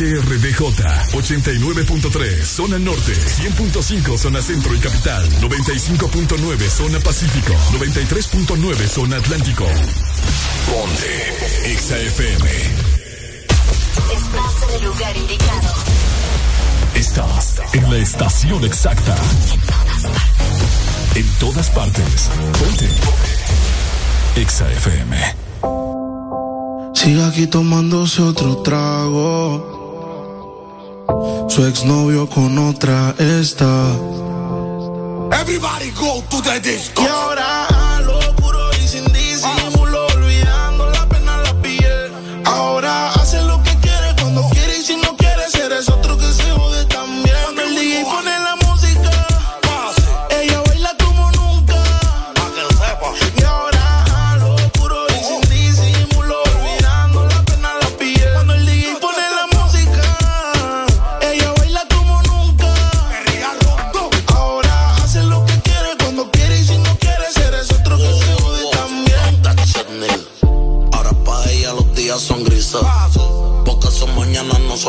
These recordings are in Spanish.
HRDJ 89.3 zona norte, 100.5 zona centro y capital, 95.9 zona pacífico, 93.9 zona atlántico. Ponte XAFM. Estás en el lugar indicado. Estás en la estación exacta. En todas partes. Ponte. XAFM. Sigue aquí tomándose otro trago. Su exnovio con otra está. Everybody go to the disco. Y ahora a lo puro y sin disimulo,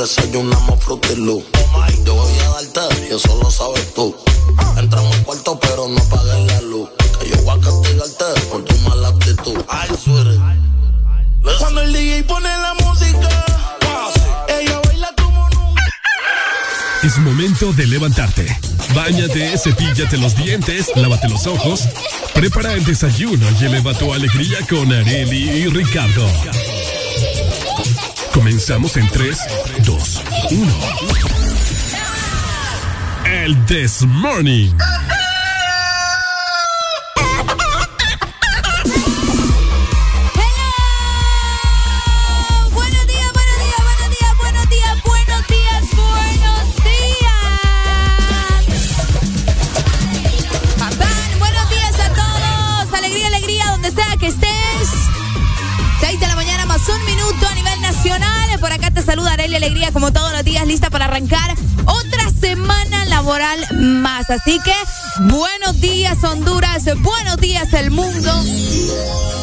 Desayunamos fruity loop. Yo voy a darte, y eso lo sabes tú. Entramos al cuarto, pero no apagues la luz. Que yo voy a castigarte por tu mala actitud. Ay, sweetie. Cuando el DJ pone la música, ella baila como nunca. Es momento de levantarte. Báñate, cepíllate los dientes, lávate los ojos, prepara el desayuno y eleva tu alegría con Areli y Ricardo. Comenzamos en 3, 2, 1. El This Morning. Así que buenos días, Honduras. Buenos días, el mundo.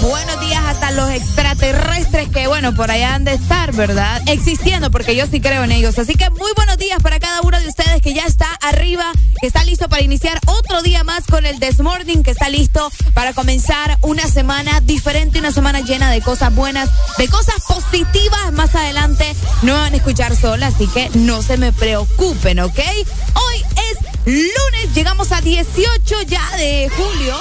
Buenos días hasta los extraterrestres que, bueno, por allá han de estar, ¿verdad? Existiendo, porque yo sí creo en ellos. Así que muy buenos días para cada uno de ustedes que ya está arriba, que está listo para iniciar otro día más con el Desmorning, que está listo para comenzar una semana diferente, una semana llena de cosas buenas, de cosas positivas. Más adelante no van a escuchar sola, así que no se me preocupen, ¿ok? Hoy lunes, llegamos a 18 ya de julio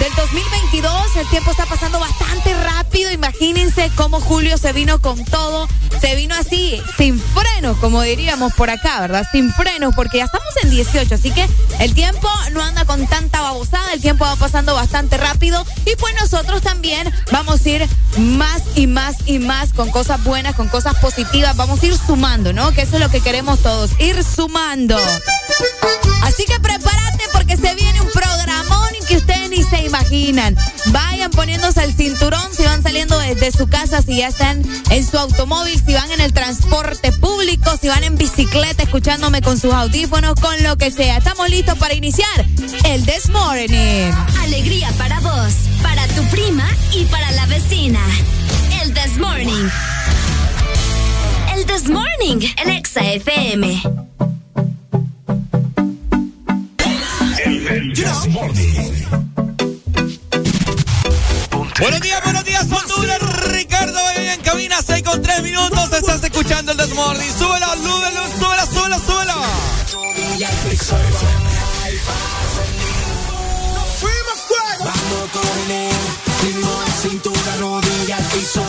del 2022. El tiempo está pasando bastante rápido. Imagínense cómo Julio se vino con todo. Se vino así, sin frenos, como diríamos por acá, ¿verdad? Sin frenos, porque ya estamos en 18. Así que el tiempo no anda con tanta babosada. El tiempo va pasando bastante rápido. Y pues nosotros también vamos a ir más y más y más con cosas buenas, con cosas positivas. Vamos a ir sumando, ¿no? Que eso es lo que queremos todos, ir sumando. Así que prepárate porque se viene un ustedes ni se imaginan. Vayan poniéndose el cinturón si van saliendo desde su casa, si ya están en su automóvil, si van en el transporte público, si van en bicicleta escuchándome con sus audífonos, con lo que sea. Estamos listos para iniciar el This Morning. Alegría para vos, para tu prima y para la vecina. El This Morning. El This Morning en Exa FM. Buenos días, buenos días, Honduras. Ricardo hoy en cabina 6 con 3 minutos. Estás escuchando el Desmorning. Súbelo, súbelo, súbelo, súbelo, súbelo. Fuimos fuego. Vamos con él. Ritmo de cintura, rodilla, al piso.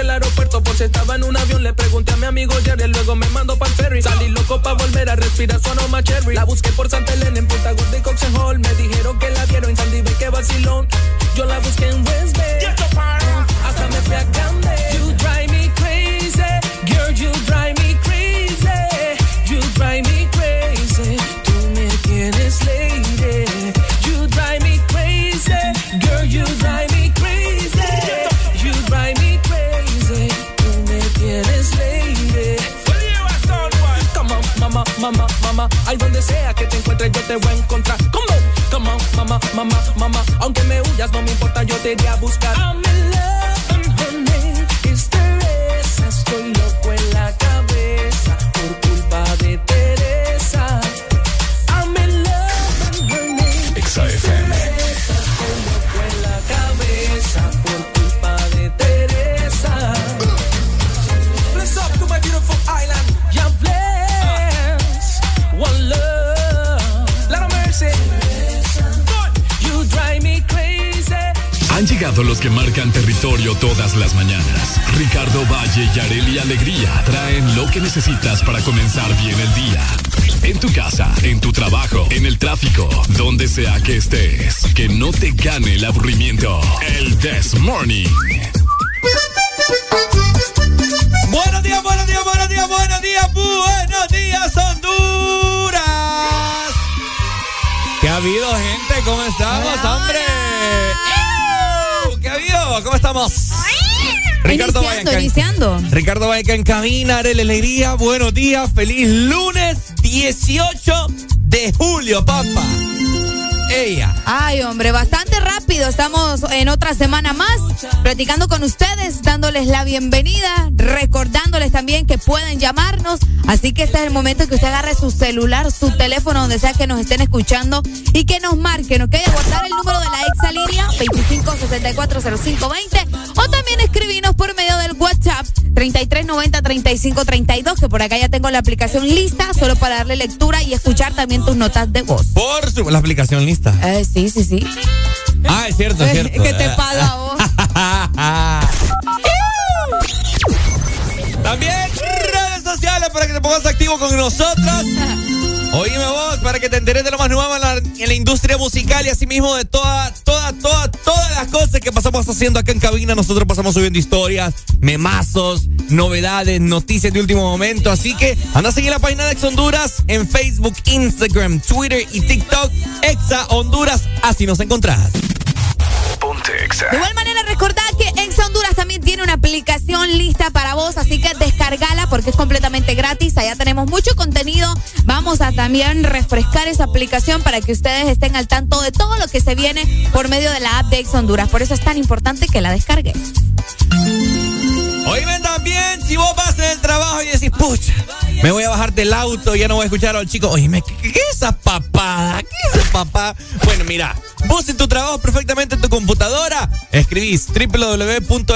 fui al aeropuerto por si estaba en un avión. Le pregunté a mi amigo Jerry, luego me mandó para el ferry. Salí loco para volver a respirar su aroma cherry. La busqué por Santa Elena, en Punta Gorda y Coxen Hall. Me dijeron que la vieron en Sandy Bay, que vacilón. Yo la busqué en West Bay. Hasta me fui a Camden. You drive me crazy, girl, you drive me crazy. You drive me crazy. Tú me tienes lady. You drive me crazy, girl, you drive me mamá, mamá. Ahí donde sea que te encuentres, yo te voy a encontrar. Come on, come on, mamá, mamá, mamá. Aunque me huyas, no me importa, yo te iré a buscar. I'm love, honey. Is estoy loco llegado los que marcan territorio todas las mañanas. Ricardo Valle y Areli Alegría traen lo que necesitas para comenzar bien el día. En tu casa, en tu trabajo, en el tráfico, donde sea que estés. Que no te gane el aburrimiento. El This Morning. Buenos días, buenos días, buenos días, buenos días, buenos días, Honduras. ¿Qué ha habido, gente? ¿Cómo estamos, hombre? ¿Cómo estamos? Ricardo iniciando, iniciando. Ricardo Valle en cabina, Arele Alegría. Buenos días, feliz lunes 18 de julio, papá ella. Ay, hombre, bastante rápido. Estamos en otra semana más platicando con ustedes, dándoles la bienvenida, recordándoles también que pueden llamarnos. Así que este es el momento que usted agarre su celular, su teléfono, donde sea que nos estén escuchando y que nos marquen, ¿ok? Guardar el número de la exalínea 25640520 o también escribirnos por medio del WhatsApp 33903532, que por acá ya tengo la aplicación lista, solo para darle lectura y escuchar también tus notas de voz. Por su, la aplicación lista. Eh, sí, sí, sí. Ah, es cierto, es cierto. ¿Qué te pasa vos? También redes sociales para que te pongas activo con nosotros. Oíme vos, para que te enteres de lo más nuevo en la, industria musical y asimismo de todas, todas, todas, todas las cosas que pasamos haciendo acá en cabina. Nosotros pasamos subiendo historias, memazos, novedades, noticias de último momento. Así que anda a seguir la página de Ex Honduras en Facebook, Instagram, Twitter y TikTok. Exa Honduras, así nos encontrás. De igual manera, recordad que Ex Honduras también tiene una aplicación lista para vos, así que descargala porque es completamente gratis. Allá tenemos mucho contenido. Vamos a también refrescar esa aplicación para que ustedes estén al tanto de todo lo que se viene por medio de la app de Ex Honduras. Por eso es tan importante que la descargues. Oíme también, si vos vas en el trabajo y decís, pucha, me voy a bajar del auto, ya no voy a escuchar al chico. Oíme, ¿qué, es esa papada? ¿Qué es esa papá? Bueno, mira, vos en tu trabajo perfectamente en tu computadora, escribís www.exafm.hn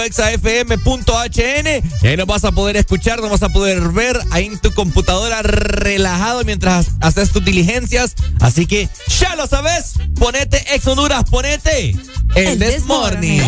y ahí nos vas a poder escuchar, nos vas a poder ver ahí en tu computadora relajado mientras haces tus diligencias. Así que ya lo sabes, ponete Ex Honduras, ponete el, el Morning.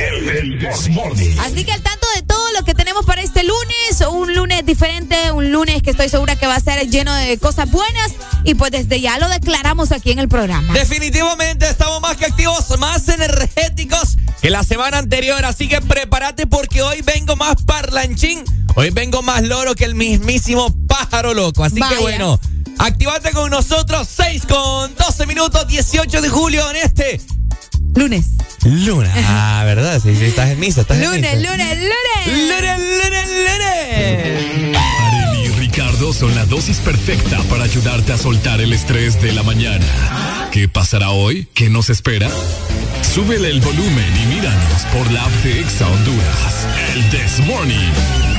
El, Morning. Así que al tanto de todo lo que tenemos para este lunes, un lunes diferente, un lunes que estoy segura que va a ser lleno de cosas buenas y pues desde ya lo declaramos aquí en el programa. Definitivamente estamos más que activos, más energéticos que la semana anterior, así que prepárate porque hoy vengo más parlanchín, hoy vengo más loro que el mismísimo pájaro loco, así que bueno. Activate con nosotros 6 con 12 minutos 18 de julio en este Lunes. Luna. Ah, ¿verdad? Sí, sí, estás en misa. Estás lunes, en misa. lunes, lunes. Lunes, lunes, lunes. Arely y Ricardo son la dosis perfecta para ayudarte a soltar el estrés de la mañana. ¿Qué pasará hoy? ¿Qué nos espera? Súbele el volumen y míranos por la app de Exa Honduras. El This Morning.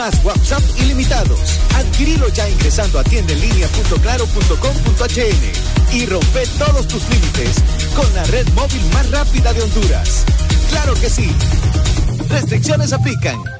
Más WhatsApp ilimitados. Adquirilo ya ingresando a tiendaenlínea.claro.com.hn y rompe todos tus límites con la red móvil más rápida de Honduras. Claro que sí. Restricciones aplican.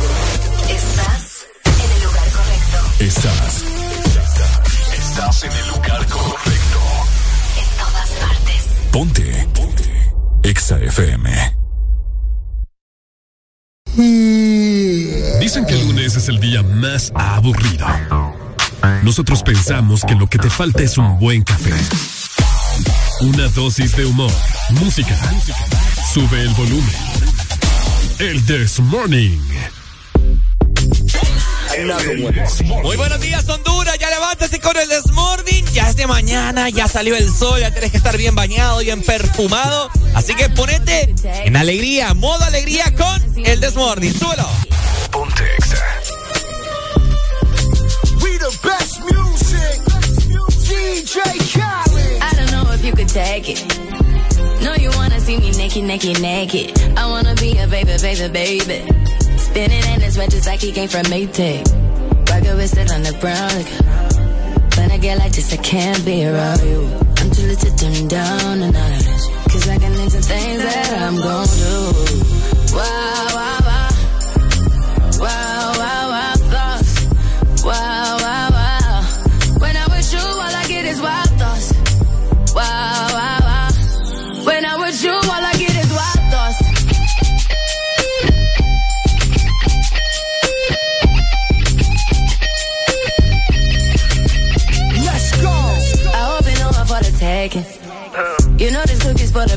Estás. Estás en el lugar correcto. En todas partes. Ponte. Ponte. Exa FM. Dicen que el lunes es el día más aburrido. Nosotros pensamos que lo que te falta es un buen café. Una dosis de humor, música. Sube el volumen. El This Morning. Muy buenos días, Honduras. Ya levántese con el Desmorning. Ya es de mañana, ya salió el sol, ya tienes que estar bien bañado, bien perfumado. Así que ponete en alegría, modo alegría con el Desmorning. Súbelo. Ponte Exa. We the best music. DJ Khaled. I don't know if you could take it. No, you wanna see me naked, naked, naked. I wanna be a baby, baby, baby. Spinning in his just like he came from Maytag. Rocket with it on the brown. Like, when I get like this, I can't be around you. I'm too little to dim down and this. Cause I can into things that I'm gon' do. Wow.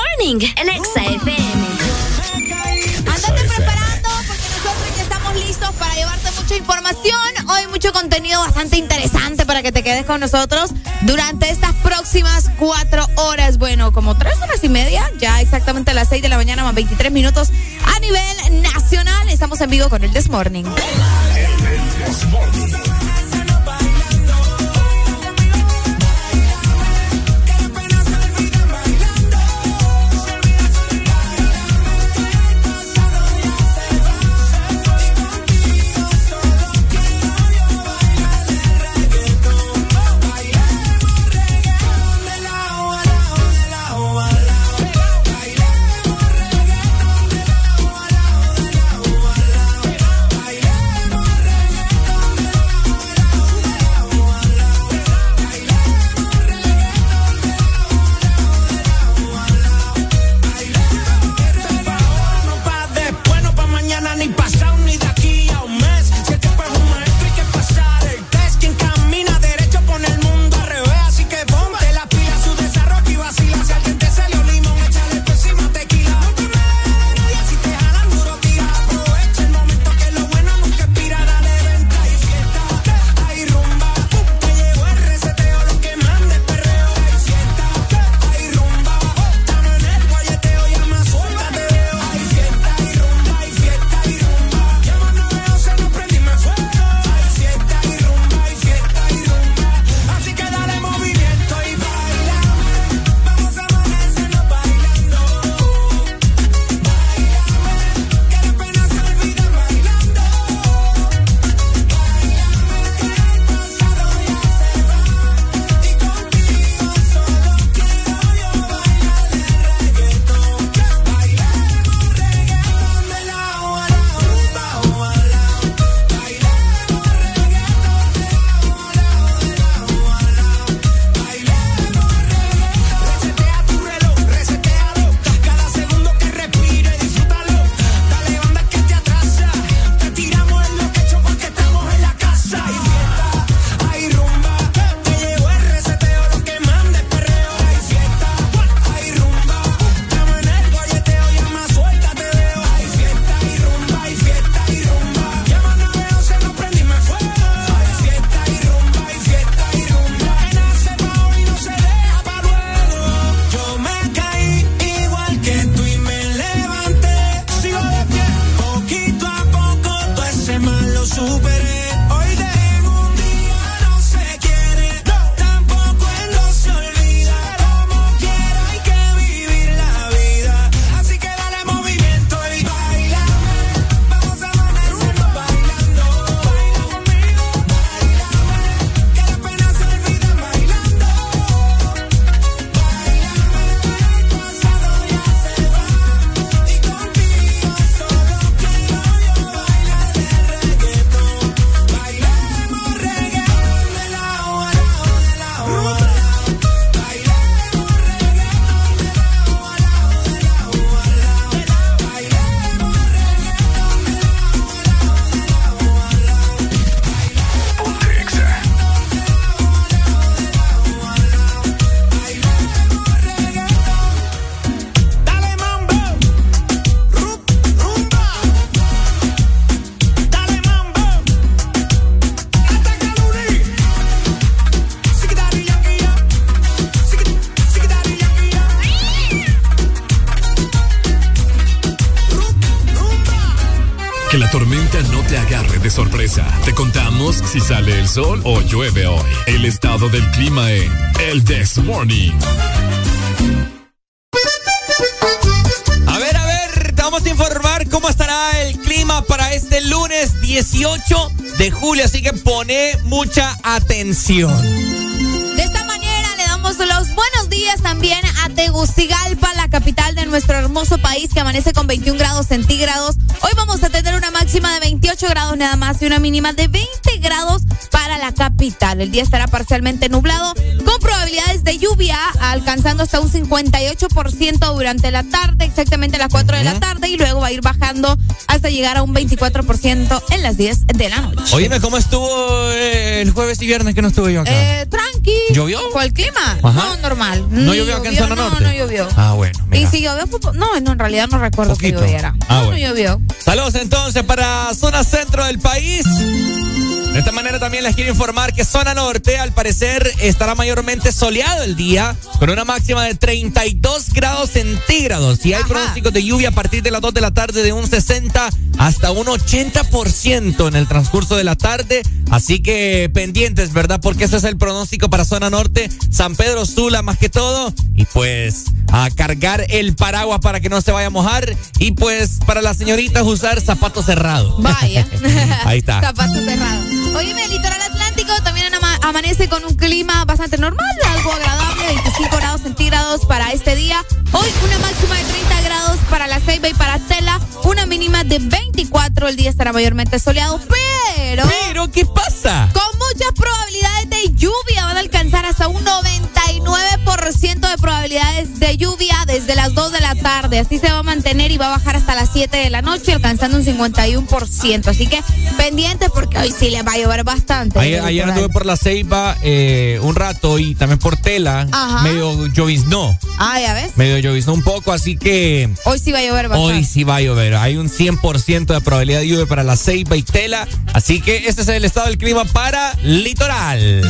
Morning en Exa FM. Andate preparando porque nosotros ya estamos listos para llevarte mucha información. Hoy mucho contenido bastante interesante para que te quedes con nosotros durante estas próximas cuatro horas. Bueno, como tres horas y media, ya exactamente a las seis de la mañana más 23 minutos a nivel nacional. Estamos en vivo con el This Morning. Sol o llueve hoy. El estado del clima en El This Morning. A ver, a ver, te vamos a informar cómo estará el clima para este lunes 18 de julio, así que pone mucha atención. De esta manera le damos los buenos días también a Tegucigalpa, la capital de nuestro hermoso país que amanece con 21 grados centígrados. Hoy vamos a tener una máxima de 28 grados nada más y una mínima de 20 grados para la capital. El día estará parcialmente nublado con probabilidades de lluvia alcanzando hasta un 58% durante la tarde, exactamente a las 4 de la tarde y luego va a ir bajando hasta llegar a un 24% en las 10 de la noche. Oíme, ¿cómo estuvo eh, el jueves y viernes que no estuve yo acá? Eh, tranqui. ¿Llovió? ¿Cuál clima? Ajá. No, normal. ¿No llovió acá en zona no, norte? No, llovió. Ah, bueno. Y si llovió, po- no, no, en realidad no recuerdo que lloviera. Ah, no, bueno. no llovió. Saludos entonces para zona centro del país. De esta manera también les quiero informar que zona norte al parecer estará mayormente soleado el día con una máxima de 32 grados centígrados y hay pronósticos de lluvia a partir de las 2 de la tarde de un 60 hasta un 80% en el transcurso de la tarde. Así que pendientes, ¿verdad? Porque ese es el pronóstico para zona norte, San Pedro Sula más que todo. Y pues a cargar el paraguas para que no se vaya a mojar. Y pues para las señoritas usar zapatos cerrados. Vaya. Ahí está. Zapatos cerrados. Oye, el litoral atlántico también ama- amanece con un clima bastante normal, algo agradable, 25 grados centígrados para este día. Hoy una máxima de 30 grados para la Ceiba y para Tela, una mínima de 24. El día estará mayormente soleado, pero... ¿Pero qué pasa? Con muchas probabilidades de lluvia, alcanzar hasta un 99% de probabilidades de lluvia desde las 2 de la tarde. Así se va a mantener y va a bajar hasta las 7 de la noche, alcanzando un 51%. Así que pendientes porque hoy sí le va a llover bastante. Ayer, ayer anduve por la Ceiba eh, un rato y también por Tela. Ajá. Medio lloviznó. Ah, ya ves. Medio lloviznó un poco, así que Hoy sí va a llover bastante. hoy sí va a llover. Hay un 100% de probabilidad de lluvia para la Ceiba y Tela. Así que este es el estado del clima para Litoral.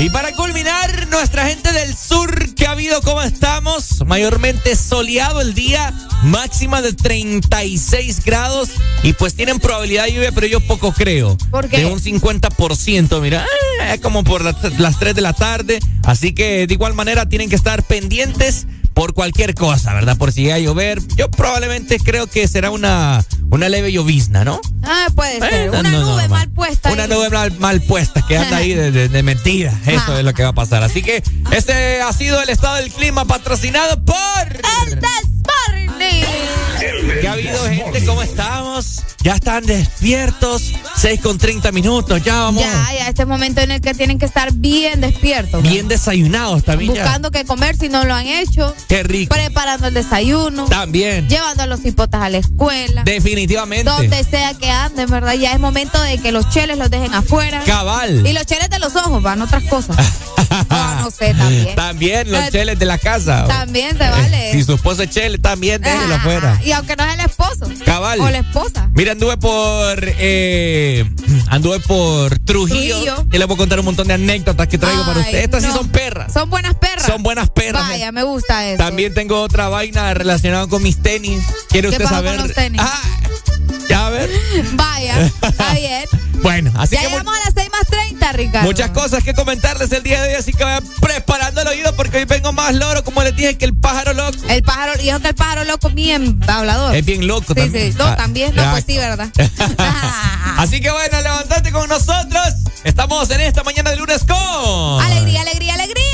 Y para culminar, nuestra gente del sur, que ha habido? ¿Cómo estamos? Mayormente soleado el día, máxima de 36 grados. Y pues tienen probabilidad de lluvia, pero yo poco creo. ¿Por qué? De un 50%, mira, eh, como por la- las 3 de la tarde. Así que de igual manera tienen que estar pendientes por cualquier cosa, ¿verdad? Por si llega a llover. Yo probablemente creo que será una, una leve llovizna, ¿no? Ah, puede ser. Eh, Una no, nube mal puesta. Una ahí. nube mal, mal puesta que anda ahí de, de- de mentira. Eso es lo que va a pasar. Así que este ha sido el estado del clima patrocinado por. El Desmorning. ¿Qué ha habido, gente? ¿Cómo estamos? Ya están despiertos. 6 con 30 minutos. Ya vamos. Ya, ya, este es momento en el que tienen que estar bien despiertos. Bien desayunados también. ya. Buscando qué comer si no lo han hecho. Qué rico. Preparando el desayuno. También. Llevando a los hipotas a la escuela. Definitivamente. Donde sea que anden, ¿verdad? Ya es momento de que los cheles los dejen afuera. Cabal. Y los cheles de los ojos, van otras cosas. no, no sé, también. También los Eh, cheles de la casa. También se vale. Si su esposo es chele, también déjelo Ah, afuera. Y aunque no es el esposo. Cabal. O la esposa. Mira, anduve por eh, anduve por Trujillo. Trujillo. Y les voy a contar un montón de anécdotas que traigo para ustedes. Estas sí son perras. Son buenas perras. Son buenas perras. Vaya, me gusta eso. También tengo otra vaina relacionada con mis tenis. ¿Quiere ¿Qué usted pasó saber? con los tenis? Ah, ya a ver. Vaya, está bien. Bueno, así ya que llegamos a las 6 más 30, Ricardo. muchas cosas que comentarles el día de hoy, así que vayan preparando el oído porque hoy vengo más loro, como les dije, que el pájaro loco. El pájaro, y es que el pájaro loco bien hablador. Es bien loco Sí, también. sí. No, Ah, también. No, pues sí, ¿verdad? Así que bueno, levantate con nosotros. Estamos en esta mañana de lunes con. Alegría, alegría, alegría.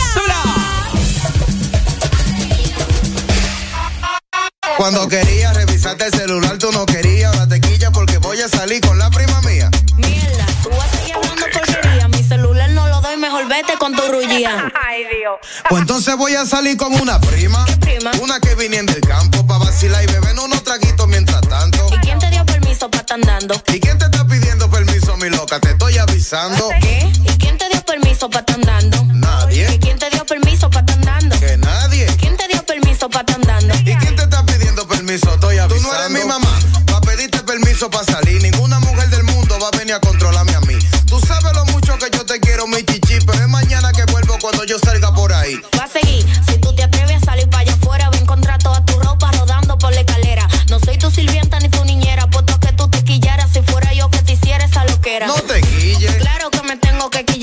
Cuando quería revisarte el celular, tú no querías. Ahora te quilla porque voy a salir con la prima mía. Mierda, tú vas a seguir hablando porquería. Mi celular no lo doy, mejor vete con tu rullía. Ay, Dios. Pues entonces voy a salir con una prima. prima? Una que viniendo del campo para vacilar y beber unos traguitos mientras tanto. ¿Y quién te dio permiso para estar andando? ¿Y quién te está pidiendo permiso, mi loca? Te estoy avisando. ¿Qué? ¿Y quién te dio permiso para estar andando? Nadie. ¿Y quién te dio permiso para estar andando? Que nadie. ¿Quién te dio permiso para estar andando? ¿Y quién te Tú no eres mi mamá, va a pedirte permiso para salir. Ninguna mujer del mundo va a venir a controlarme a mí. Tú sabes lo mucho que yo te quiero, mi chichi, pero es mañana que vuelvo cuando yo salga por ahí. Va a seguir, si tú te atreves a salir para allá afuera, va a encontrar toda tu ropa rodando por la escalera. No soy tu sirvienta ni tu niñera, puesto que tú te quillaras. Si fuera yo que te hiciera esa loquera. No te quilles. Claro que me tengo que quillar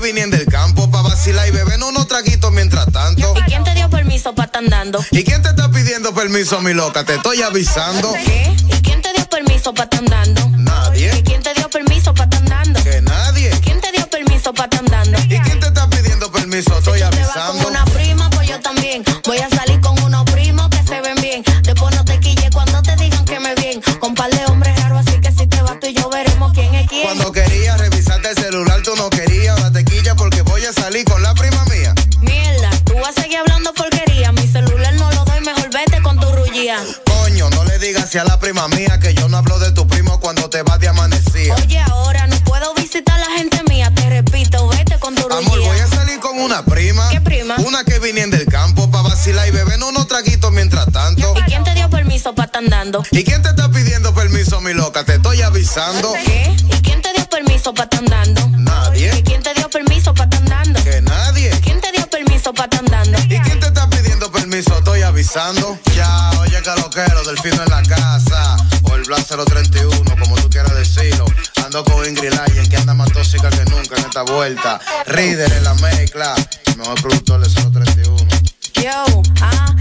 vienen del campo pa' vacilar y beber unos traguitos mientras tanto. ¿Y quién te dio permiso pa' estar andando? ¿Y quién te está pidiendo permiso, mi loca? Te estoy avisando. ¿Qué? ¿Y quién te dio permiso pa' estar andando? Nadie. ¿Y quién te dio permiso pa' estar andando? Que nadie. ¿Quién te dio permiso pa' estar andando? ¿Y quién te está pidiendo permiso? Estoy Te vas con avisando. una prima, pues yo también. Voy a salir con unos primos que se ven bien. Después no te quille cuando te digan que me bien. Con par de hombres raros, así que si te vas tú y yo veremos quién es quién. Cuando quería a la prima mía que yo no hablo de tu primo cuando te vas de amanecida. Oye, ahora no puedo visitar a la gente mía. Te repito, vete con tu. Amor, voy a salir con una prima. ¿Qué prima? Una que vienen del campo pa' vacilar y beber unos traguitos mientras tanto. ¿Y quién te dio permiso pa' estar andando? ¿Y quién te está pidiendo permiso, mi loca? Te estoy avisando. ¿Qué? ¿Y quién te dio permiso pa' estar andando? Nadie. ¿Y quién te dio permiso pa' estar andando? Que nadie. ¿Quién te dio permiso pa' estar andando? ¿Y quién te está pidiendo permiso? Estoy avisando. Ya, oye, que lo quiero, delfino en la casa. O el Blas 031, como tú quieras decirlo. Ando con Ingrid Lyon, que anda más tóxica que nunca en esta vuelta. Reader en la mezcla. Mejor productor de 031. Yo, ah,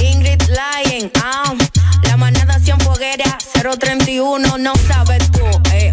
Ingrid Lyon, ah, la manada foguera 031, no sabes tú, eh,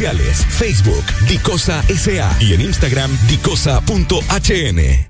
Facebook, Dicosa SA y en Instagram, dicosa.hn.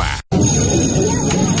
Alfa.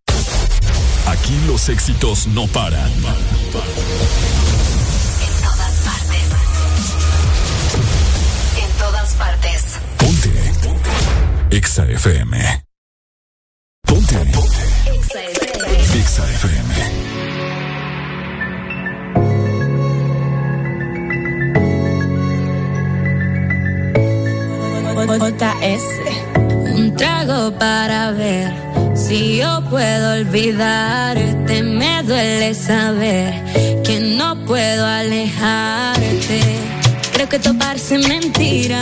Aquí los éxitos no paran. En todas partes. En todas partes. EXA FM. Ponte. Exa FM. EXA FM. JS. Un trago para ver si yo puedo olvidarte. Me duele saber que no puedo alejarte. Creo que esto parece mentira.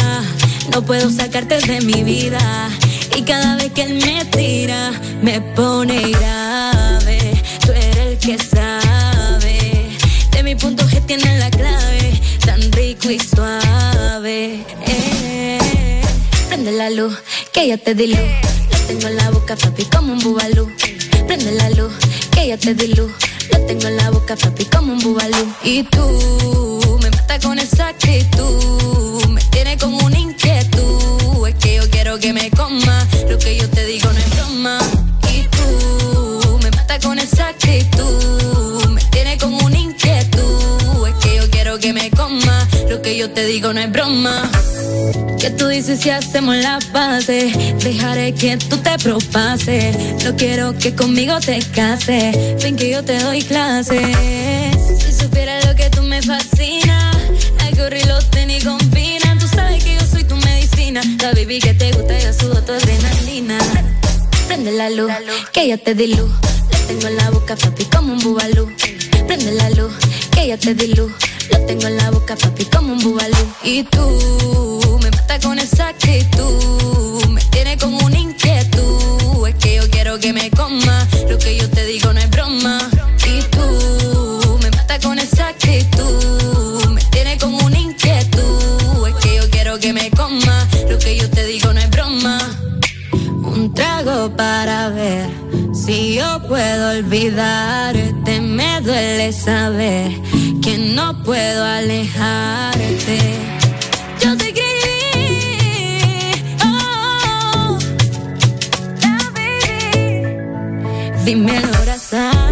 No puedo sacarte de mi vida. Y cada vez que él me tira, me pone grave. Tú eres el que sabe. De mi punto G tiene la clave. Tan rico y suave. Eh. Prende la luz, que ya te di. Lo tengo en la boca, papi, como un bubalú. Prende la luz, que ya te di. Lo tengo en la boca, papi, como un bubalú. Y tú me matas con esa actitud. Me tiene con una inquietud. Es que yo quiero que me coma. Lo que yo te digo que yo te digo no es broma. Que tú dices si hacemos la base, dejaré que tú te propases. No quiero que conmigo te cases, ven que yo te doy clases. Si supieras lo que tú me fascina, algo lo tenis combina. Tú sabes que yo soy tu medicina, la baby que te gusta, yo subo tu adrenalina. Prende la luz, que yo te di luz. Le tengo en la boca, papi, como un bubalú. Prende la luz, que yo te di luz. Lo tengo en la boca, papi, como un bubalú. Y tú me matas con esa actitud. Me tiene como una inquietud. Es que yo quiero que me coma. Lo que yo te digo no es broma. Y tú me matas con esa actitud. Me tiene como una inquietud. Es que yo quiero que me coma. Lo que yo te digo no es broma. Un trago para ver si yo puedo olvidarte. Me duele saber que no puedo alejarte. Yo te escribí, oh, baby. Dime el corazón.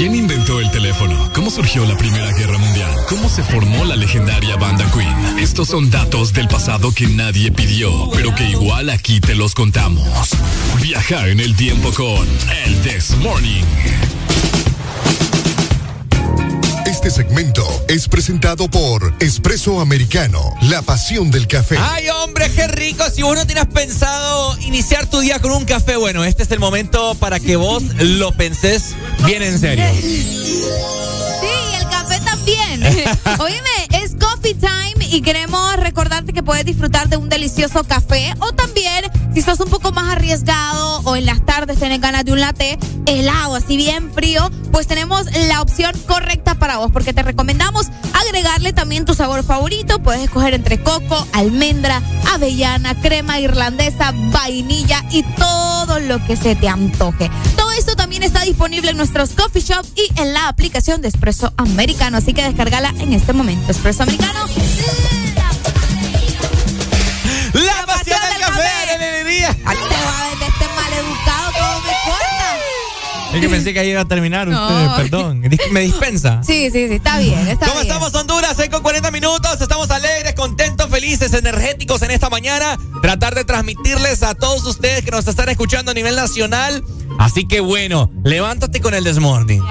¿Quién inventó el teléfono? ¿Cómo surgió la Primera Guerra Mundial? ¿Cómo se formó la legendaria banda Queen? Estos son datos del pasado que nadie pidió, pero que igual aquí te los contamos. Viajar en el tiempo con el Desmorning. Este segmento es presentado por Espresso Americano, la pasión del café. Ay, hombre, qué rico. Si vos no tienes pensado iniciar tu día con un café, bueno, este es el momento para que vos lo penses bien en serio. Sí, el café también. Oíme, es coffee time y queremos recordarte que puedes disfrutar de un delicioso café o también, si sos un poco más arriesgado o en las tardes tenés ganas de un latte helado, así bien frío, pues tenemos la opción correcta para vos porque te recomendamos agregarle también tu sabor favorito. Puedes escoger entre coco, almendra, avellana, crema irlandesa, vainilla y todo lo que se te antoje. Todo esto también está disponible en nuestros coffee shop y en la aplicación de Espresso Americano, así que descargala en este momento. Espresso Americano. Café, de alegría. Ay, te va a este maleducado, todo me corta. Es que pensé que ahí iba a terminar No. usted, perdón. ¿Me dispensa? Sí, sí, sí, está bien, está ¿Cómo bien. estamos, Honduras? 6 con 40 minutos. Estamos alegres, contentos, felices, energéticos en esta mañana. Tratar de transmitirles a todos ustedes que nos están escuchando a nivel nacional. Así que bueno, levántate con el desmorning.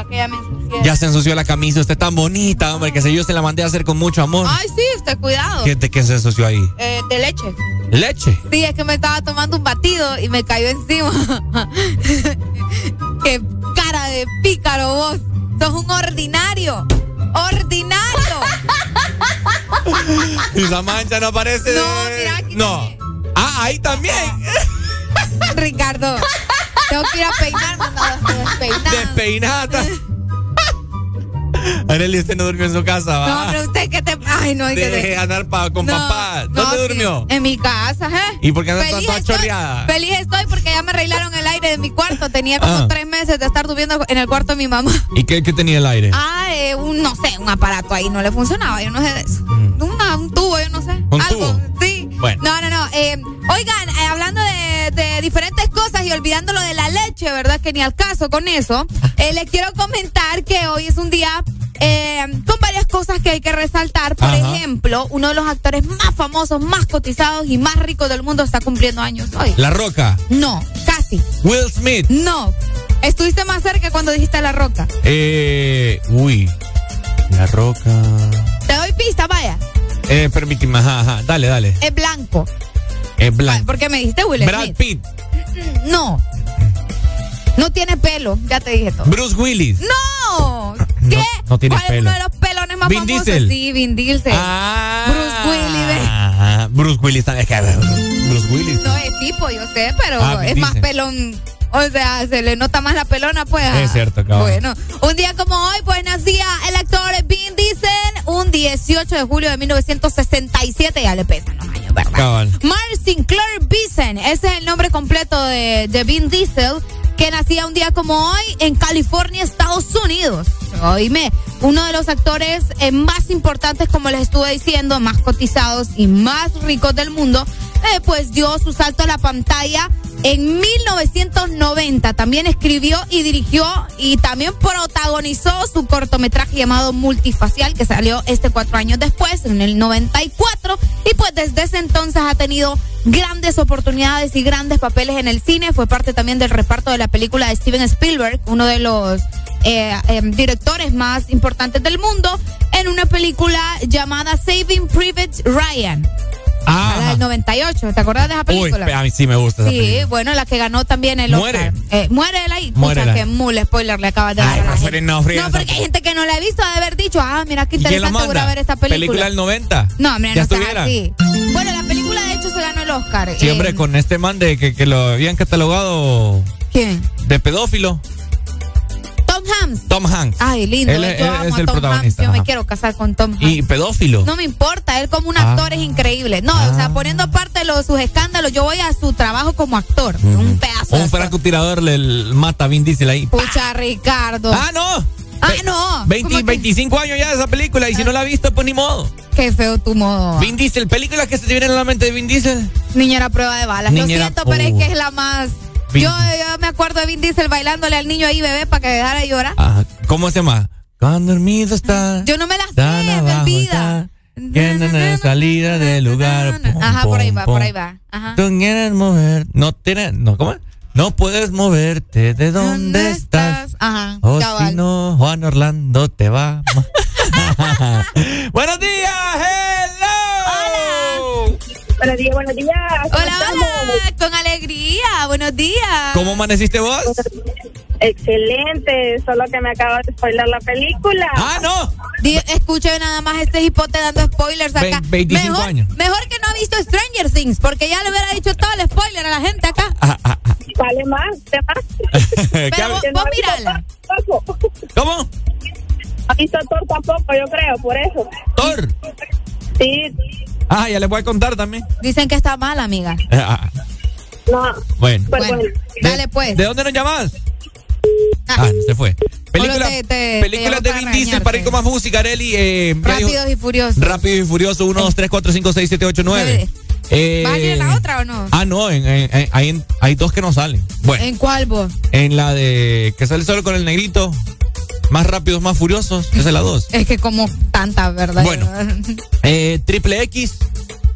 Ya se ensució la camisa. Usted tan bonita, hombre, que se yo se la mandé a hacer con mucho amor. Ay, sí, usted cuidado. ¿Qué, ¿De qué se ensució ahí? Eh, de leche. ¿Leche? Sí, es que me estaba tomando un batido y me cayó encima. Qué cara de pícaro vos. Sos un ordinario. Ordinario. Y esa mancha no aparece. No, mira, aquí No. Ah, ahí también. Ricardo. Tengo que ir a peinarme. No, estoy despeinada. Despeinada. Arely, usted no durmió en su casa, ¿va? No, pero usted que te. Ay, no, hay que. Deje de andar pa- con No, papá. no, ¿Dónde sí, durmió? En mi casa, ¿eh? ¿Y por qué anda Feliz toda estoy- chorreada? Feliz estoy porque ya me arreglaron el aire de mi cuarto. Tenía como Ah. tres meses de estar durmiendo en el cuarto de mi mamá. ¿Y qué, qué tenía el aire? Ah, eh, un, no sé, un aparato ahí no le funcionaba, yo no sé de eso. Una- un tubo, yo no sé. ¿Un Algo, tubo? sí. Bueno. No, no, no. eh, oigan, eh, hablando de, de diferentes cosas y olvidando lo de la leche, ¿verdad? Que ni al caso con eso. eh, les quiero comentar que hoy es un día con varias cosas que hay que resaltar. Por Ajá. ejemplo, uno de los actores más famosos, más cotizados y más ricos del mundo está cumpliendo años hoy. La Roca. No, casi. Will Smith. No. Estuviste más cerca cuando dijiste la roca. Eh. Uy. La Roca. Te doy pista, vaya. Eh, permíteme, ajá, ajá. Dale, dale. Es blanco. Es blanco. ¿Por qué me dijiste Will Brad Smith? Pitt. No. No tiene pelo, ya te dije todo. Bruce Willis. ¡No! ¿Qué? No, no tiene ¿Cuál es uno de los pelones más Vin famosos? Diesel. Sí, Vin Diesel. Bruce Willis. Ah, Bruce Willis también. Es que, Bruce Willis. No es tipo, yo sé, pero Ah, es más pelón O sea, se le nota más la pelona, pues. Es cierto, cabrón. Bueno, un día como hoy, pues nacía el actor Vin Diesel, un 18 de julio de 1967, ya le pesan los años, ¿verdad? Cabal. Mark Sinclair Beeson, ese es el nombre completo de, de Vin Diesel, que nacía un día como hoy en California, Estados Unidos. Oíme, uno de los actores eh, más importantes, como les estuve diciendo, más cotizados y más ricos del mundo, eh, pues dio su salto a la pantalla en 1990. También escribió y dirigió y también protagonizó su cortometraje llamado Multifacial, que salió este cuatro años después, en el 94. Y pues desde ese entonces ha tenido grandes oportunidades y grandes papeles en el cine. Fue parte también del reparto de la película de Steven Spielberg, uno de los eh, eh, directores más importantes del mundo, en una película llamada Saving Private Ryan. Ah, La del 98, ¿te acuerdas de esa Uy, película? a mí sí me gusta esa Sí, película. bueno, la que ganó también el Muere. Oscar. Eh, muere ahí. Muere Pucha, que mule spoiler le acabas de dar. No, no, porque hay gente que no la ha visto, de haber dicho, ah, mira qué ¿Y quién la interesante voy a ver esta película. Película del 90. No, ya no estuviera. así. Bueno, la película de hecho se ganó el Oscar. Sí, Eh, hombre, con este man de que, que lo habían catalogado ¿Quién? de pedófilo. Tom Hanks. Tom Hanks. Ay, lindo. Él, yo él amo es a el Tom protagonista. Hanks. Yo me quiero casar con Tom Hanks. Y pedófilo. No me importa, él como un Ah. actor es increíble. No, o sea, poniendo aparte sus escándalos, yo voy a su trabajo como actor. Un pedazo Un francotirador le mata a Vin Diesel ahí. Pucha, Ricardo. Ah, no. Ah, no. 20, ¿Cómo que? 25 años ya de esa película y si no la ha visto, pues ni modo. Qué feo tu modo. Vin Diesel, película que se te viene a la mente de Vin Diesel. Niñera prueba de balas. Niñera- Lo siento, pero es que es la más. Yo, yo me acuerdo de Vin Diesel bailándole al niño ahí, bebé, para que dejara de llorar. Ajá. ¿Cómo se llama? Cuando dormido está. Yo no me la sé, me olvida. hay salida del lugar. Ajá, por ahí va, por ahí va. Ajá. Tú quieres mover. No tienes. No, ¿cómo? No puedes moverte de donde estás. Ajá, O si no, Juan Orlando te va. Buenos días, hello. Buenos días, buenos días. ¿Cómo Hola, estamos? hola, con alegría. Buenos días. ¿Cómo amaneciste vos? Excelente, solo que me acabo de spoiler la película. ¡Ah, no! Escuche nada más este hipote dando spoilers acá. Ve- 25 mejor, años. mejor que no ha visto Stranger Things, porque ya le hubiera dicho todo el spoiler a la gente acá. Vale más, de más. Pero vos, vos tampoco. ¿Cómo? Ha visto Thor tampoco, yo creo, por eso. ¿Thor? Sí, Ah, ya les voy a contar también. Dicen que está mal, amiga. Eh, ah, no. bueno. Pues Bueno, dale pues. ¿De dónde nos llamas? Ah, se fue. Película, te- te- películas te de Vin para Diesel para ir con más música, Areli. Eh, Rápidos y furiosos. Rápido y Furioso 1, 2, 3, 4, 5, 6, 7, 8, 9. Eh, ¿Va a ir en la otra o no? Ah, no, en- en- en- hay, en- hay dos que no salen. Bueno, ¿En cuál vos? en la de que sale solo con el negrito, más rápidos, más furiosos, esa es la 2. Es que como tanta, ¿verdad? Bueno. Eh, triple X,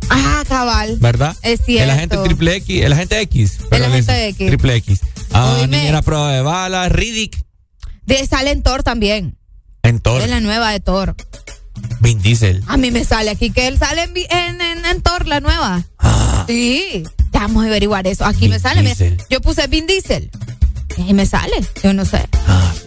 ah, cabal. ¿verdad? Es cierto. El agente triple X, el agente X. pero agente X. Triple X. Ah, Oíme. niñera prueba de balas, Riddick, De, sale en Thor también. en Thor, Es la nueva de Thor. Vin Diesel. A mí me sale aquí que él sale en, en, en- en Thor, la nueva. Sí. Ya Vamos a averiguar eso. Aquí me sale. Diesel. yo puse Vin Diesel. Y me sale. Yo no sé.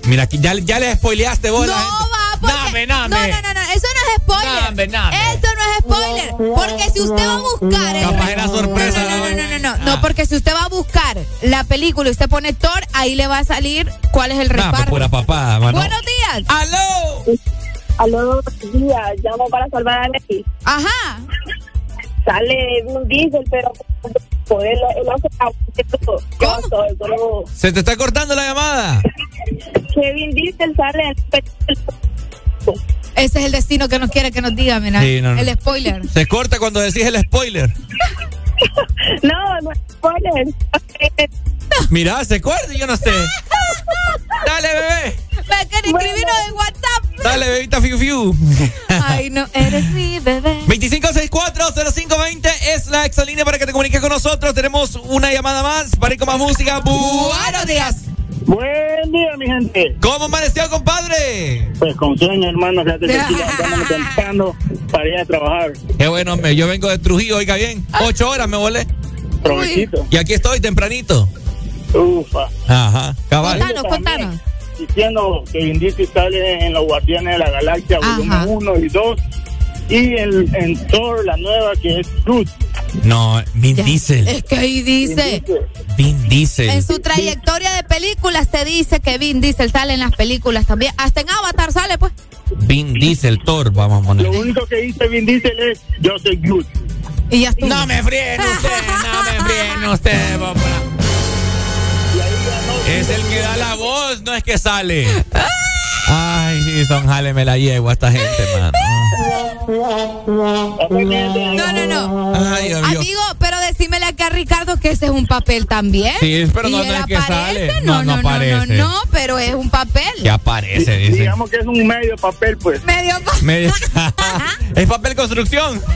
Mira, aquí ya, ya le spoileaste vos. No la gente. va, porque... Name, name. No, no, no, no. Eso no es spoiler. Name, name. Eso no es spoiler. Porque si usted va a buscar... el- Capaz era sorpresa. No, no, no, no, no, no, no. Ah. porque si usted va a buscar la película y usted pone Thor, ahí le va a salir cuál es el Nah, pues reparto. pura papada, mano. Buenos días. ¡Aló! Aló, buenos días. Llamo para salvar a Netflix. Ajá. Sale Vin Diesel, pero solo Se te está cortando la llamada. que Vin Diesel sale Ese es el destino que nos quiere que nos diga, mira. Sí, no, no. El spoiler. Se corta cuando decís el spoiler. No, no es spoiler. Mira, se y yo no sé. Dale, bebé. Me quiere escribirnos en WhatsApp. Dale, bebita Fiu Fiu. Ay, no, eres mi bebé. 2564-0520 es la exalínea para que te comuniques con nosotros. Tenemos una llamada más para ir con más música. Buenos días. Buen día, mi gente. ¿Cómo amaneció, compadre? Pues con sueño, hermano. Fíjate que aquí estamos temprano para ir a trabajar. Qué bueno, hombre. Yo vengo de Trujillo, oiga bien. Ocho horas me volé. Provechito. Y aquí estoy tempranito. Ufa. Ajá, cabal. Contanos, contanos. Diciendo que Vin Diesel sale en Los Guardianes de la Galaxia, volumen 1 y 2. Y en, en Thor, la nueva, que es Groot. No, Vin Diesel. Es que ahí dice. Vin Diesel. En su trayectoria de películas te dice que Vin Diesel sale en las películas también. Hasta en Avatar sale, pues. Vin Diesel, Thor, vamos a poner. Lo único que dice Vin Diesel es yo soy good. Y ya estuvo. No me fríen usted, no me fríen usted, papá. Es el que da la voz, no es que sale. Ay, sí, son jale, me la llevo a esta gente, man. No, no, no. Ay. Amigo, pero decímele acá a Ricardo que ese es un papel también. Sí, pero no, ¿Y no es que aparece? sale. No, no, no, no, aparece. no, pero es un papel. Que aparece, dice. Digamos que es un medio papel, pues. Medio papel. Medio- es papel construcción.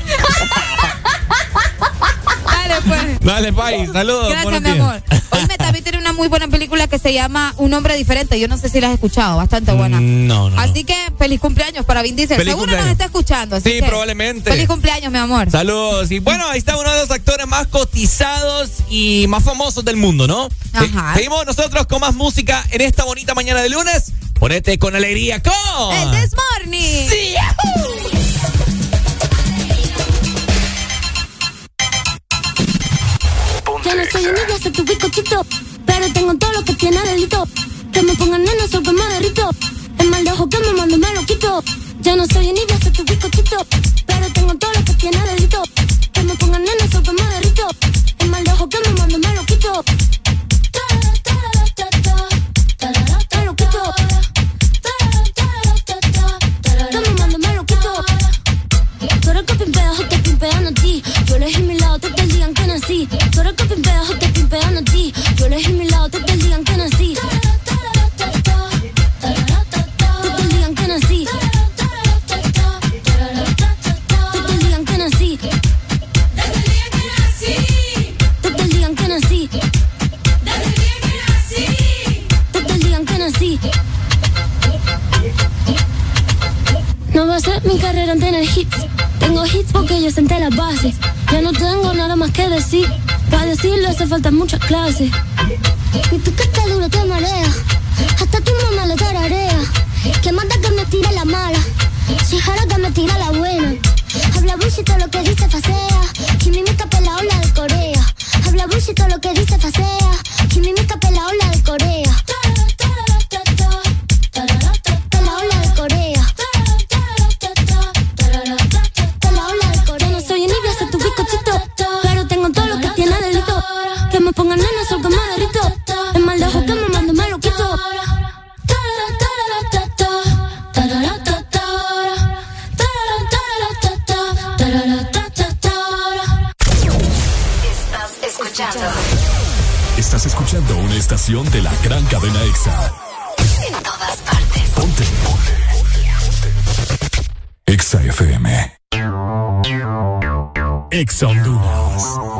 Dale, pues. Dale, país, saludos. Gracias, mi amor. Oíme, también tiene una muy buena película que se llama Un hombre diferente. Yo no sé si la has escuchado, bastante buena. Mm, No, no. Así que feliz cumpleaños para Vin Diesel. Feliz Seguro cumpleaños. nos está escuchando. así Sí, que probablemente. Feliz cumpleaños, mi amor. Saludos. Y bueno, ahí está uno de los actores más cotizados y más famosos del mundo, ¿no? Ajá. Se- Seguimos nosotros con más música en esta bonita mañana de lunes. Ponete con alegría con. El This Morning. Sí, soy un niño, soy tu bizcochito. Pero tengo todo lo que tiene delito. Que me pongan nena, soy que me derrito. El mal de ojo que me mando me lo quito. Ya no soy un niño, soy tu bizcochito. Pero tengo todo lo que tiene delito. Que me pongan nena, soy que me derrito. El mal de ojo que me mando me lo quito. Tú eres que pimpeas te pimpean a ti. Yo elegí mi lado, te nací. Tú eres que pimpeas o te pimpean a ti. Yo elegí mi lado, te digan que nací. Ser mi carrera en tener hits. Tengo hits porque yo senté las bases. Ya no tengo nada más que decir. Para decirlo hace falta muchas clases. Y tú que estás duro te marea. Hasta tu mamá le tararea. Que manda que me tire la mala. Si jara que me tira la buena. Habla bullshit lo que dice facea. Y mi mica la ola de Corea. Habla bullshit lo que dice facea. Y mi mica Que me pongan nena, soy que me derrito. El mal de ojo que me mando me lo quito. Estás escuchando Estás escuchando una estación de la gran cadena EXA. en todas partes. Ponte. Ponte. EXA FM. EXA Honduras.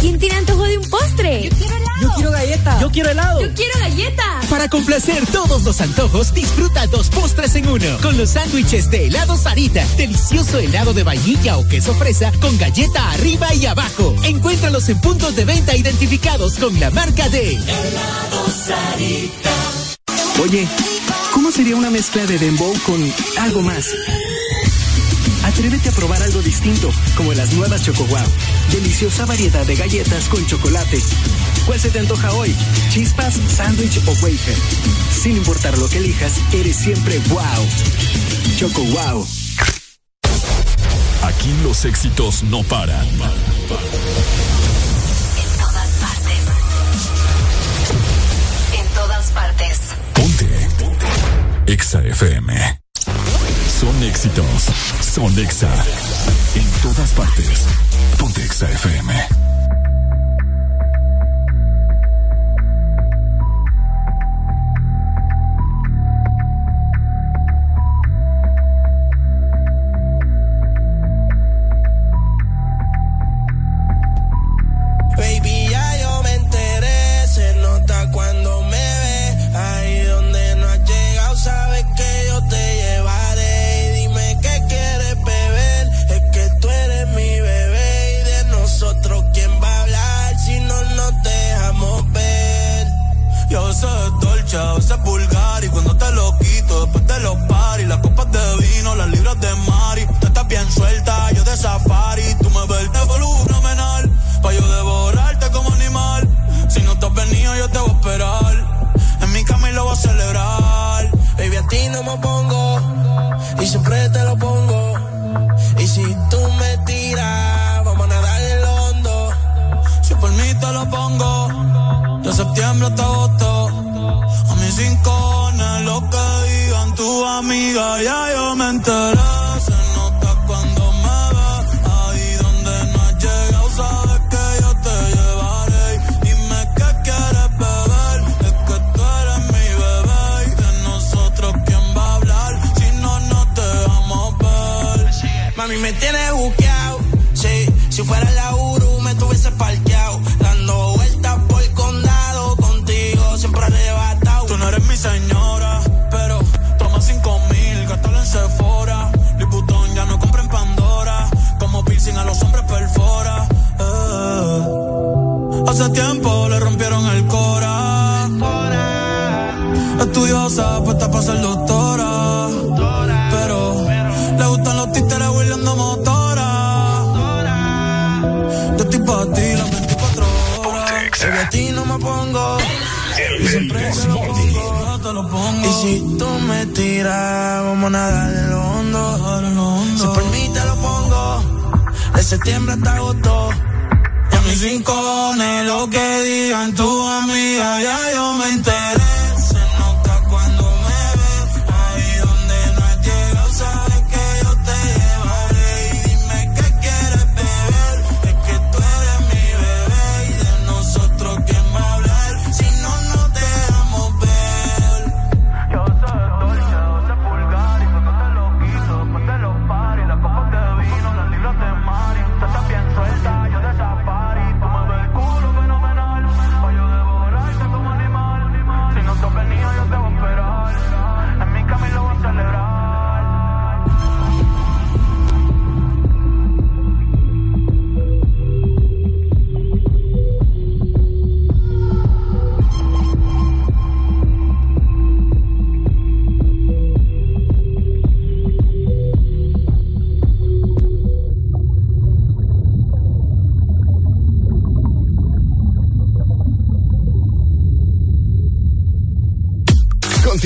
¿Quién tiene antojo de un postre? Yo quiero helado. Yo quiero galleta. Yo quiero helado. Yo quiero galleta. Para complacer todos los antojos, disfruta dos postres en uno. Con los sándwiches de helado Sarita. Delicioso helado de vainilla o queso fresa con galleta arriba y abajo. Encuéntralos en puntos de venta identificados con la marca de helado Sarita. Oye, ¿cómo sería una mezcla de dembow con algo más? Atrévete a probar algo distinto, como las nuevas Choco Wow. Deliciosa variedad de galletas con chocolate. ¿Cuál se te antoja hoy? ¿Chispas, sándwich o wafer? Sin importar lo que elijas, eres siempre wow. Choco Wow. Aquí los éxitos no paran. En todas partes. En todas partes. EXA FM. Son éxitos. Son EXA. En todas partes. Ponte EXA FM. Libros de Mari. Tú estás bien suelta, yo de safari. Tú me ves de fenomenal. Pa' yo devorarte como animal. Si no te has venido, yo te voy a esperar. En mi cama y lo voy a celebrar. Baby, a ti no me pongo. Y siempre te lo pongo. Y si tú me tiras, vamos a nadar el hondo. Si por mí te lo pongo. De septiembre hasta agosto. A mis cinco tu amiga, ya yo me enteré. Ser doctora. Pero le gustan los títeres huirleando motora. Yo estoy para ti las 24 horas. Baby, a ti no me pongo. Y siempre te lo pongo. Te lo pongo. Y si tú me tiras, vamos a nadar en lo hondo. Si por mí te lo pongo. De septiembre hasta agosto. Y a mis rincones, lo que digan tu amiga, ya yo me enteré.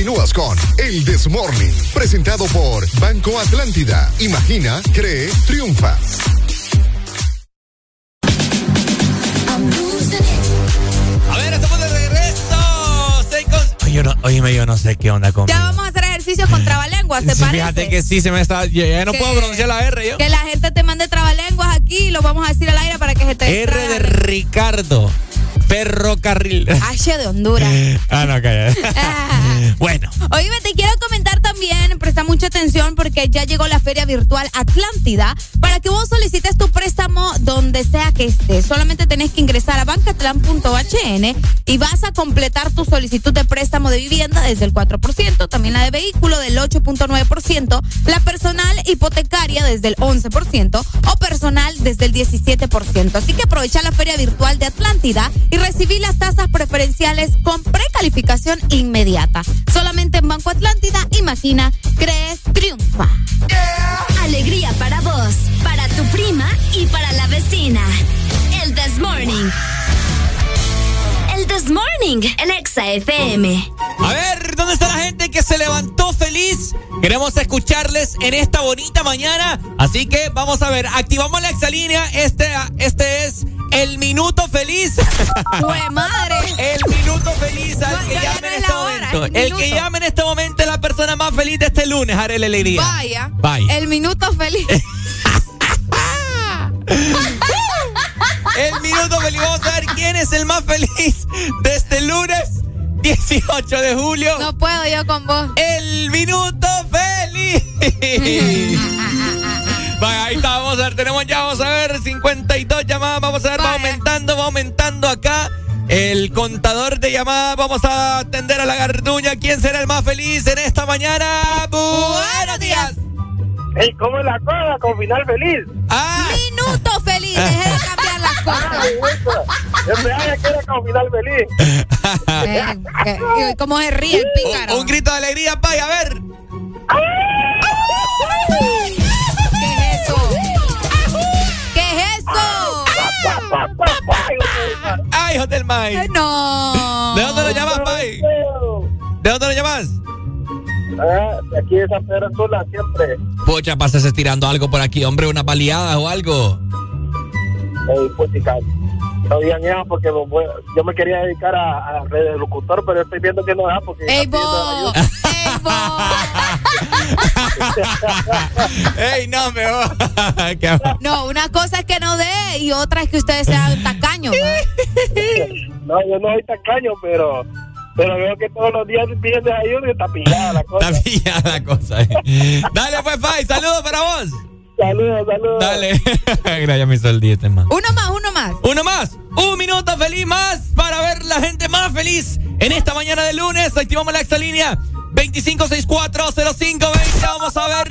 Continúas con El Desmorning, presentado por Banco Atlántida. Imagina, cree, triunfa. A ver, estamos de regreso. Oye, yo no, oíme, yo no sé qué onda con. Ya vamos a hacer ejercicios con trabalenguas, ¿te Sí, parece? Fíjate que sí, se me está. Ya, ya no Que- puedo pronunciar la R yo. Que la gente te mande trabalenguas aquí y lo vamos a decir al aire para que se te R de Ricardo. Perro carril. H de Honduras. ah, no, calla. Bueno. Oíme, te quiero comentar también, presta mucha atención porque ya llegó la Feria Virtual Atlántida para que vos solicites tu préstamo donde sea que estés. Solamente tenés que ingresar a bancatlan.hn y vas a completar tu solicitud de préstamo de vivienda desde el 4%, también la de vehículo del 8.9%, la personal hipotecaria desde el 11% o personal desde el 17%. Así que aprovecha la Feria Virtual de Atlántida y recibí las tasas preferenciales con precalificación inmediata. Solamente en Banco Atlántida, imagina, crees, triunfa. Alegría para vos, para tu prima y para la vecina. El This Morning. El This Morning, el Exa FM. A ver, ¿dónde está la gente que se levantó feliz? Queremos escucharles en esta bonita mañana. Así que vamos a ver, activamos la exalínea. Este, este es el minuto feliz. ¡Jue madre! El minuto feliz al No, que llame en es este hora, momento. el que llame en este momento es la persona más feliz de este lunes, Arele Alegría. Vaya. Vaya. El minuto feliz. El minuto feliz. Vamos a ver quién es el más feliz de este lunes 18 de julio. No puedo yo con vos. El minuto feliz. Vaya, ahí está, vamos a ver, tenemos ya, vamos a ver, 52 llamadas, vamos a ver, va aumentando, va aumentando acá. El contador de llamadas, vamos a atender a la garduña. ¿Quién será el más feliz en esta mañana? Buenos días. Ey, ¿cómo es la cosa? Con final feliz. Ah. Minuto feliz. Deje de cambiar las cosas. Yo pensaba que era con final feliz. Eh, que- ¿Cómo se ríe el pícaro? Un grito de alegría, pay, a ver. ¡Ay, hijo del maíz! ¡No! ¿De dónde lo llamas, Pai? ¿De dónde lo llamas? Ah, de aquí de San Pedro Sula, siempre. Pucha, pasas tirando algo por aquí, hombre, unas baleadas o algo. Ey, pues, no digan eso porque pues, yo me quería dedicar a, a red de locutor, pero estoy viendo que no da porque... ¡Ey, ayuda. ¡Ey, vos! ¡Ey, no, me voy! No, una cosa es que no dé y otra es que ustedes sean tacaños. ¿no? No, yo no soy tacaño, pero... Pero veo que todos los días piden de ayuda y está pillada la cosa. Está pillada la cosa. eh. Dale, pues, Pai, saludos para vos. Saludos, saludos. Dale. Gracias, me hizo el día este man. Uno más, uno más. Uno más, un minuto feliz más para ver la gente más feliz en esta mañana de lunes. Activamos la exalínea 25640520. Vamos a ver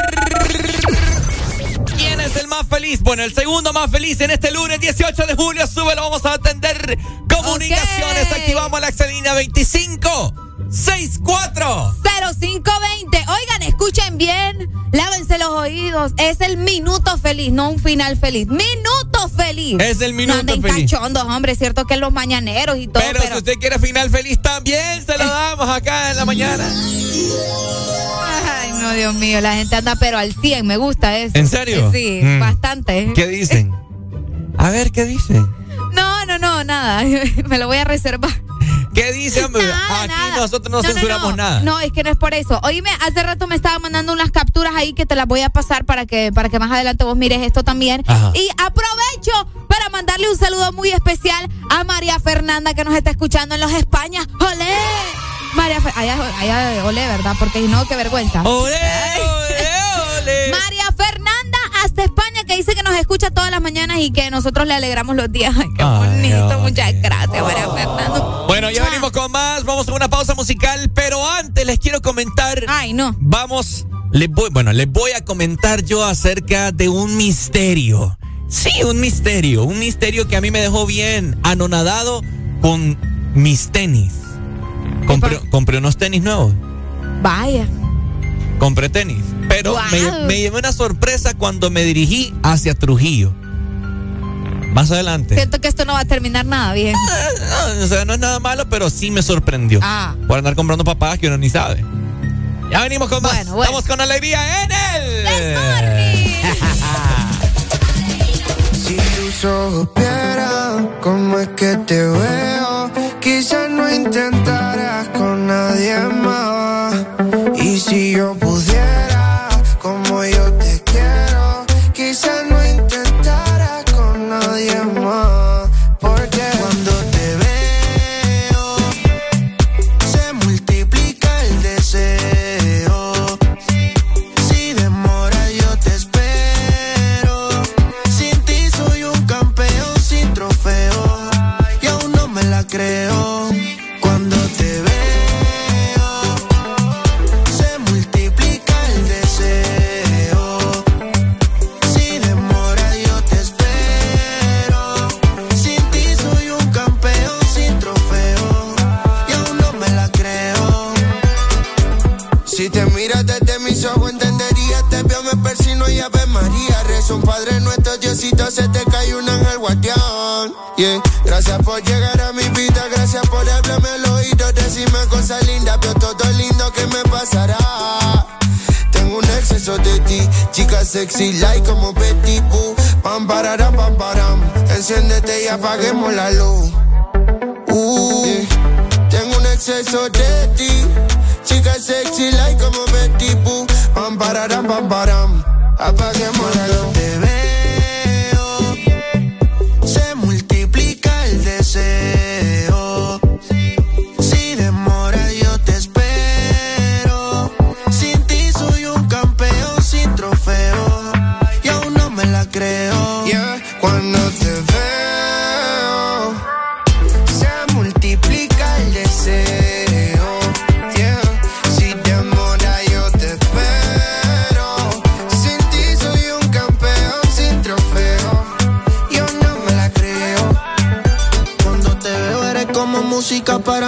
quién es el más feliz. Bueno, el segundo más feliz en este lunes 18 de julio. Súbelo, vamos a atender comunicaciones. Activamos la exalínea 2564. 0520. Oigan, escuchen bien. Lávense los oídos. Es el minuto feliz, no un final feliz. Minuto feliz. Es el minuto no anden feliz. cachondos, hombre. Es cierto que los mañaneros y todo. Pero, Pero, si usted quiere final feliz también, se lo damos acá en la mañana. Ay, no, Dios mío. La gente anda pero al 100. Me gusta eso. ¿En serio? Sí, Mm. bastante. ¿Qué dicen? A ver, ¿qué dicen? No, no, no, nada. Me lo voy a reservar. ¿Qué dicen? hombre? Nada, Aquí nada. nosotros no, censuramos no. nada. No, es que no es por eso. Oíme, hace rato me estaba mandando unas capturas ahí que te las voy a pasar para que, para que más adelante vos mires esto también. Ajá. Y aprovecho para mandarle un saludo muy especial a María Fernanda que nos está escuchando en los España. ¡Olé! María Fer- allá, allá, olé, ¿verdad? Porque si no, qué vergüenza. ¡Olé, olé, olé! María Fernanda hasta España que dice que nos escucha todas las mañanas y que nosotros le alegramos los días. Ay, qué bonito. Muchas gracias, María Fernanda. Bueno, ya venimos con más. Vamos a una pausa musical, pero antes les quiero comentar. Ay, no. Vamos, les voy, bueno, les voy a comentar yo acerca de un misterio. Sí, un misterio. Un misterio que a mí me dejó bien anonadado con mis tenis. Compré, compré unos tenis nuevos. Vaya. Compré tenis. Pero me, me llevé una sorpresa cuando me dirigí hacia Trujillo. Más adelante. Siento que esto no va a terminar nada bien. No, o sea, no es nada malo, pero sí me sorprendió. Ah. Por andar comprando papadas que uno ni sabe. Ya venimos con más. Bueno, bueno. Estamos con alegría en el. Si tus ojos vieran cómo es que te veo, quizás no intentaras con nadie más. Y si yo Padre nuestro, Diosito, se te cae un ángel guardián. Yeah. Gracias por llegar a mi vida, gracias por hablarme al oído, decirme cosas lindas, veo todo lindo que me pasará. Tengo un exceso de ti, chica sexy, like como Betty Boo. Pam, pararam, pam, param. Enciéndete y apaguemos la luz. Uh. Tengo un exceso de ti, chica sexy, like como Betty Boo. Pam, pararam, pam, param. Apaguemos la luz. Say.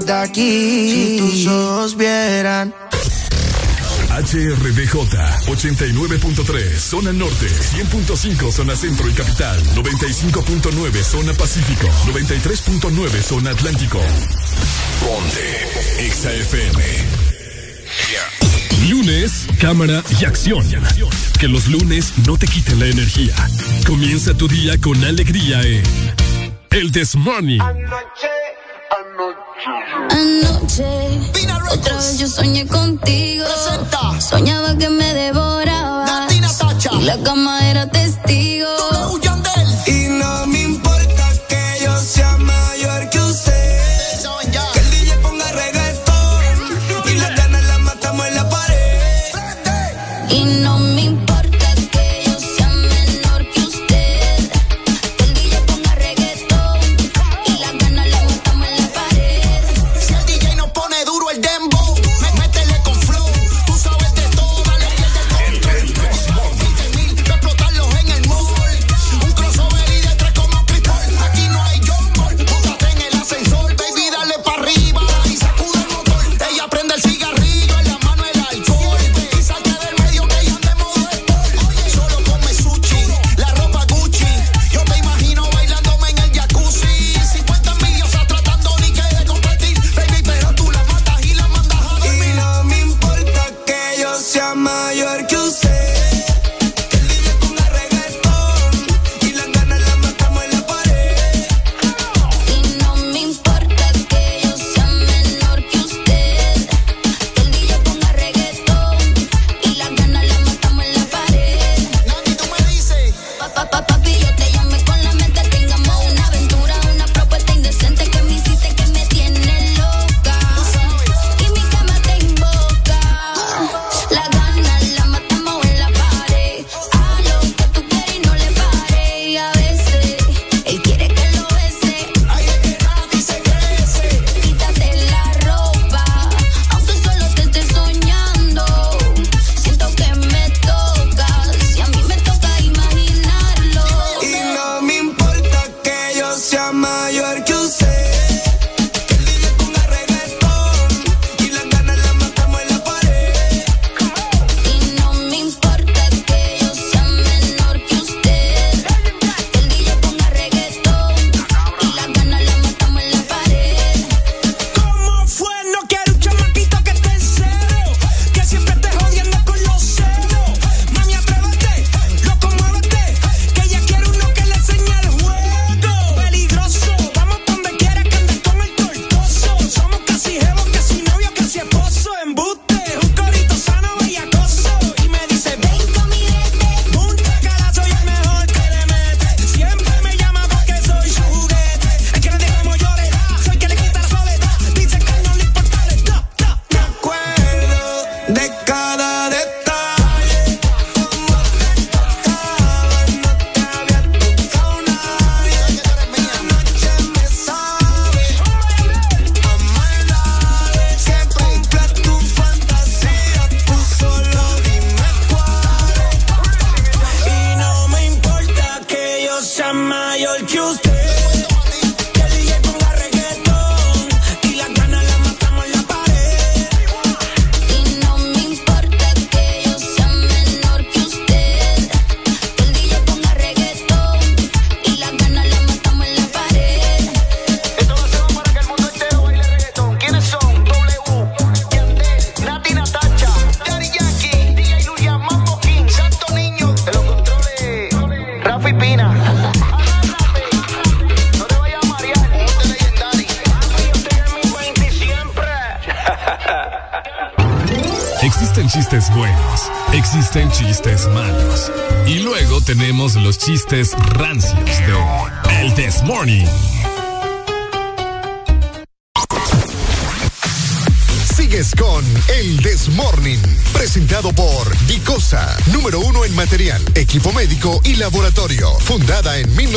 de aquí. Si tus ojos vieran. HRDJ 89.3 Zona Norte 100.5 Zona Centro y Capital 95.9 Zona Pacífico 93.9 Zona Atlántico Ponte XAFM. Lunes, cámara y acción Que los lunes no te quiten la energía Comienza tu día con alegría en El This Morning Anoche, anoche Anoche, otra vez yo soñé contigo. Presenta. Soñaba que me devoraba. Y la cama era testigo.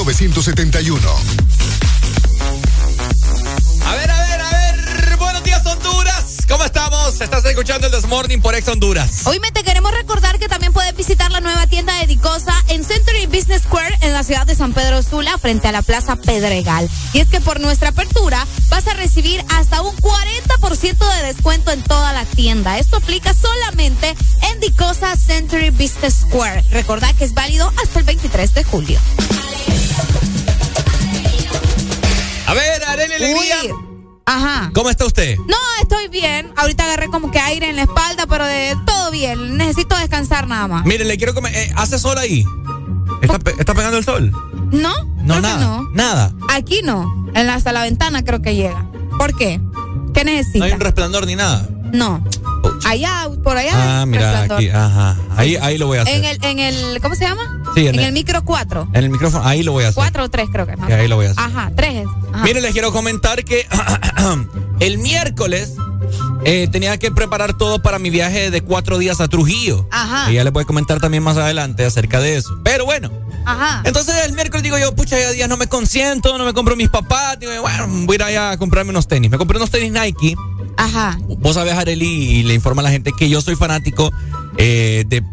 1971. A ver, a ver, a ver. Buenos días, Honduras. ¿Cómo estamos? Estás escuchando el Desmorning por Ex Honduras. Hoy me te queremos recordar que también puedes visitar la nueva tienda de Dicosa en Century Business Square en la ciudad de San Pedro Sula frente a la Plaza Pedregal. Y es que por nuestra apertura vas a recibir hasta un 40% de descuento en toda la tienda. Esto aplica solamente en Dicosa Century Business Square. Recordad que es válido hasta el 23 de julio. Ajá. ¿Cómo está usted? No, estoy bien. Ahorita agarré como que aire en la espalda, pero de todo bien. Necesito descansar nada más. Mire, le quiero comer. eh, ¿Hace sol ahí? ¿Está, pe- está pegando el sol? ¿No? No, nada. no. Nada. Aquí no. En la, hasta la ventana creo que llega. ¿Por qué? ¿Qué No necesita? hay un resplandor ni nada. No. Allá, por allá. Ah, mira, resplandor. aquí. Ajá. Ahí, ahí lo voy a hacer. En el, en el, ¿cómo se llama? Sí, en en el, el- micro 4. En el micrófono, ahí lo voy a hacer. 4 o 3 creo que, ¿no? Sí, ahí lo voy a hacer. Ajá, 3 Ajá. Mire, les quiero comentar que el miércoles eh, tenía que preparar todo para mi viaje de cuatro días a Trujillo. Ajá. Y ya les voy a comentar también más adelante acerca de eso. Pero bueno, Ajá. entonces el miércoles digo yo, pucha, ya días no me consiento, no me compro mis papás. Digo, bueno, voy a ir allá a comprarme unos tenis. Me compré unos tenis Nike. Ajá. Vos sabés, Areli, y le informa a la gente que yo soy fanático eh, de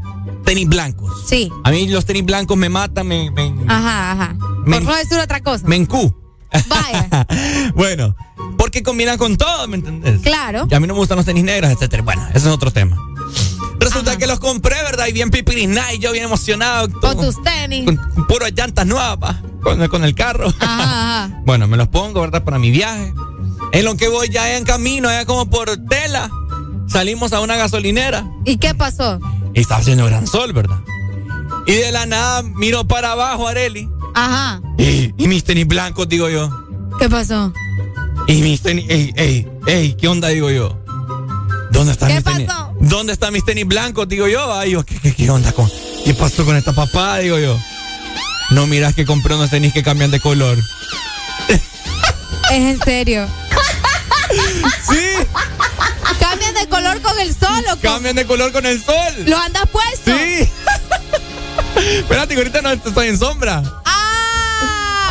tenis blancos. Sí. A mí los tenis blancos me matan, me, me, Ajá, ajá. Me- Por no decir otra cosa. me encu. Vaya. bueno, porque combinan con todo, ¿me entendés? Claro. Y a mí no me gustan los tenis negros, etcétera. Bueno, ese es otro tema. Resulta que los compré, ¿verdad? Y bien pipiris nice, yo bien emocionado. Con tus tenis. Con, con puras llantas nuevas, pa, con, con el carro. Ajá, ajá. bueno, me los pongo, ¿verdad? Para mi viaje. En lo que voy ya en camino, allá como por tela, salimos a una gasolinera ¿Y qué pasó? y estaba haciendo gran sol, ¿verdad? Y de la nada miro para abajo, Areli, Ajá. y, y mis tenis blancos, digo yo. ¿Qué pasó? Y mis tenis, ey, ey, ey, ¿qué onda? Digo yo. ¿Dónde están ¿Qué mis tenis? ¿Dónde están mis tenis blancos? Digo yo. Ay, yo, ¿qué, qué, qué onda con? ¿Qué pasó con esta papá? Digo yo. No miras que compré unos tenis que cambian de color. Es en serio. Sí. ¿Cambian de color con el sol o Cambian de color con el sol. ¿Lo andas puesto? Sí. Espérate, ahorita no estoy en sombra.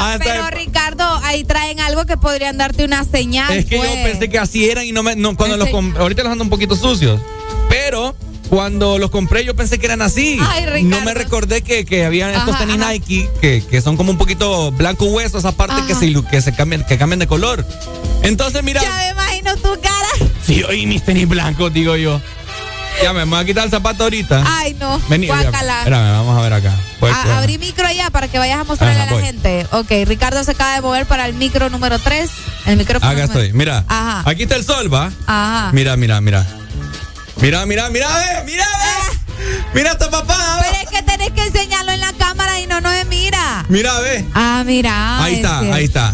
Ah, Hasta pero el- Ricardo, ahí traen algo que podrían darte una señal. Es que pues. yo pensé que así eran y no me. No, cuando ¿En los. Ahorita los ando un poquito sucios. Pero. Cuando los compré yo pensé que eran así. Ay, Ricardo. no me recordé que, que habían estos tenis. Nike que, que son como un poquito blanco hueso, esa parte que se, que se cambian, que cambian de color. Entonces, mira, Ya me imagino tu cara. sí, oí mis tenis blancos, digo yo. Ya me voy a quitar el zapato ahorita. Ay, no. Vení, Guácala. espérame, vamos a ver acá. Pues, A- abrí micro allá para que vayas a mostrarle Ajá, a la voy. gente. Ok, Ricardo se acaba de mover para el micro número 3. El micrófono. Acá número- estoy, mira. Ajá. Aquí está el sol, ¿va? Ajá. Mira, mira, mira. Mira, mira, mira, ve, mira, ve. Mira esta papá. Pero es que tenés que enseñarlo en la cámara y no, no me mira. Mira, ve. Ah, mira. ahí es está, cierto. ahí está.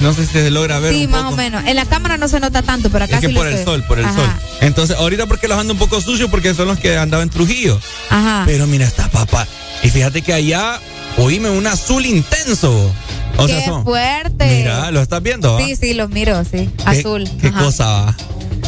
No sé si se logra ver Sí, un más poco. o menos. En la cámara no se nota tanto, pero acá Es que sí lo por el sé. sol, por el Ajá. sol. Entonces, ahorita porque los ando un poco sucios porque son los que andaba en Trujillo. Ajá. Pero mira esta papá. Y fíjate que allá oíme un azul intenso. O Qué sea, son. fuerte. Mira, ¿lo estás viendo? va? Sí, sí, los miro, sí. ¿Qué- Azul. ¿Qué, Ajá. cosa va?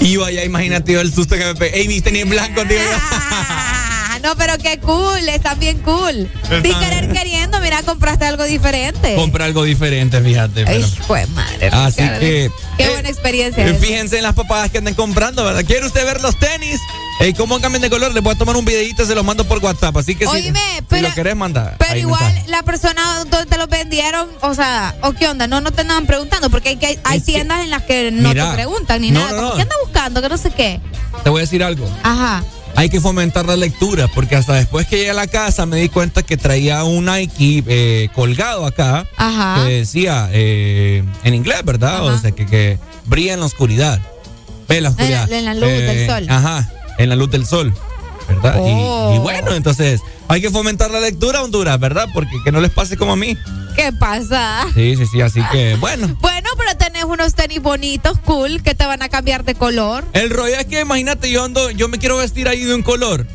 Iba allá, imagínate yo, el susto que me pegué. Ey, mis tenis blancos, tío. Ah, no, pero qué cool, están bien cool. Están- Sin querer queriendo, mira, compraste algo diferente. Compré algo diferente, fíjate. pero- Ay, fue madre. Así que. Qué eh, buena experiencia. eh. Fíjense en las papadas que anden comprando, ¿verdad? ¿Quiere usted ver los tenis? Ey, ¿Cómo cambian de color? Les voy a tomar un videito y se los mando por WhatsApp. Así que si- Oíme, si, pero- lo querés mandar. Pero igual mensaje. la persona donde te los vendieron, o sea, ¿o qué onda? No, no te andaban preguntando, porque hay, que- hay Es que- tiendas en las que no Mira, te preguntan ni no, nada. no, no. ¿Qué anda buscando? Que no sé qué. Te voy a decir algo. Ajá. Hay que fomentar la lectura, porque hasta después que llegué a la casa me di cuenta que traía un Nike eh, colgado acá Ajá. que decía eh, en inglés, ¿verdad? O sea, que, que brilla en la oscuridad. Ve la oscuridad. En la luz del sol. Ajá, en la luz del sol. ¿Verdad? Y- Oh. Y, bueno, entonces hay que fomentar la lectura a Honduras, ¿verdad? Porque que no les pase como a mí. ¿Qué pasa? Sí, sí, sí, así que bueno. Bueno, pero tenés unos tenis bonitos, cool, que te van a cambiar de color. El rollo es que imagínate, yo ando, yo me quiero vestir ahí de un color.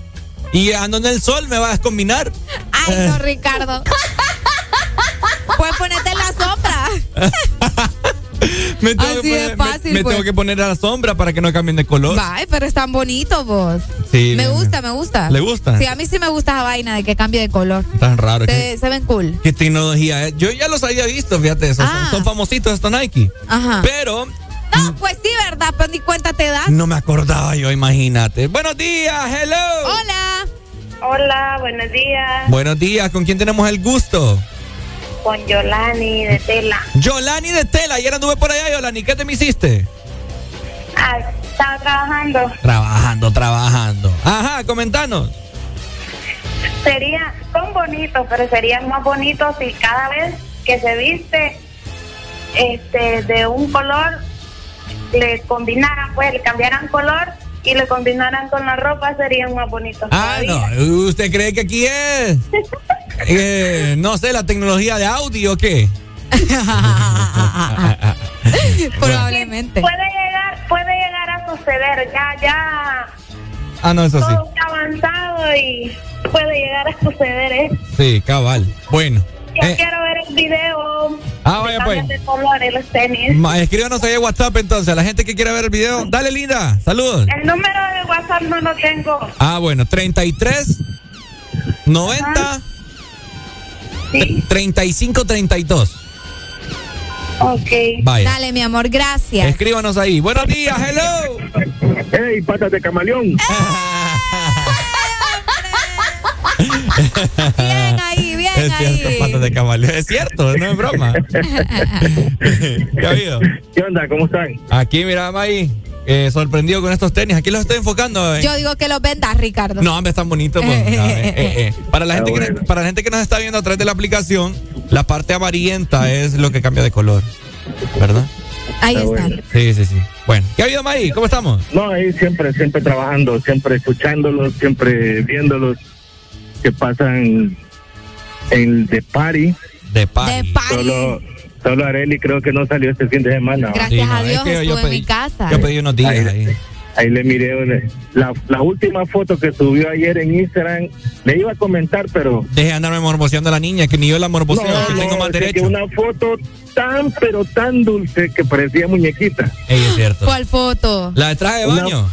Y ando en el sol, me vas a combinar. Ay, no, Ricardo. Puedes ponerte en la sombra. Me tengo, Así que de poner, me- fácil, me pues. tengo que poner a la sombra para que no cambien de color. Ay, pero están bonitos vos. Sí, me gusta, me gusta. ¿Le gusta? Sí, a mí sí me gusta esa vaina de que cambie de color. Tan raro. Se, ¿Qué, se ven cool. qué tecnología es? Yo ya los había visto, fíjate, son, Ah. son famositos estos Nike. Ajá. Pero No, No, pues sí, ¿verdad? Pero ni cuenta te das. No me acordaba yo, imagínate. Buenos días, hello. Hola. Hola, buenos días. Buenos días, ¿con quién tenemos el gusto? Con Yolani de Tela. Yolani de Tela, ayer anduve por allá, Yolani, ¿qué te me hiciste? Ah, estaba trabajando. Trabajando, trabajando. Ajá, comentanos. Sería, son bonitos, pero serían más bonitos si cada vez que se viste este de un color le combinaran, pues le cambiaran color y le combinaran con la ropa serían más bonitos. Ah, no, ¿usted cree que aquí es? eh, no sé, la tecnología de audio o qué? Probablemente. Puede llegar, puede llegar a suceder, ya, ya. Ah, no, eso sí. Todo avanzado y puede llegar a suceder, ¿eh? Sí, cabal. Bueno. Ya eh, quiero ver el video. Ah, vaya, de pues. de colores, los tenis. ma- escríbanos ahí en WhatsApp entonces, a la gente que quiera ver el video. Dale, linda. Saludos. El número de WhatsApp no lo tengo. Ah, bueno, 33 90 35 32. Ok. Vaya. Dale, mi amor, gracias. Escríbanos ahí. Buenos días, hello. Hey, patas de camaleón. Bien ahí, Es ahí. cierto, patas de camaleón. Es cierto, no es broma. ¿Qué ha habido? ¿Qué onda? ¿Cómo están? Aquí, mira, May, eh, sorprendido con estos tenis. Aquí los estoy enfocando. eh. Yo digo que los vendas, Ricardo. No, hombre, están bonitos. pues, no, eh, eh, eh. Para, la gente que, para la gente que nos está viendo a través de la aplicación, la parte amarillenta es lo que cambia de color. ¿Verdad? Ahí está. Sí, sí, sí. Bueno, ¿qué ha habido, May? ¿Cómo estamos? No, ahí siempre, siempre trabajando, siempre escuchándolos, siempre viéndolos que pasan en The Party. De party. Solo, solo Areli creo que no salió este fin de semana. Gracias a Dios estuve en mi casa. Yo pedí unos días Ahí, ahí. ahí le miré la, la última foto que subió ayer en Instagram. Le iba a comentar, pero Deje de andarme morboseando a la niña, que ni yo la morboseo, No, que no, tengo más es que derecho. una foto tan, pero tan dulce que parecía muñequita. Ey, es cierto. ¿Cuál foto? ¿La de traje de Una- baño?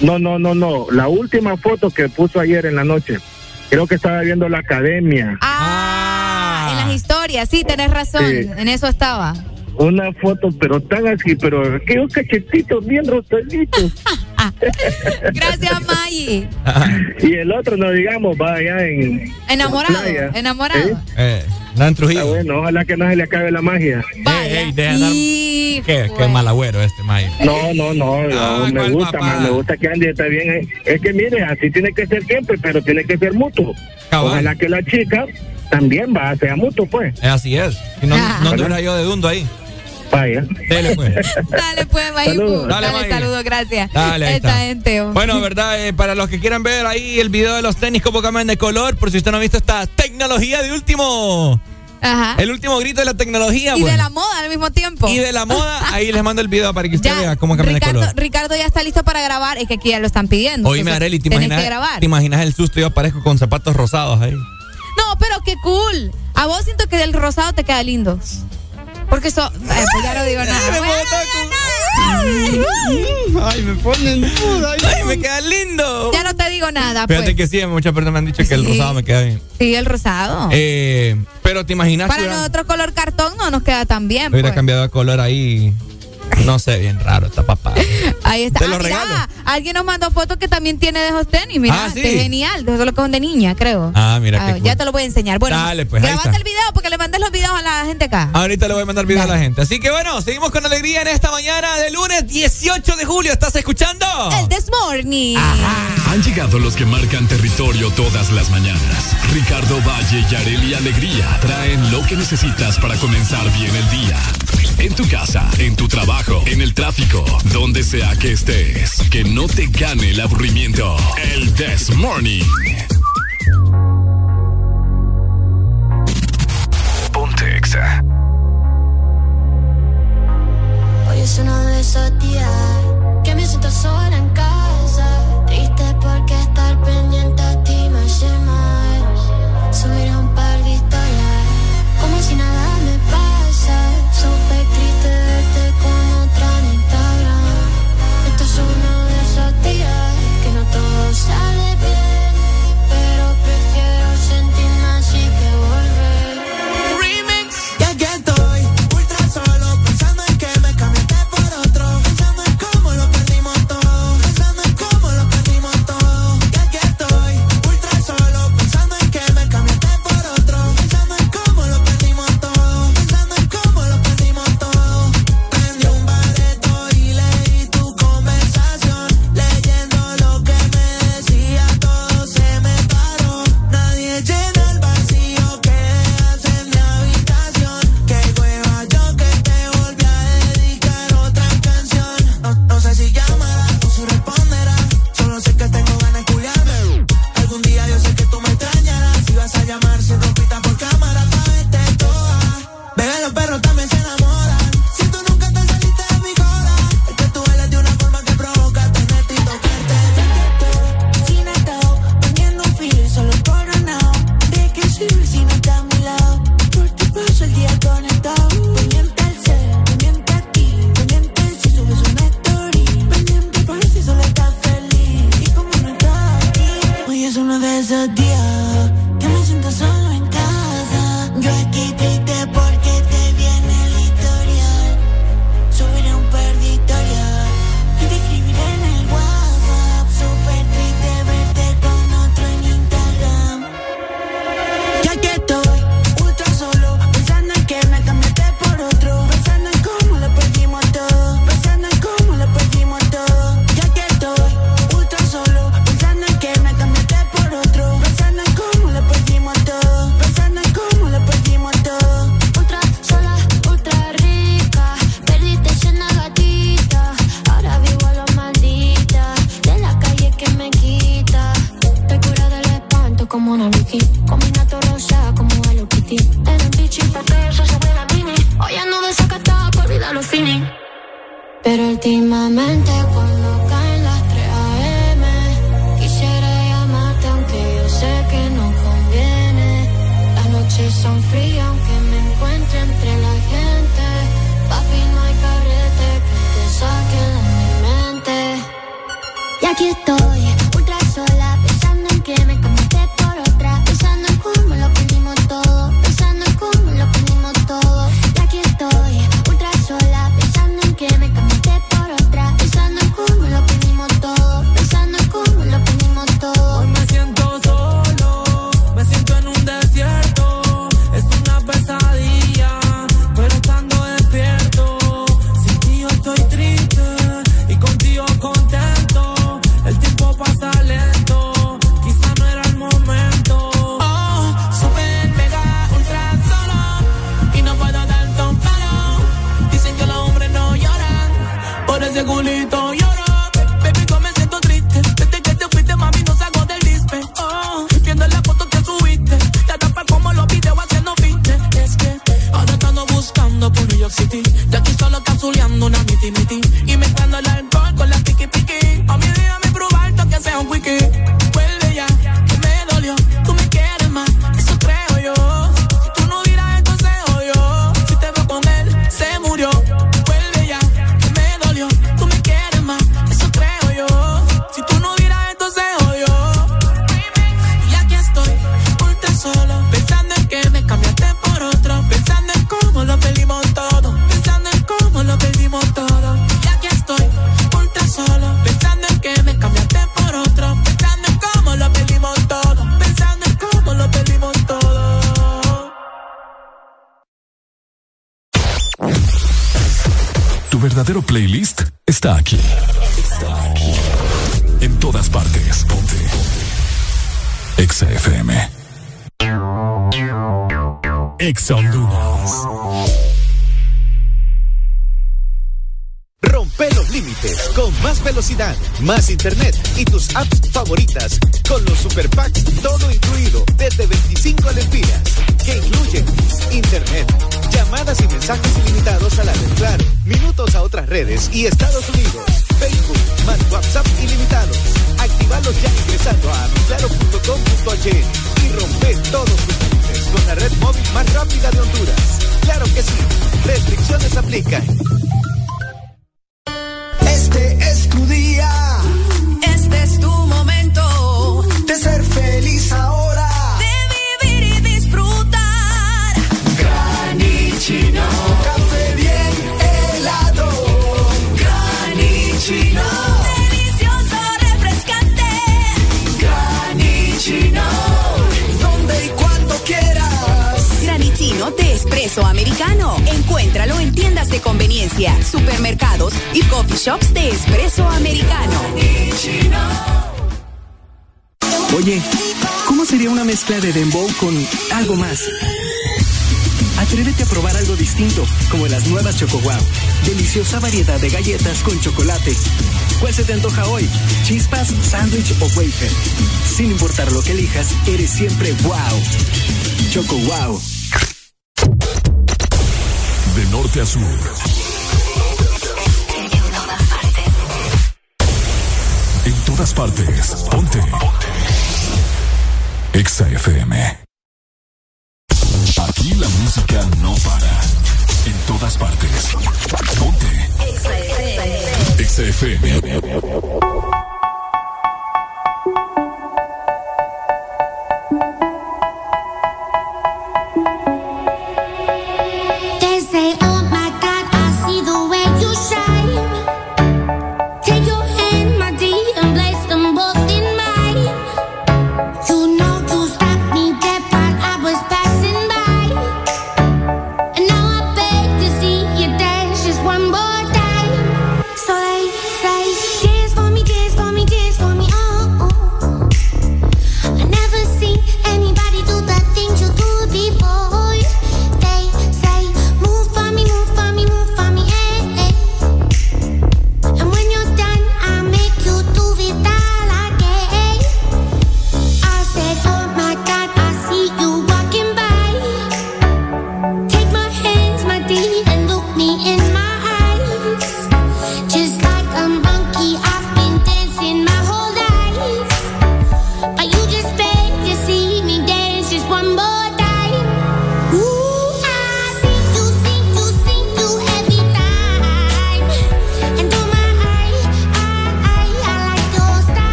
No, no, no, no. La última foto que puso ayer en la noche. Creo que estaba viendo la academia. Ah, en las historias, sí, tenés razón. Sí. En eso estaba. Una foto, pero tan así, pero aquellos cachetitos bien rosaditos. Gracias, Maggie. y el otro, no digamos, va allá en. Enamorado, en enamorado. Eh, no en Trujillo. Ah, bueno, ojalá que no se le acabe la magia. Ey, ey, deja de andar- Qué, qué mal agüero este, May. No, no, no, no, Ah, me ¿cuál gusta, me gusta que Andy está bien. Es que mire, así tiene que ser siempre, pero tiene que ser mutuo. Cabal. Ojalá que la chica también va, sea mutuo, pues. Eh, Así es. Si no, no anduviera yo de dundo ahí. Vaya. Dele, pues. Dale, pues. Saludos. Dale, Dale, saludos, gracias. Dale, ahí Esta está. gente. oh. Bueno, verdad, eh, para los que quieran ver ahí el video de los tenis, cómo cambian de color, por si usted no ha visto esta tecnología de último. Ajá. El último grito de la tecnología, Y bueno. de la moda al mismo tiempo. Y de la moda, ahí les mando el video para que usted vea cómo cambian de Ricardo, color. Ricardo ya está listo para grabar. Es que aquí ya lo están pidiendo. Oíme, entonces Areli, ¿te imaginas, que grabar. ¿te imaginas el susto? Yo aparezco con zapatos rosados ahí. No, pero qué cool. A vos siento que del rosado te queda lindo. Porque eso. eh, pues ya no digo nada. Bueno, Ay, me ponen duda. Ay, me queda lindo. ya no te digo nada. Fíjate Pues. que sí, muchas personas me han dicho que el Sí. rosado me queda bien. Sí, el rosado. Eh, pero te imaginas que Para nosotros color cartón no nos queda tan bien. hubiera pues. cambiado de color ahí. No sé, bien raro está papá. Ahí está. Te Ah, lo mira, regalo. alguien nos mandó fotos que también tiene de esos tenis. Mira, Ah, sí. qué genial. De solo que son de niña, creo. Ah, mira qué Ah, cool. Ya te lo voy a enseñar. Bueno, Dale, pues, ahí grabate está. el video porque le mandes los videos a la gente acá. Ahorita le voy a mandar video a la gente. Así que bueno, seguimos con alegría en esta mañana de lunes 18 de julio. ¿Estás escuchando? El This Morning. Han llegado los que marcan territorio todas las mañanas. Ricardo Valle y Areli Alegría traen lo que necesitas para comenzar bien el día. En tu casa, en tu trabajo, en el tráfico, donde sea que estés. Que no te gane el aburrimiento. El This Morning. Ponte Exa. Hoy es uno de esos días que me siento sola en casa. Triste porque uno de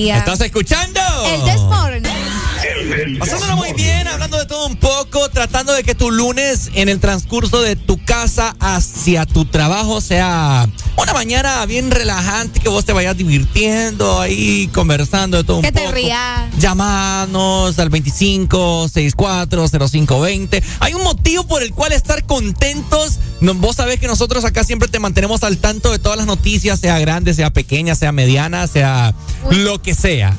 Alegría. ¿Estás escuchando? El This Morning. Pasándolo muy bien, hablando de todo un poco, tratando de que tu lunes en el transcurso de tu casa hacia tu trabajo sea una mañana bien relajante, que vos te vayas divirtiendo ahí, conversando de todo un Que poco. te rías. Llamanos al 25 64 0520. Hay un motivo por el cual estar contentos. No, vos sabés que nosotros acá siempre te mantenemos al tanto de todas las noticias, sea grande, sea pequeña, sea mediana, sea lo que sea.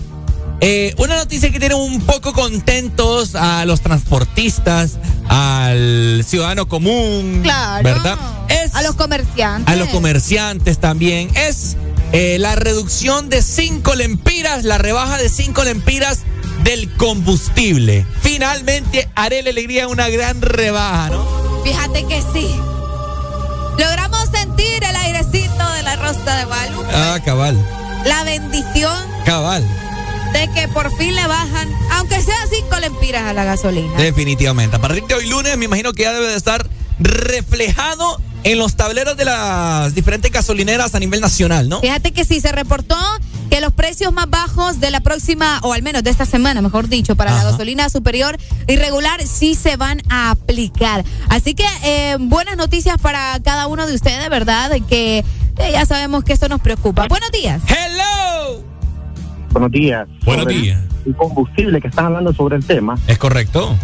Eh, una noticia que tiene un poco contentos a los transportistas, al ciudadano común, Claro. ¿verdad? Es A los comerciantes. a los comerciantes también. Es eh, la reducción de 5 lempiras, la rebaja de 5 lempiras del combustible. Finalmente, haré la alegría una gran rebaja, ¿no? Fíjate que sí. Logramos sentir el airecito de la Rosa de Guadalupe. Ah, cabal, La bendición cabal. de que por fin le bajan, aunque sea cinco lempiras a la gasolina. Definitivamente. A partir de hoy lunes, me imagino que ya debe de estar reflejado en los tableros de las diferentes gasolineras a nivel nacional, ¿no? Fíjate que sí, se reportó que los precios más bajos de la próxima, o al menos de esta semana, mejor dicho, para la gasolina superior y regular, sí se van a aplicar. Así que eh, buenas noticias para cada uno de ustedes, ¿verdad? Que eh, ya sabemos que esto nos preocupa. Buenos días. ¡Hello! Buenos días. Buenos Sobre días. El combustible que están hablando sobre el tema, ¿Es correcto?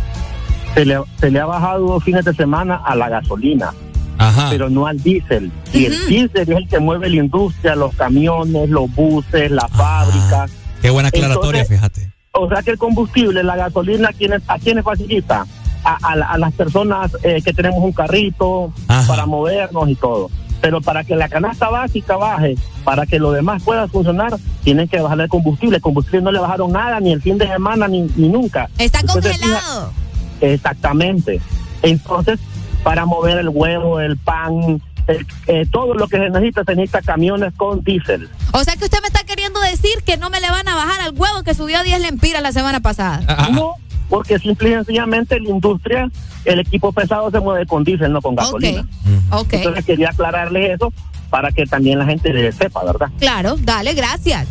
se le, se le ha bajado dos fines de semana a la gasolina, Ajá. pero no al diésel. Y el diésel es el que mueve la industria, los camiones, los buses, las fábricas. Qué buena aclaratoria, Entonces, fíjate. O sea que el combustible, la gasolina, ¿a quiénes, a quiénes facilita? A, a la- a las personas eh, que tenemos un carrito Ajá. para movernos y todo. Pero para que la canasta básica baje, para que lo demás pueda funcionar, tienen que bajar el combustible. El combustible no le bajaron nada, ni el fin de semana, ni, ni nunca. Está congelado. fija- Exactamente. Entonces, para mover el huevo, el pan, el- eh, todo lo que se necesita, se necesita camiones con diésel. O sea que usted me está queriendo decir que no me le van a bajar al huevo que subió 10 lempiras la semana pasada. Ah, No, porque simple y sencillamente la industria, el equipo pesado se mueve con diésel, no con gasolina. Entonces quería aclararle eso para que también la gente le sepa, ¿verdad? claro, dale, gracias.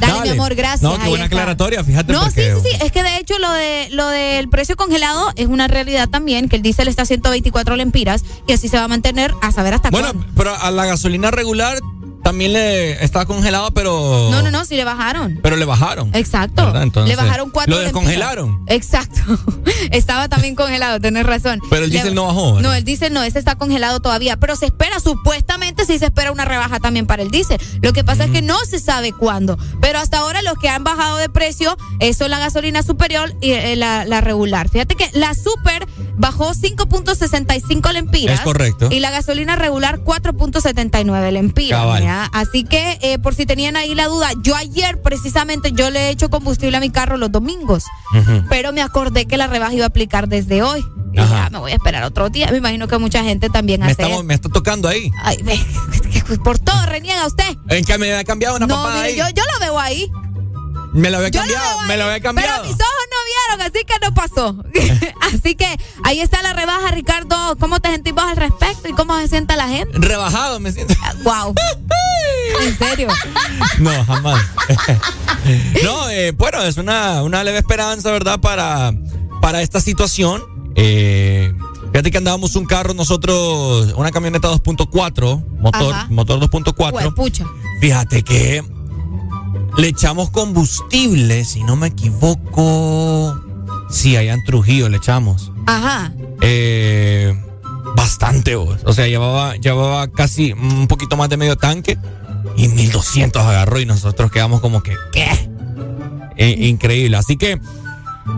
Dale, mi amor, gracias. No, qué buena está. aclaratoria, fíjate. No, sí, porque- sí, sí, es que de hecho lo de lo del precio congelado es una realidad también, que el diésel está a 124 lempiras y así se va a mantener a saber hasta Bueno, cuándo. pero a la gasolina regular también le está congelado, pero. No, no, no, sí le bajaron. Pero le bajaron. Exacto. Entonces, le bajaron cuatro Lo descongelaron. Exacto. Estaba también congelado, tenés razón. Pero el diésel no bajó, ¿verdad? No, el diésel no, ese está congelado todavía. Pero se espera, supuestamente sí se espera una rebaja también para el diésel. Lo que pasa es que no se sabe cuándo. Pero hasta ahora los que han bajado de precio eh, son la gasolina superior y eh, la, la regular. Fíjate que la super bajó 5.65 lempiras. Es correcto. Y la gasolina regular 4.79 lempiras. Cabal. ¿Ya? Así que eh, por si tenían ahí la duda, yo ayer precisamente yo le he hecho combustible a mi carro los domingos, pero me acordé que la rebaja iba a aplicar desde hoy. Y ya me voy a esperar otro día. Me imagino que mucha gente también Me hace. está, me está tocando ahí. Ay, ve, por todo reniega usted. En que me había cambiado una no, papada mire, ahí. yo, yo lo veo ahí. Me la había lo cambiado, me ahí, había cambiado. Pero mis ojos vieron, así que no pasó. así que ahí está la rebaja, Ricardo. ¿Cómo te sentís vos al respecto y cómo se sienta la gente? Rebajado me siento. Wow. en serio. No, jamás. no, eh, bueno, es una, una leve esperanza, ¿verdad? Para, para esta situación. Eh, fíjate que andábamos un carro nosotros, una camioneta 2.4, motor, Ajá. motor 2.4. Huepucha. Fíjate que le echamos combustible, si no me equivoco. Sí, allá en Trujillo le echamos. Ajá. Eh, bastante, vos. O sea, llevaba, llevaba casi un poquito más de medio tanque y 1200 agarró y nosotros quedamos como que, ¿qué? Eh, increíble. Así que,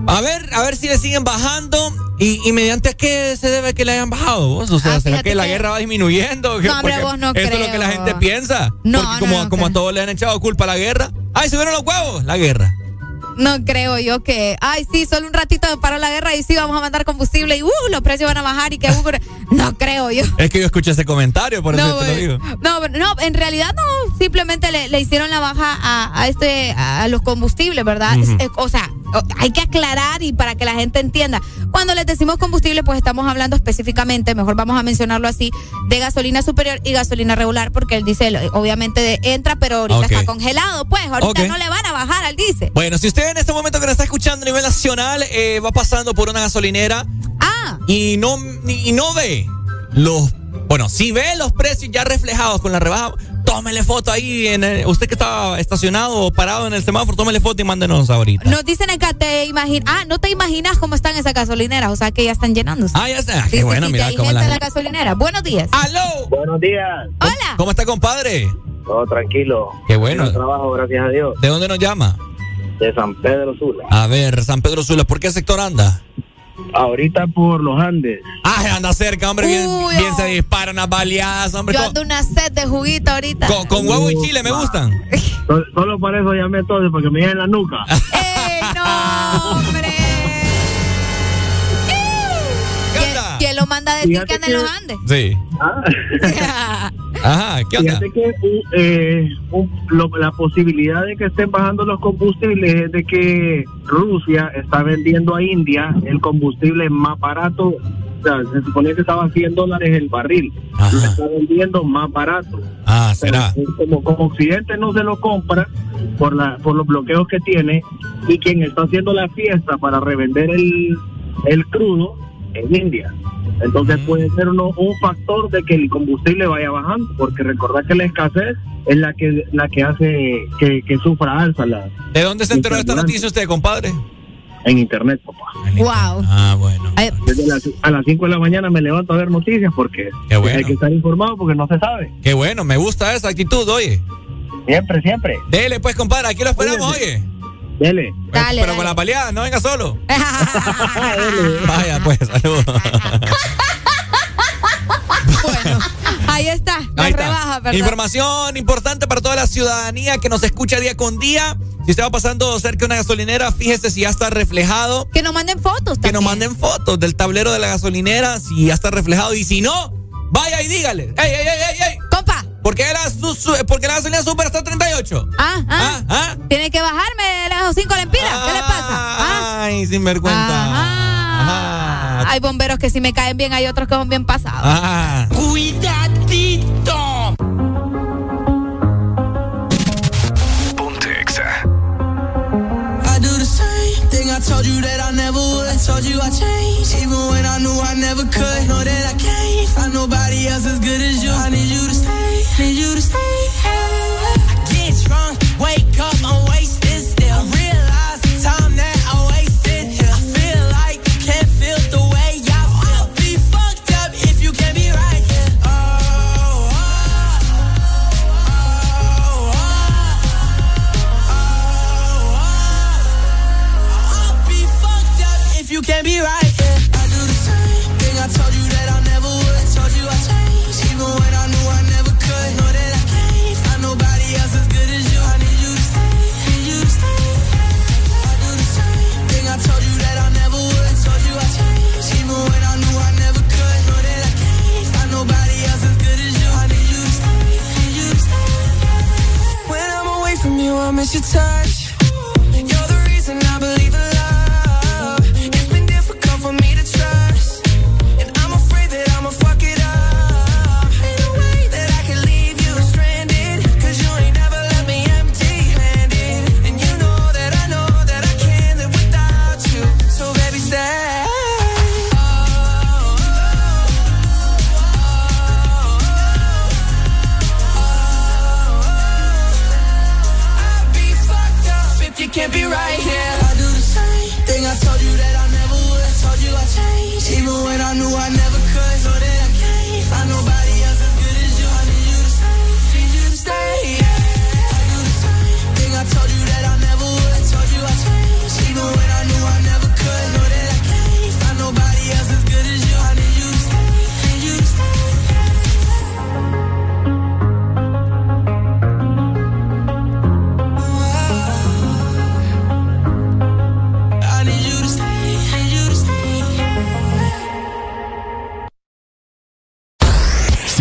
a ver, a ver si le siguen bajando y, y mediante qué se debe que le hayan bajado vos. O sea, Ah, ¿será que la guerra va disminuyendo? No, hombre, vos no Eso es lo que la gente piensa. No, Porque no, como, no como a todos le han echado culpa a la guerra. ¡Ay, subieron los huevos! La guerra. No creo yo que, ay, sí, solo un ratito paró la guerra y sí, vamos a mandar combustible y uh, los precios van a bajar y que uh, no creo yo. Es que yo escuché ese comentario, por eso te lo digo. No, no, en realidad no, simplemente le, hicieron la baja a, este, a los combustibles, ¿verdad? o sea, hay que aclarar y para que la gente entienda. Cuando les decimos combustible, pues estamos hablando específicamente, mejor vamos a mencionarlo así, de gasolina superior y gasolina regular, porque el diésel obviamente entra, pero ahorita está congelado, pues ahorita no le van a bajar al diésel. Bueno, si usted en este momento que nos está escuchando a nivel nacional eh, va pasando por una gasolinera ah. y no, y no ve los, bueno, si ve los precios ya reflejados con la rebaja, tómele foto ahí. En usted que está estacionado o parado en el semáforo, tómele foto y mándenos ahorita. Nos dicen acá, te imaginas. Ah, no te imaginas cómo están esas gasolineras. O sea, que ya están llenándose. Ah, ya está. Qué bueno, mira cómo la... la gasolinera. Buenos días. ¡Aló! Buenos días. Hola. ¿Cómo está, compadre? Todo tranquilo. Qué bueno. trabajo, gracias a Dios. ¿De dónde nos llama? De San Pedro Sula. A ver, San Pedro Sula, ¿por qué sector anda? Ahorita por los Andes. Ah, anda cerca, hombre. bien, bien, se disparan las baleadas, hombre. Yo ando una sed de juguito ahorita. Con, huevo y chile, me gustan. Solo, para eso llamé entonces, porque me en la nuca. ¡Ey, no, hombre! Lo manda a decir que anda en los Andes? Sí. Ah. Ajá, ¿qué onda? Fíjate que eh, la posibilidad de que estén bajando los combustibles es de que Rusia está vendiendo a India el combustible más barato. O sea, se suponía que estaba a 100 dólares el barril. Lo está vendiendo más barato. Ah, será. como, como Occidente no se lo compra por, la, por los bloqueos que tiene y quien está haciendo la fiesta para revender el, el crudo en India. Entonces puede ser uno, un factor de que el combustible vaya bajando, porque recordad que la escasez es la que la que hace que, sufra alza. La, ¿De dónde se enteró de esta noticia usted, compadre? En internet, papá. wow. Ah, bueno. Desde a las 5 de la mañana me levanto a ver noticias porque hay que estar informado porque no se sabe. Qué bueno, me gusta esa actitud, oye. Siempre, siempre. Dele, pues, compadre, aquí lo esperamos, oye. Dele. Dale, pero con la paliada, no venga solo. Vaya, pues, saludos. bueno, ahí está, la rebaja, ¿verdad? Información importante para toda la ciudadanía que nos escucha día con día. Si usted va pasando cerca de una gasolinera, fíjese si ya está reflejado. Que nos manden fotos Que nos manden fotos del tablero de la gasolinera, si ya está reflejado. Y si no, vaya y dígale. ¡Ey, ey, ey, ey! ey! ¿Por qué la, porque la gasolina super está 38? Ah, ah, ah, ah. Tiene que bajarme las 5 lempiras. ¿Qué le pasa? Ah. Ay, sin vergüenza. Hay bomberos que si me caen bien, hay otros que son bien pasados. Ah. ¡Cuidadito! Ponte Exa. I do the same thing I told you that I never would. I told you I changed, even when I knew I never could. Know that I can't find nobody else as good as you. I need you to stay. Need you to stay. I get drunk, wake up, I'm wasted still. I realize miss your touch. Can't be right here. I do the same thing I told you that I never would. Told you I changed, even when I knew I never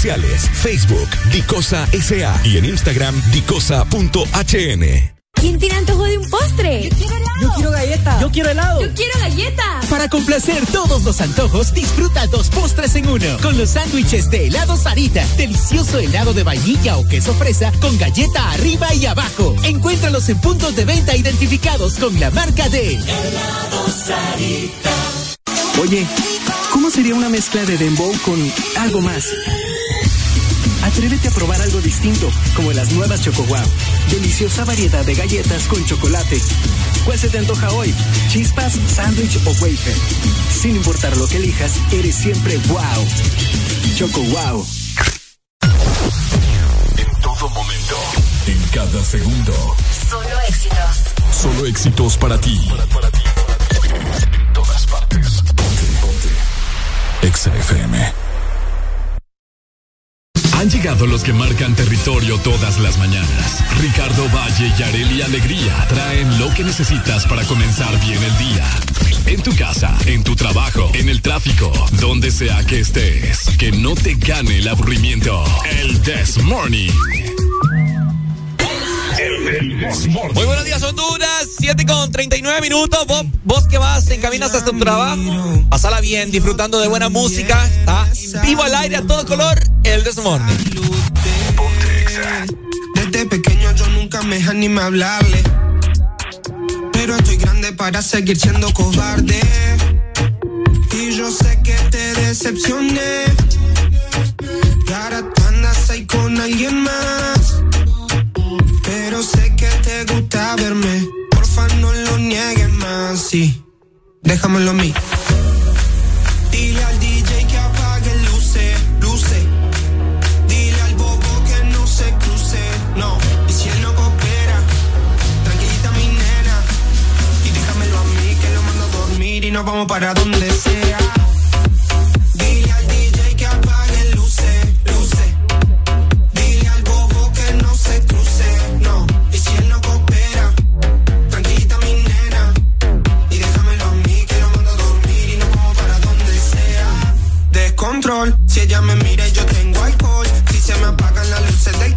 Facebook, Dicosa SA y en Instagram, dicosa.hn. ¿Quién tiene antojo de un postre? Yo quiero helado. Yo quiero galleta. Yo quiero helado. Yo quiero galleta. Para complacer todos los antojos, disfruta dos postres en uno. Con los sándwiches de helado Sarita. Delicioso helado de vainilla o queso fresa con galleta arriba y abajo. Encuéntralos en puntos de venta identificados con la marca de Helado Sarita. Oye, ¿cómo sería una mezcla de dembow con algo más? Atrévete a probar algo distinto, como las nuevas Choco Wow. Deliciosa variedad de galletas con chocolate. ¿Cuál se te antoja hoy? ¿Chispas, sándwich o wafer? Sin importar lo que elijas, eres siempre wow. Choco Wow. En todo momento. En cada segundo. Solo éxitos. Solo éxitos para ti. En todas partes. Ponte, ponte. Exa FM. Han llegado los que marcan territorio todas las mañanas. Ricardo Valle y Areli Alegría traen lo que necesitas para comenzar bien el día. En tu casa, en tu trabajo, en el tráfico, donde sea que estés. Que no te gane el aburrimiento. El This Morning. Muy buenos días, Honduras. 7 con 39 minutos. Vos, vos que vas, te encaminas hasta tu trabajo. Pasala bien, disfrutando de buena música. Está vivo al aire a todo color. El Desmorning. Desde pequeño yo nunca me animé a hablarle. Pero estoy grande para seguir siendo cobarde. Y yo sé que te decepcioné. Y ahora tú andas ahí con alguien más. Pero sé que te gusta verme. Porfa, no lo niegues más. Sí, déjamelo a mí. Dile al DJ que apague luces, luces. Dile al bobo que no se cruce, no. Y si él no coopera, tranquilita mi nena. Y déjamelo a mí que lo mando a dormir y nos vamos para donde sea. Si ella me mira yo tengo alcohol. Si se me apagan las luces del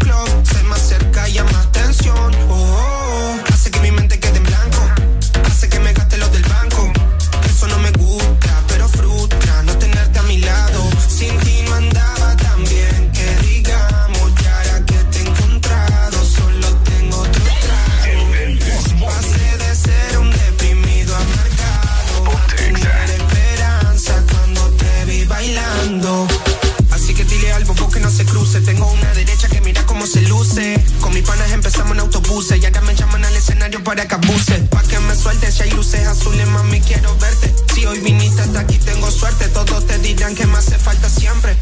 para que. Pa' que me sueltes si hay luces azules, mami, quiero verte. Si hoy viniste hasta aquí, tengo suerte. Todos te dirán que me hace falta. Siempre,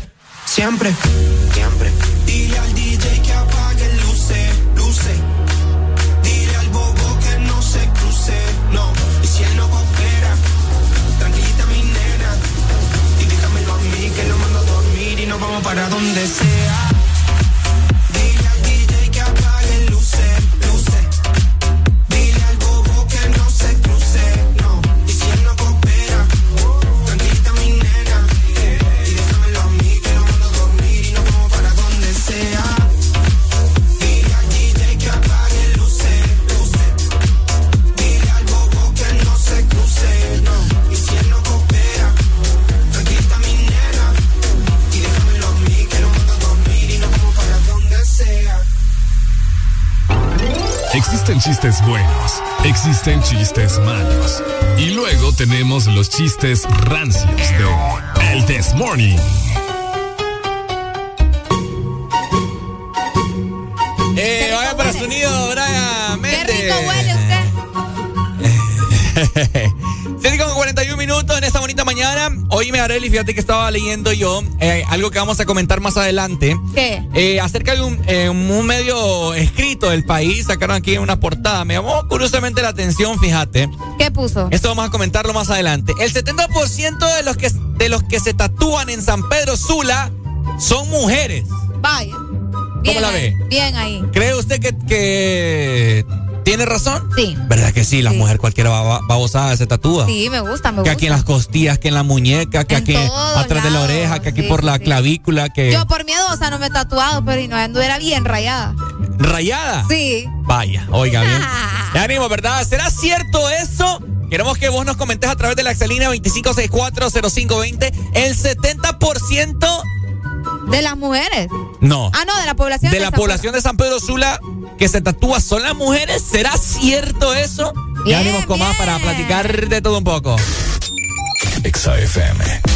siempre. Existen chistes buenos, existen chistes malos. Y luego tenemos los chistes rancios de El This Morning. Bonita mañana. Hoy me haré, fíjate que estaba leyendo yo eh, algo que vamos a comentar más adelante. ¿Qué? Eh, acerca de un, eh, un, medio escrito del país, sacaron aquí una portada. Me llamó curiosamente la atención, fíjate. ¿Qué puso? Esto vamos a comentarlo más adelante. El 70% de los que, de los que se tatúan en San Pedro Sula son mujeres. Vaya. ¿Cómo la ve? Bien ahí. ¿Cree usted que, que ¿Tiene razón? Sí. ¿Verdad que sí? La mujer cualquiera babosada se tatúa. Sí, me gusta, me gusta. Que aquí en las costillas, que en la muñeca, que aquí atrás de la oreja, que aquí por la clavícula, que... Yo por miedosa no me he tatuado, pero no era bien rayada. ¿Rayada? Sí. Vaya, oiga bien. Te animo, ¿verdad? ¿Será cierto eso? Queremos que vos nos comentes a través de la Excelina 25640520 el 70% ¿De las mujeres? No. Ah, no, de la población de, de la población de San Pedro Sula que se tatúa son las mujeres. ¿Será cierto eso? ya venimos con más para platicar de todo un poco. XAFM.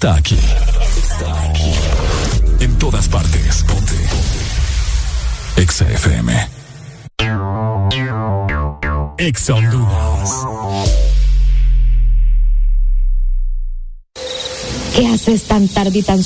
Playlist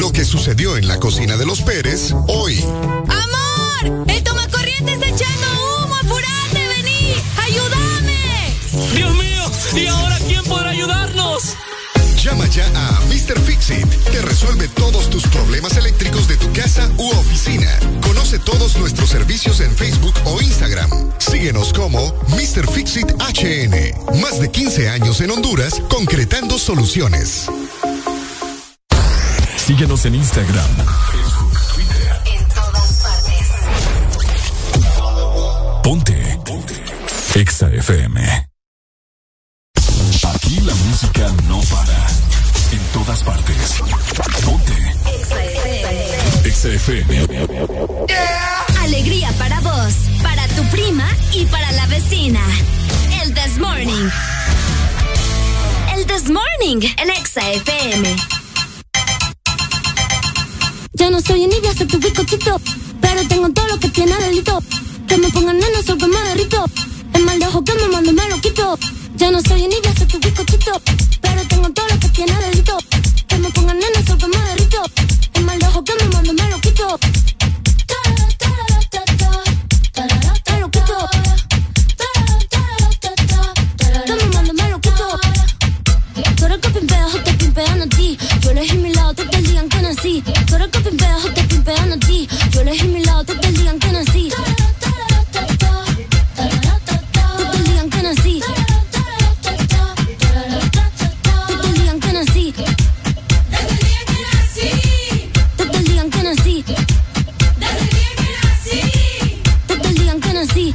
Lo que sucedió en la cocina de los Pérez hoy. ¡Amor! ¡El tomacorriente está echando humo! ¡Apurate! ¡Vení! ¡Ayúdame! ¡Dios mío! ¿Y ahora quién podrá ayudarnos? Llama ya a Mr. Fixit, que resuelve todos tus problemas eléctricos de tu casa u oficina. Conoce todos nuestros servicios en Facebook o Instagram. Síguenos como Mr. Fixit HN. Más de 15 años en Honduras, concretando soluciones. Síguenos en Instagram, Facebook, Twitter. En todas partes. Ponte. Ponte. Exa FM. Aquí la música no para. En todas partes. Ponte. Exa FM. Alegría para vos, para tu prima y para la vecina. El This Morning. El This Morning en Exa FM. Ya no soy envidia, soy tu bizcochito. Pero tengo todo lo que tiene delito. Que me pongan nena, soy que me. El mal de ojo que me mando me lo quito. Ya no soy envidia, soy tu bizcochito. Pero tengo todo lo que tiene delito. Que me pongan nena, soy que me. El mal de ojo que me mando me lo quito. Pimpean a ti. Yo elegí mi lado, te te digan que nací. Te te digan que nací. Te te digan que nací. Te te digan que nací. Te te digan que nací.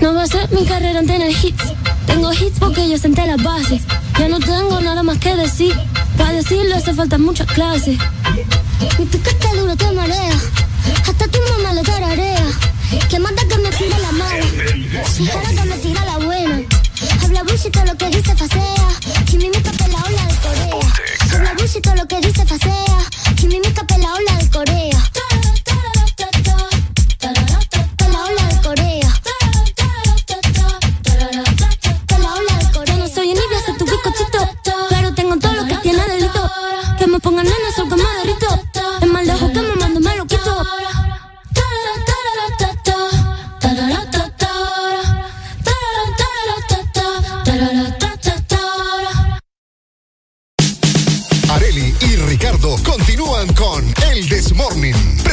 No va a ser mi carrera en tener hits. Tengo hits porque yo senté las bases. Ya no tengo nada más que decir. Para decirlo hace falta muchas clases. Mi piquete duro te marea. Hasta tu mamá le tararea. Que manda que me tire la mala. Si para que me tira la buena. Habla bullshit lo que dice facea. Y mi pela ola de Corea. Habla bullshit lo que dice facea. Y mi pela ola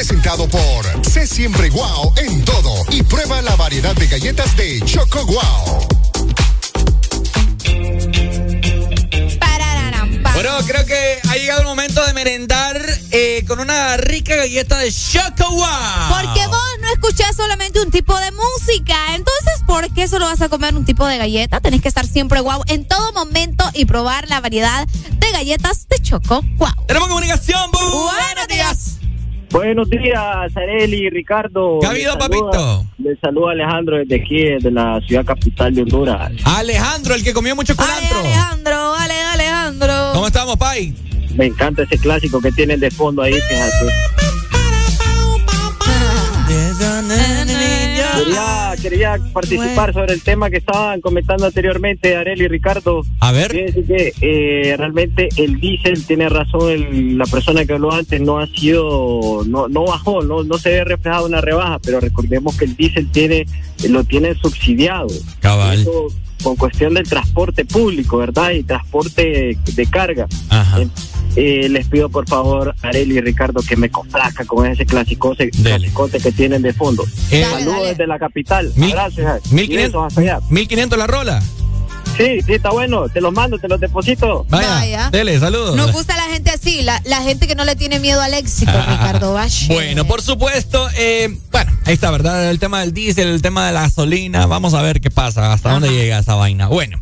presentado por Sé Siempre Guau en todo y prueba la variedad de galletas de Choco Guau. Bueno, creo que ha llegado el momento de merendar eh, con una rica galleta de Choco Wow. Porque vos no escuchás solamente un tipo de música. Entonces, ¿por qué solo vas a comer un tipo de galleta? Tenés que estar siempre guau en todo momento y probar la variedad de galletas de Choco Guau. Tenemos comunicación, Bu. Buenos días. Buenos días, Areli y Ricardo. ¿Qué ha habido, Les saluda- papito? Les saluda Alejandro desde aquí, desde la ciudad capital de Honduras. Alejandro, el que comió mucho culantro. Alejandro, Ale, Alejandro. ¿Cómo estamos, Pai? Me encanta ese clásico que tienen de fondo ahí, fíjate. Quería, quería participar sobre el tema que estaban comentando anteriormente Arel y Ricardo. A ver. Que eh, realmente el diésel tiene razón, el- la persona que habló antes no ha sido, no, no bajó, no, no se ve reflejado una rebaja, pero recordemos que el diésel tiene, lo tiene subsidiado. Cabal. Eso con cuestión del transporte público, ¿verdad? Y transporte de carga. Ajá. Eh, eh, les pido por favor, Areli y Ricardo, que me complazca con ese clasicote, clasicote que tienen de fondo. Eh, Saludos desde la capital. Mil- Gracias. mil Y quinientos- besos hasta allá. 1500 la rola. Sí, sí, está bueno. Te los mando, te los deposito. Vaya, Vaya. dele, saludos. Nos gusta la gente así, la, la gente que no le tiene miedo al éxito, Ah, Ricardo Bash. Bueno, por supuesto, eh, bueno, ahí está, ¿verdad? El tema del diésel, el tema de la gasolina. Vamos a ver qué pasa, hasta dónde llega esa vaina. Bueno,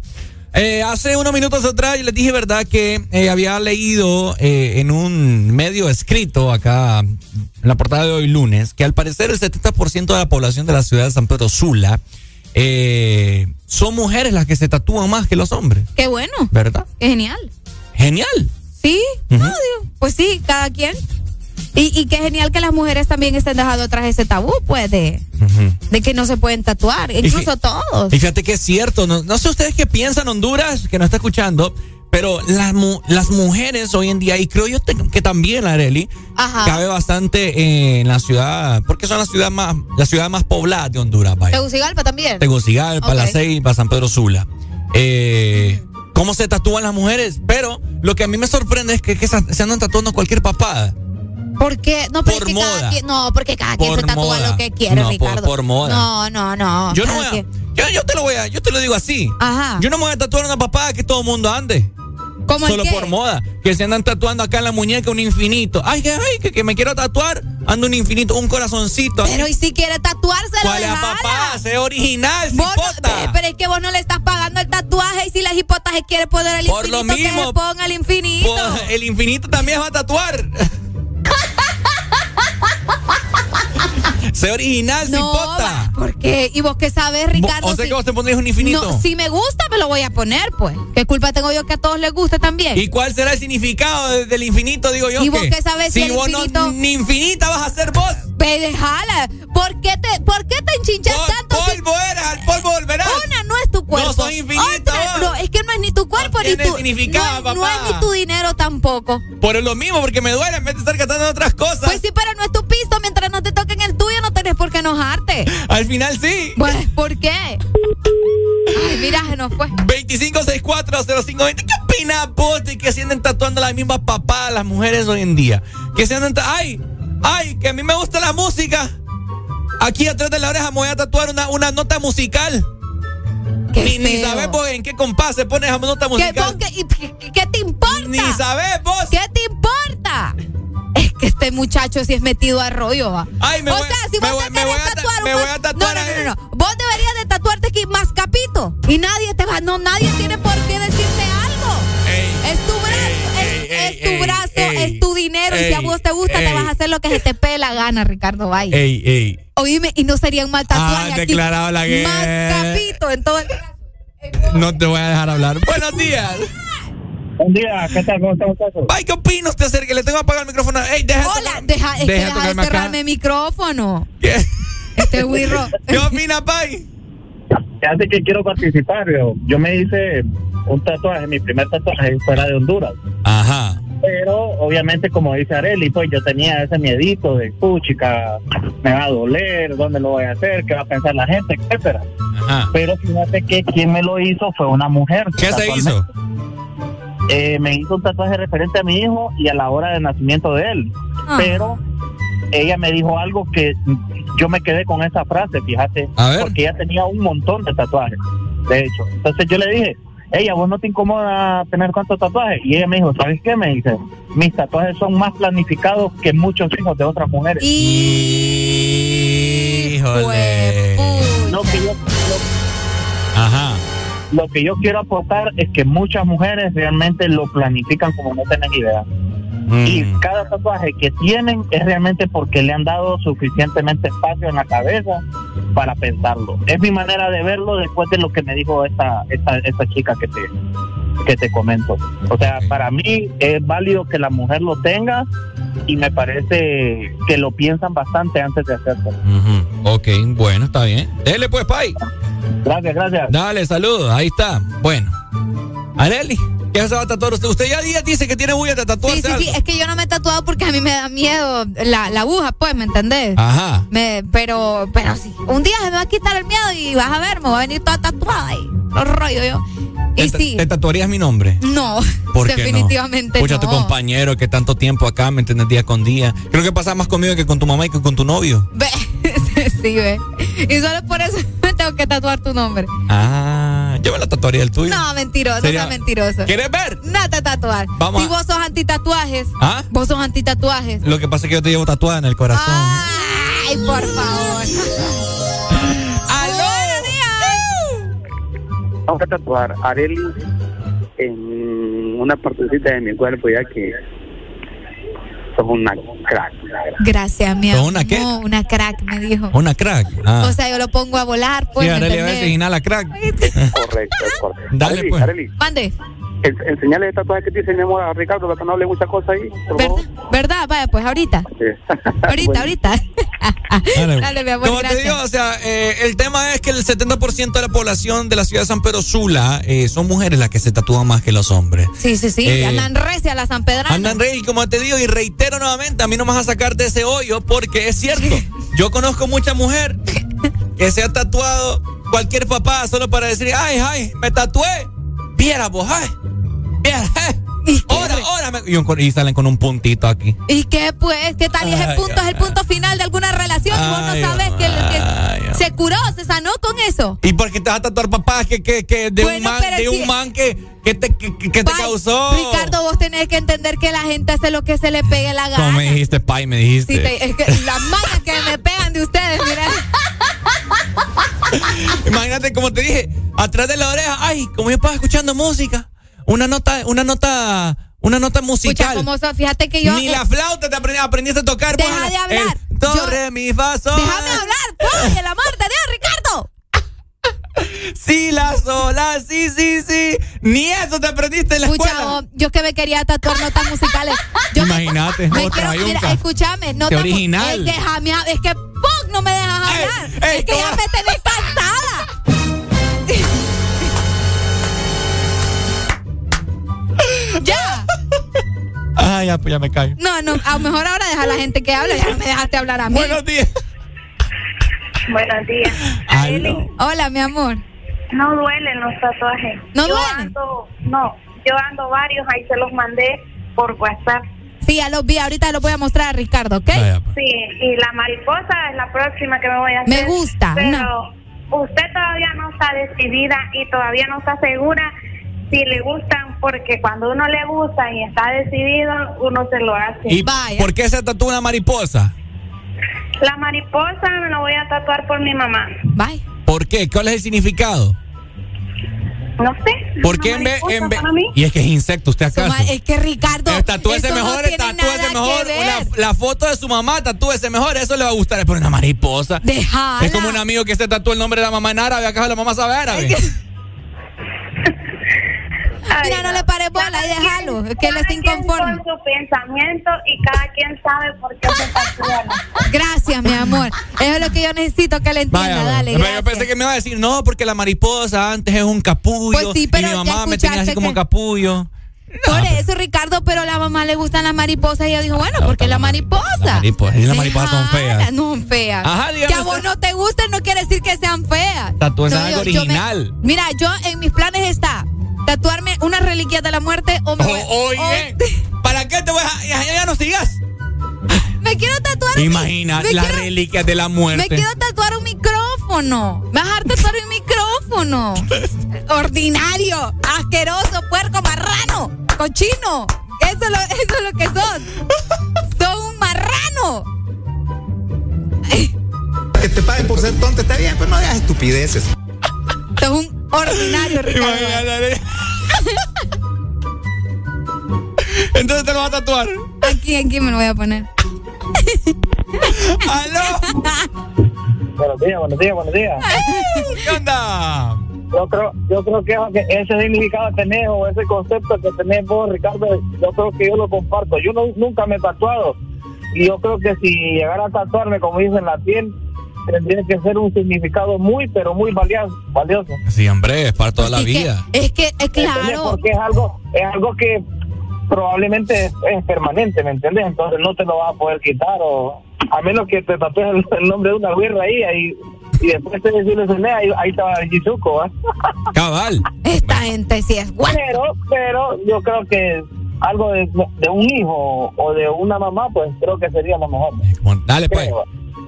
eh, hace unos minutos atrás yo les dije, ¿verdad? Que eh, había leído eh, en un medio escrito acá, en la portada de hoy lunes, que al parecer el 70% de la población de la ciudad de San Pedro Sula eh, son mujeres las que se tatúan más que los hombres, Qué bueno, ¿verdad? qué genial. Genial. Sí, no, digo, pues sí, cada quien. Y, y qué genial que las mujeres también estén dejando atrás ese tabú, pues, de, de que no se pueden tatuar, incluso todos. Y fíjate que es cierto, no, no sé ustedes qué piensan Honduras, que nos está escuchando, pero las, mu- las mujeres hoy en día, y creo yo que también la Areli, Ajá. cabe bastante en la ciudad, porque son las ciudades más, la ciudad más poblada de Honduras, vaya. Tegucigalpa también. Tegucigalpa, La Ok. Ceiba, San Pedro Sula. Eh, ¿Cómo se tatúan las mujeres? Pero lo que a mí me sorprende es que, que se, andan tatuando cualquier papada. ¿Por qué? No, pero Por es que cada moda. quien, no, porque cada quien Por se tatúa moda. lo que quiere, No, por- Ricardo. por moda. No, no, no. Yo no cada voy a- yo, yo te lo voy a, yo te lo digo así. Ajá. Yo no me voy a tatuar una papada que todo el mundo ande. ¿Cómo el Solo qué? por moda. Que se andan tatuando acá en la muñeca un infinito. Ay, que, ay, que, que me quiero tatuar. Ando un infinito, un corazoncito. Pero y si quiere tatuárselo, ¿Cuál es, papá? Sé original, Vos no- pe- pero es que vos no le estás pagando el tatuaje y si la hipota se quiere poner el Por lo infinito, que mismo. se ponga el infinito. Pues, el infinito también va a tatuar. sé original, No, va, ¿por qué? ¿Y vos qué sabes, Ricardo? o sea Si- que vos te pondrías un infinito. No, si me gusta, me lo voy a poner, pues. ¿Qué culpa tengo yo que a todos les guste también? ¿Y cuál será el significado de- del infinito, digo yo? ¿Y vos qué sabes si Si el vos infinito- no, ni infinita vas a ser vos. Ve, déjala. ¿Por qué te, por qué te enchinchas tanto? si- polvo eres, al polvo volverás. Una no es tu cuerpo. No Otra, vos. no, es que no es ni tu cuerpo ni tu. significado, no, es, no papá. es ni tu dinero tampoco. Por lo mismo, porque me duele en vez de estar gastando en otras cosas. Pues sí, pero no es tu pisto. Mientras no te toquen el tenés por enojarte. Al final sí. Pues, ¿por qué? Ay, mira, se nos fue. 25640520. ¿Qué opinas vos de que se anden tatuando las mismas papadas las mujeres hoy en día? Que se andan. ¡Ay! ¡Ay! Que a mí me gusta la música. Aquí atrás de la oreja me voy a tatuar una, una nota musical. Qué Ni, ni sabes vos en qué compás se pone esa nota ¿Qué, musical. vos qué- y- qué- qué te importa? Ni sabes vos. ¿Qué te importa? Es que este muchacho sí es metido a rollo, va. Ay, me o voy- sea, si vos te querés tatuar me voy a tatuar no, no, no, no, Vos deberías de tatuarte aquí más capito. Y nadie te va, no, nadie tiene por qué decirte algo. es tu brazo, es, es tu brazo, es tu dinero. y si a vos te gusta, te vas a hacer lo que se te pegue la gana, Ricardo Valle. Ey, ey. Oíme, y no sería un mal tatuaje Ah, aquí. declarado la guerra. Más capito en todo el No te voy a dejar hablar. Buenos días. Buen día, ¿qué tal? ¿Cómo están muchachos? Ay, ¿qué opina usted acerca? Le tengo que apagar el micrófono. Ey, deja de Hola, tocar- deja, es que deja de deja de cerrarme el micrófono. ¿Qué? Este wirro. ¿Qué opina, Pai? Hace que quiero participar, yo. Yo me hice un tatuaje, mi primer tatuaje fuera de Honduras. Ajá. Pero obviamente, como dice Areli, pues yo tenía ese miedito de, puchica, me va a doler, dónde lo voy a hacer, qué va a pensar la gente, etcétera. Ajá. Pero fíjate que quien me lo hizo fue una mujer. ¿Qué se hizo? Eh, me hizo un tatuaje referente a mi hijo y a la hora de nacimiento de él. Ah. Pero ella me dijo algo que yo me quedé con esa frase, fíjate, porque ella tenía un montón de tatuajes, de hecho. Entonces yo le dije, ella, ¿vos no te incomoda tener tantos tatuajes? Y ella me dijo, ¿sabes qué? Me dice, mis tatuajes son más planificados que muchos hijos de otras mujeres. Híjole. Lo que yo, lo- Ajá. Lo que yo quiero aportar es que muchas mujeres realmente lo planifican como no tienen idea. Y Mm. cada tatuaje que tienen es realmente porque le han dado suficientemente espacio en la cabeza para pensarlo. Es mi manera de verlo después de lo que me dijo esta, esta, esta chica que te, que te comento. O sea, para mí es válido que la mujer lo tenga y me parece que lo piensan bastante antes de hacerlo. Ok, bueno, está bien. Dele pues, Pai. Gracias, gracias. Dale, saludos, ahí está. Bueno. Areli, ¿qué se va a tatuar usted? Usted ya día dice que tiene huellas de tatuarse Sí, sí, sí, es que yo no me he tatuado porque a mí me da miedo la, la aguja, pues, ¿me entendés? Ajá. Me, pero, pero sí, un día se me va a quitar el miedo y vas a ver, me voy a venir toda tatuada y los rollo yo. Y ¿Te, sí, ¿Te tatuarías mi nombre? no, ¿Por qué no? definitivamente Escucha no. a tu compañero que tanto tiempo acá, ¿me entiendes? Día con día. Creo que pasa más conmigo que con tu mamá y que con tu novio. Ve, sí, ve. Y solo por eso me tengo que tatuar tu nombre. Ah, yo me la tatuaría el tuyo. No, mentiroso, Sería- mentiroso. ¿Quieres ver? No te tatuar. Vamos si a- vos sos antitatuajes, ¿Ah? vos sos antitatuajes. Lo que pasa es que yo te llevo tatuada en el corazón. Ay, por favor. Vamos a tatuar a Areli en una partecita de mi cuerpo ya que sos una crack. Gracias, mi ¿Sos amor. una qué? No, una crack, me dijo. Una crack. Ah. O sea, yo lo pongo a volar, pues. sí, ¿me Arely a veces inhala crack. Correcto, es correcto. Dale, Arely, pues. Arely, Mande. en- enseñale el tatuaje que te dice mi amor a Ricardo para que no hable muchas cosas ahí. ¿Verdad? Vaya, pues ahorita. Ahorita, ahorita. Dale, mi amor, Como te digo, o sea, eh, el tema es que el 70% de la población de la ciudad de San Pedro Sula eh, son mujeres las que se tatúan más que los hombres. Sí, sí, sí. Eh, andan recia la San Pedrana. Andan rey, como te digo, y reitero nuevamente, a mí no me vas a sacar de ese hoyo porque es cierto. Yo conozco mucha mujer que se ha tatuado cualquier papá solo para decir, ay, ay, me tatué. Viera vos, ay. Viera, ay. Ahora, ahora me- y, salen con un puntito aquí. ¿Y qué pues? ¿Qué tal? Y ese Ay, punto es el punto final de alguna relación vos no sabes que, que se curó, se sanó con eso. ¿Y por qué te vas a tatuar papás que, que, que de un man, de un que- man que, que te, que te Pai, causó? Ricardo, vos tenés que entender que la gente hace lo que se le pegue la No gana. me dijiste, Pai, me dijiste. Sí, te- es que las malas que me pegan de ustedes, mira. Imagínate, como te dije, atrás de la oreja, ay, como yo estaba escuchando música. Una nota, una nota, una nota musical. como sos, fíjate que yo. Ni eh, la flauta te aprendi- aprendiste a tocar. Deja póngale de hablar. el do, re, mi, fa, sol. Déjame hablar, pues, el amor de Dios, Ricardo. Sí, la sola, sí, sí, sí. Ni eso te aprendiste en la escuela. oh, yo que me quería tatuar notas musicales. Yo Imagínate, Me otra quiero, mira, escúchame, no te- original. Es que, es que vos no me dejas hablar. ey, es que ya me tenés cansada. Ya. Ay, ya, pues ya me callo. No, no, a lo mejor ahora deja a la gente que habla, ya no me dejaste hablar a mí. Buenos días. Buenos días. Hola, mi amor. No duelen los tatuajes. ¿No yo duelen? Ando, no, yo ando varios, ahí se los mandé por WhatsApp. Sí, ya los vi, ahorita los voy a mostrar a Ricardo, ¿ok? Sí, y la mariposa es la próxima que me voy a hacer. Me gusta, Pero usted todavía no está decidida y todavía no está segura si le gustan, porque cuando uno le gusta y está decidido, uno se lo hace. ¿Y por qué se tatúa una mariposa? La mariposa me la voy a tatuar por mi mamá. Bye. ¿Por qué? ¿Cuál es el significado? No sé. ¿Por qué en vez, en vez-. Y es que es insecto, ¿usted acaso? Es que Ricardo. Eh, Tatúese eso no mejor, tiene tatúese mejor. La, la foto de su mamá, tatúese mejor. Eso le va a gustar. Es por una mariposa. Déjala. Es como un amigo que se tatuó el nombre de la mamá en árabe. Acaso la mamá sabe árabe. Mira, no le pare bola y déjalo. Es que él está inconforme. Con su pensamiento y cada quien sabe por qué se tatúa. Gracias, mi amor. Eso es lo que yo necesito que le entienda. Vaya, Dale, pero yo pensé que me iba a decir, no, porque la mariposa antes es un capullo. Pues sí, pero y mi mamá me tenía así como que- capullo. Por eso, Ricardo, pero a la mamá le gustan las mariposas y ella dijo, bueno, porque la mariposa. Mariposa. Y las mariposas son feas. No son feas. Ajá, que a vos no te gusten no quiere decir que sean feas. Tatúese No, algo yo- yo me- original. mira, yo en mis planes está tatuarme unas reliquias de la muerte o me voy- O- oye, ¿para qué te voy a.? Ya, ya- no sigas. Me quiero tatuar un- Imagina me las quiero- reliquias de la Me muerte. quiero tatuar un micrófono. Me vas a dejar tatuar un micrófono. Ordinario, asqueroso, puerco, marrano, cochino. Eso es lo, eso es lo que son. Son un marrano. Que te paguen por ser tonto está bien, pero no digas estupideces. Ordinario, Ricardo. Entonces te lo vas a tatuar. Aquí, aquí me lo voy a poner. ¡Aló! Buenos días, buenos días, buenos días. ¿Qué onda? Yo creo, yo creo que que ese significado que tenés o ese concepto que tenés vos, Ricardo, yo creo que yo lo comparto. Yo no- nunca me he tatuado, y yo creo que si llegara a tatuarme, como dicen la piel, tendría que ser un significado muy, pero muy valioso. valioso. Sí, hombre, es para toda la que- vida. es que, es claro. Porque es algo, es algo que probablemente es, es permanente, ¿me entiendes? Entonces no te lo vas a poder quitar o a menos que te tatúes el, el nombre de una birra ahí, ahí y después te desilusiones, ahí, ahí estaba el Chizuko, ¿va? Cabal. Esta gente sí es guay. Pero, pero yo creo que algo de, de un hijo o de una mamá, pues creo que sería lo mejor. Dale, pues.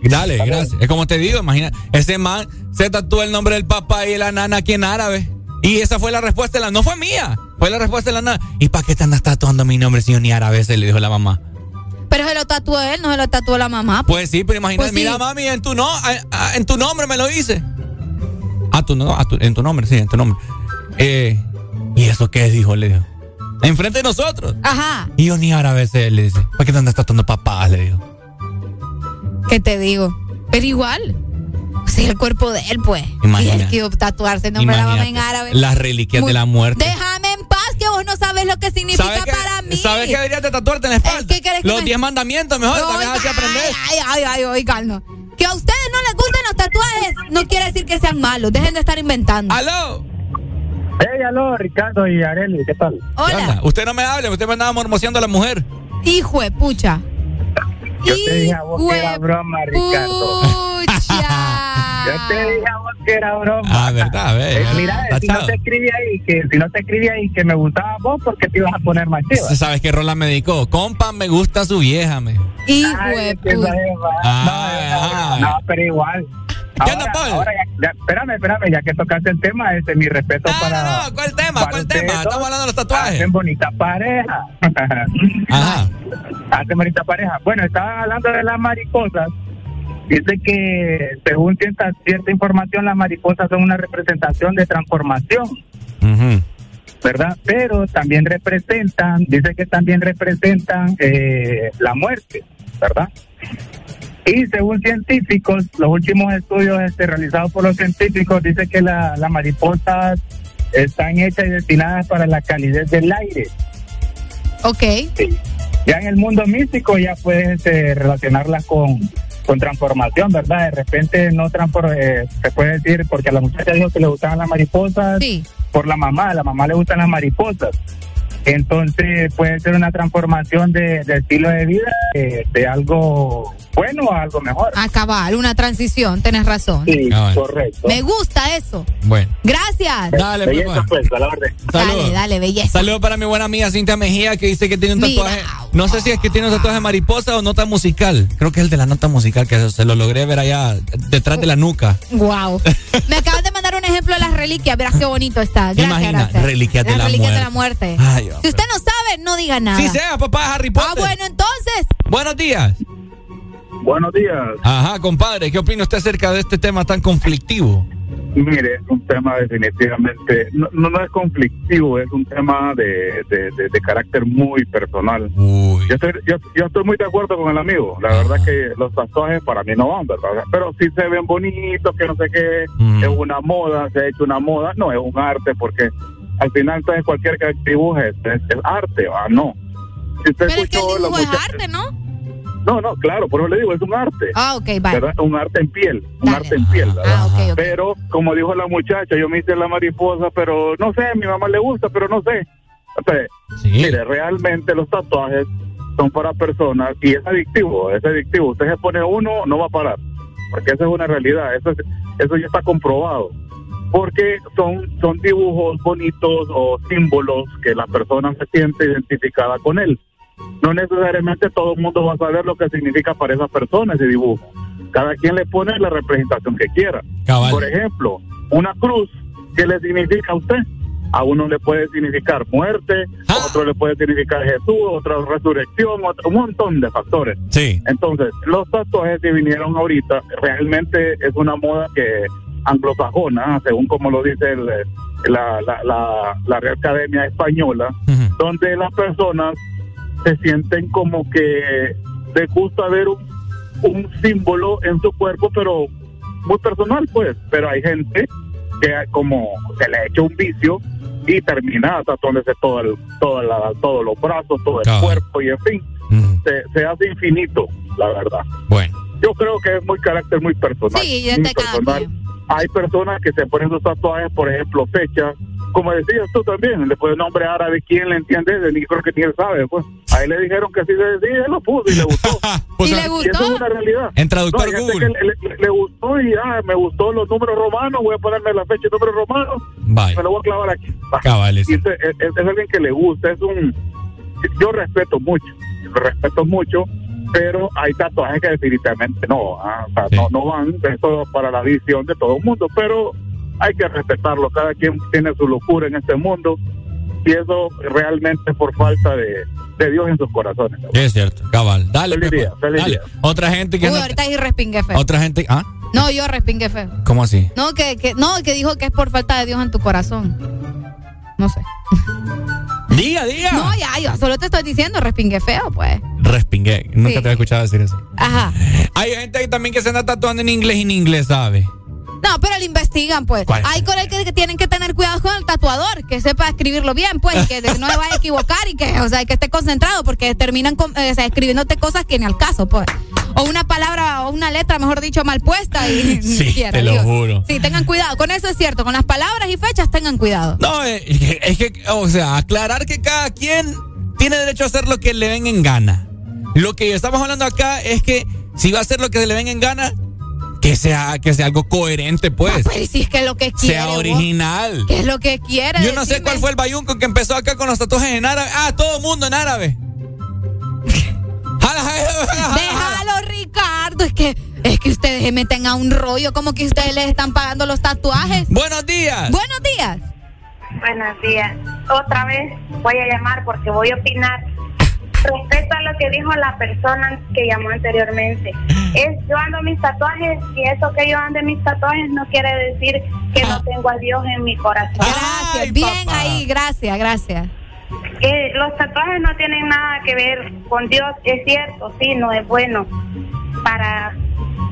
Dale, gracias. Es como te digo, imagina, ese man se tatuó el nombre del papá y la nana aquí en árabe. Y esa fue la respuesta de la, no fue mía, fue la respuesta de la nana. ¿Y para qué te andas tatuando mi nombre si yo ni árabe? Se le dijo la mamá. Pero se lo tatuó él, no se lo tatuó la mamá. Pues sí, pero imagínate, Pues sí. mira mami, en tu, no, a- a- en tu nombre me lo hice. Ah, tu, no, a tu- en tu nombre, sí, en tu nombre. Eh, ¿Y eso qué es? Dijo, le dijo. Enfrente de nosotros. Ajá, Y yo ni árabe se le dice. ¿Para qué te andas tatuando papás? Le dijo. ¿Qué te digo? Pero igual. Sí, el cuerpo de él, pues. Imagina. Y él quiso tatuarse nombre de la mamá en Imagínate, árabe. Las reliquias de la muerte. Déjame en paz, que vos no sabes lo que significa ¿Sabes qué, para mí. ¿Sabes qué deberías de tatuarte en la espalda? ¿Qué querés que Los me- diez mandamientos, mejor, No, también así ay, aprendes. Ay, ay, ay, oigan, no. Que a ustedes no les gusten los tatuajes no quiere decir que sean malos. Dejen de estar inventando. ¡Aló! Hey, aló, Ricardo y Areli, ¿qué tal? ¿Qué onda? Usted no me hable, usted me andaba mormoseando a la mujer. Hijo de pucha. Yo te dije a vos que era broma, Ricardo. Yo te dije a vos que era broma. Ah, verdad, a ver. Eh, mira, si no te escribí ahí que si no te escribí ahí que me gustaba vos porque te ibas a poner más chiva. ¿Sabes qué rola me dedicó? Compa, me gusta su vieja, me. Jeva. Ah, no, no, pero igual. Ahora, ahora ya, ya- espérame, espérame, ya que tocaste el tema, este, mi respeto para. No, no, ¿cuál tema? ¿Cuál tema? Estamos hablando de los tatuajes. Hacen bonita pareja. Ajá. Hacen bonita pareja. Bueno, estaban hablando de las mariposas. Dice que, según cierta, cierta información, las mariposas son una representación de transformación. ¿verdad? Pero también representan, dice que también representan eh, la muerte, ¿verdad? Y según científicos, los últimos estudios este, realizados por los científicos dice que la- las mariposas están hechas y destinadas para la calidez del aire. Ok. Ya en el mundo místico ya puedes este, relacionarlas con, con transformación, ¿verdad? De repente no eh, se puede decir, porque a la muchacha dijo que le gustaban las mariposas por la mamá, a la mamá le gustan las mariposas. Entonces puede ser una transformación de, de estilo de vida eh, de, algo bueno a algo mejor. A cabal, una transición, tenés razón. Sí, Cabal. correcto. Me gusta eso. Bueno. Gracias. Dale, pues, Belleza, pues, a la orden. Saludos. Dale, dale, belleza. Saludos para mi buena amiga Cintia Mejía que dice que tiene un Mira. tatuaje. No sé si es que tiene un tatuaje de mariposa o nota musical. Creo que es el de la nota musical que se lo logré ver allá detrás de la nuca. Wow. Me acabas de mandar un ejemplo de las reliquias. Verás qué bonito está. Gracias, Imagina, gracias. reliquias de Las la reliquias de muerte. la muerte. Ay, si usted no sabe, no diga nada. Sí sea, papá Harry Potter. Ah, bueno, entonces. Buenos días. Buenos días. Ajá, compadre, ¿qué opina usted acerca de este tema tan conflictivo? Mire, es un tema definitivamente, no, no, no es conflictivo, es un tema de, de, de- de carácter muy personal. Yo, estoy, yo, yo estoy muy de acuerdo con el amigo, la verdad que los tatuajes para mí no van, ¿verdad? Pero sí se ven bonitos, que no sé qué, es una moda, se ha hecho una moda, no, es un arte, porque al final entonces cualquier que dibuje es, es, es arte, ¿va? No. Si usted Pero es que el dibujo es arte, ¿no? no, no, claro, por eso le digo, es un arte. Ah, ok, vale. ¿verdad? Un arte en piel, un arte en piel, ¿verdad? Ah, ok, ok. Pero, como dijo la muchacha, yo me hice la mariposa, pero no sé, a mi mamá le gusta, pero no sé. Sea, Mire, realmente los tatuajes son para personas y es adictivo, es adictivo. Usted se pone uno, no va a parar, porque esa es una realidad, eso, es- eso ya está comprobado. Porque son, son dibujos bonitos o símbolos que la persona se siente identificada con él no necesariamente todo el mundo va a saber lo que significa para esa persona ese dibujo. Cada quien le pone la representación que quiera. Cabal. Por ejemplo, una cruz, ¿qué le significa a usted? A uno le puede significar muerte, Ah. a otro le puede significar Jesús, otro resurrección, otro, un montón de factores. Sí. Entonces, los tatuajes que vinieron ahorita realmente es una moda que anglosajona, según como lo dice el, la, la, la, la Real Academia Española, donde las personas se sienten como que les gusta ver un, un símbolo en su cuerpo, pero muy personal, pues. Pero hay gente que como se le ha hecho un vicio y termina tatuándose todo el, toda la, todos los brazos, todo el cuerpo y en fin, se, se hace infinito, la verdad. Bueno. Yo creo que es muy carácter muy personal. Sí, es muy de cada personal. Hay personas que se ponen sus tatuajes, por ejemplo, fechas, como decías tú también, le pones nombre árabe, ¿quién le entiende? Ni creo que ni él sabe, pues. A él le dijeron que así se decía, él lo puso y le gustó. ¿Y le Y eso es una realidad. En traductor No, gente Google. que le, le- le gustó y ah, me gustó los números romanos, voy a ponerme la fecha y números romanos, Vaya. me lo voy a clavar aquí. Cabales. Y ese- es, es alguien que le gusta, es un... Yo respeto mucho, lo respeto mucho, pero hay tatuajes que definitivamente no, ah, o sea, no, no van, eso para la visión de todo el mundo, pero hay que respetarlo, cada quien tiene su locura en este mundo y eso realmente es por falta de, de Dios en sus corazones. Es cierto, cabal. Dale, Feliz día, feliz Dale. día. Otra gente que Uy, anda- ahorita ahí respingue feo. Otra gente. ¿Ah? No, yo respingue feo. ¿Cómo así? No, que, que, no, que dijo que es por falta de Dios en tu corazón. No sé. Diga, diga. No, ya, yo solo te estoy diciendo respingue feo, pues. Respingué. Nunca Sí. te había escuchado decir eso. Ajá. Hay gente también que se anda tatuando en inglés y en inglés, ¿sabe? No, pero le investigan, pues. ¿Cuál? Hay con el que, que tienen que tener cuidado con el tatuador, que sepa escribirlo bien, pues, que no se vaya a equivocar y que, o sea, que esté concentrado, porque terminan con- eh, o sea, escribiéndote cosas que ni al caso, pues. O una palabra o una letra, mejor dicho, mal puesta y ni Sí, siquiera, te lo digo. juro. Sí, tengan cuidado. Con eso es cierto. Con las palabras y fechas, tengan cuidado. No, eh, es que, o sea, aclarar que cada quien tiene derecho a hacer lo que le venga en gana. Lo que estamos hablando acá es que si va a hacer lo que se le venga en gana, que sea, que sea algo coherente, pues. Pues si es que lo que quiere. sea vos, original. ¿Qué es lo que quiere? Yo no sé cuál fue el bayunco que empezó acá con los tatuajes en árabe. Ah, todo el mundo en árabe. Déjalo, Ricardo. Es que, es que ustedes se meten a un rollo como que ustedes les están pagando los tatuajes. Buenos días. Buenos días. Buenos días. Otra vez voy a llamar porque voy a opinar respecto a lo que dijo la persona que llamó anteriormente. Es yo ando mis tatuajes y eso que yo ande mis tatuajes no quiere decir que no tengo a Dios en mi corazón. Gracias. Bien ahí, gracias, gracias. Eh, los tatuajes no tienen nada que ver con Dios, es cierto, sí, no es bueno para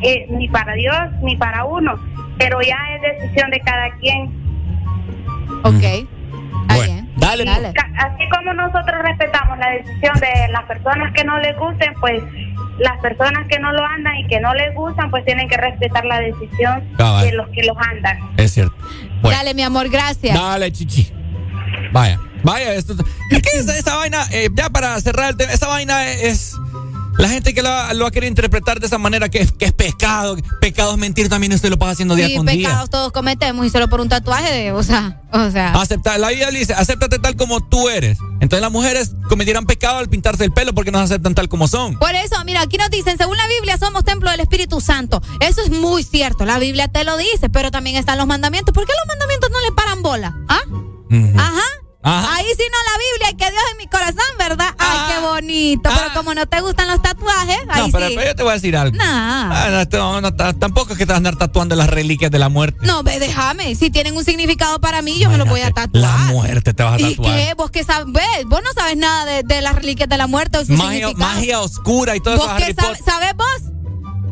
eh, ni para Dios ni para uno, pero ya es decisión de cada quien. Ok. Bueno, dale. Dale. Ca- Así como nosotros respetamos la decisión de las personas que no les gusten, pues las personas que no lo andan y que no les gustan, pues tienen que respetar la decisión Cabal. de los que los andan. Es cierto. Bueno. Dale, mi amor, gracias. Dale, chichi. Vaya, vaya, esto. Es que esa, esa vaina, eh, ya para cerrar el tema, esa vaina es. La gente que lo, lo va a querer interpretar de esa manera, que es, que es pecado. Pecado es mentir también, usted lo pasa haciendo día Sí, con día. pecados todos cometemos y solo por un tatuaje de, o sea, o sea. Aceptar, la Biblia dice, acéptate tal como tú eres. Entonces las mujeres cometieran pecado al pintarse el pelo porque no se aceptan tal como son. Por eso, mira, aquí nos dicen, según la Biblia somos templo del Espíritu Santo. Eso es muy cierto, la Biblia te lo dice, pero también están los mandamientos. ¿Por qué los mandamientos no le paran bola? ¿Ah? Ajá. Ajá. Ahí sí no la Biblia y que Dios en mi corazón, ¿verdad? Ay, qué bonito. Pero como no te gustan los tatuajes, ahí No, pero, sí. pero yo te voy a decir algo. Nah. Ah, no, no, ta- tampoco es que te vas a andar tatuando las reliquias de la muerte. No, ve, déjame. Si tienen un significado para mí, yo me lo voy a tatuar. La muerte te vas a ¿Y tatuar. qué? ¿Vos qué sabes? Vos no sabes nada de, de las reliquias de la muerte o su Magia, magia oscura y todo eso. ¿Vos qué sabes? ¿Sabes vos?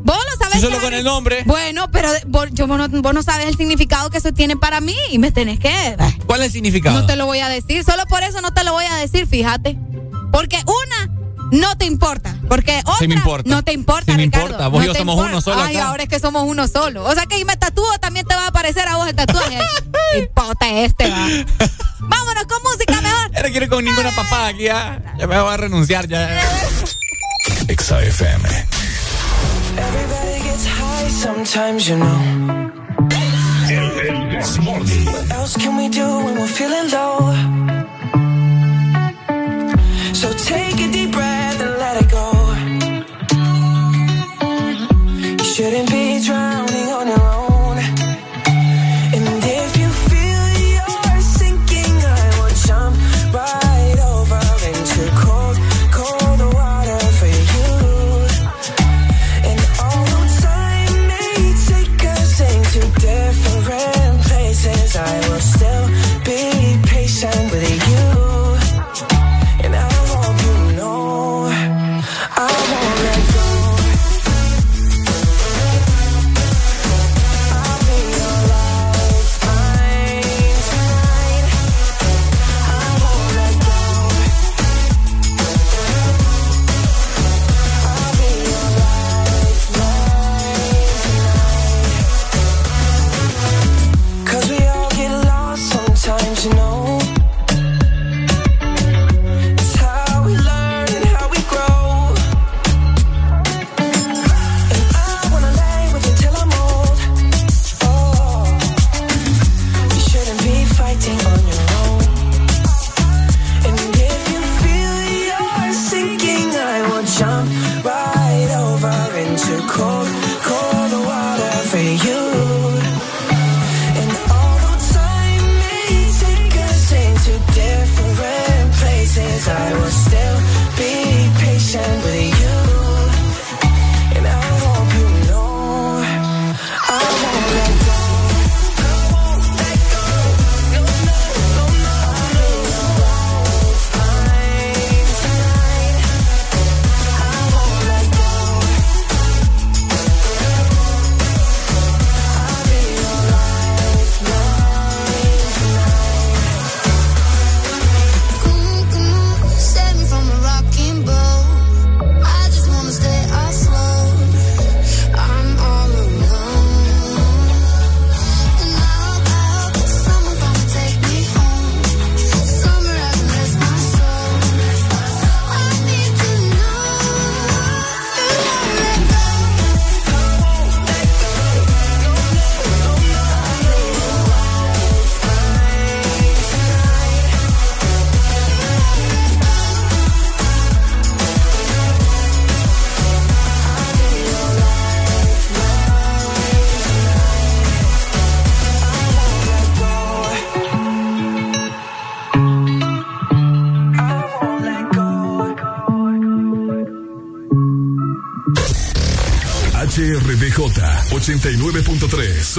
Vos lo sabes. Sí, solo con el nombre. Bueno, pero vos, yo, vos, no, vos no sabes el significado que eso tiene para mí y me tenés que... ¿Cuál es el significado? No te lo voy a decir. Solo por eso no te lo voy a decir, fíjate. Porque una no te importa. Porque otra Sí me importa. no te importa, Sí me Ricardo. importa. Vos y No yo somos importa. uno solo Ay, acá. ahora es que somos uno solo. O sea que si me tatúo también te va a aparecer a vos el tatuaje. el pote este, va. Vámonos con música mejor. Ya no quiero con ninguna papada aquí, ya. Ya me voy a renunciar ya. Exa FM. Everybody gets high sometimes, you know. What else can we do when we're feeling low? So take a deep breath and let it go. You shouldn't be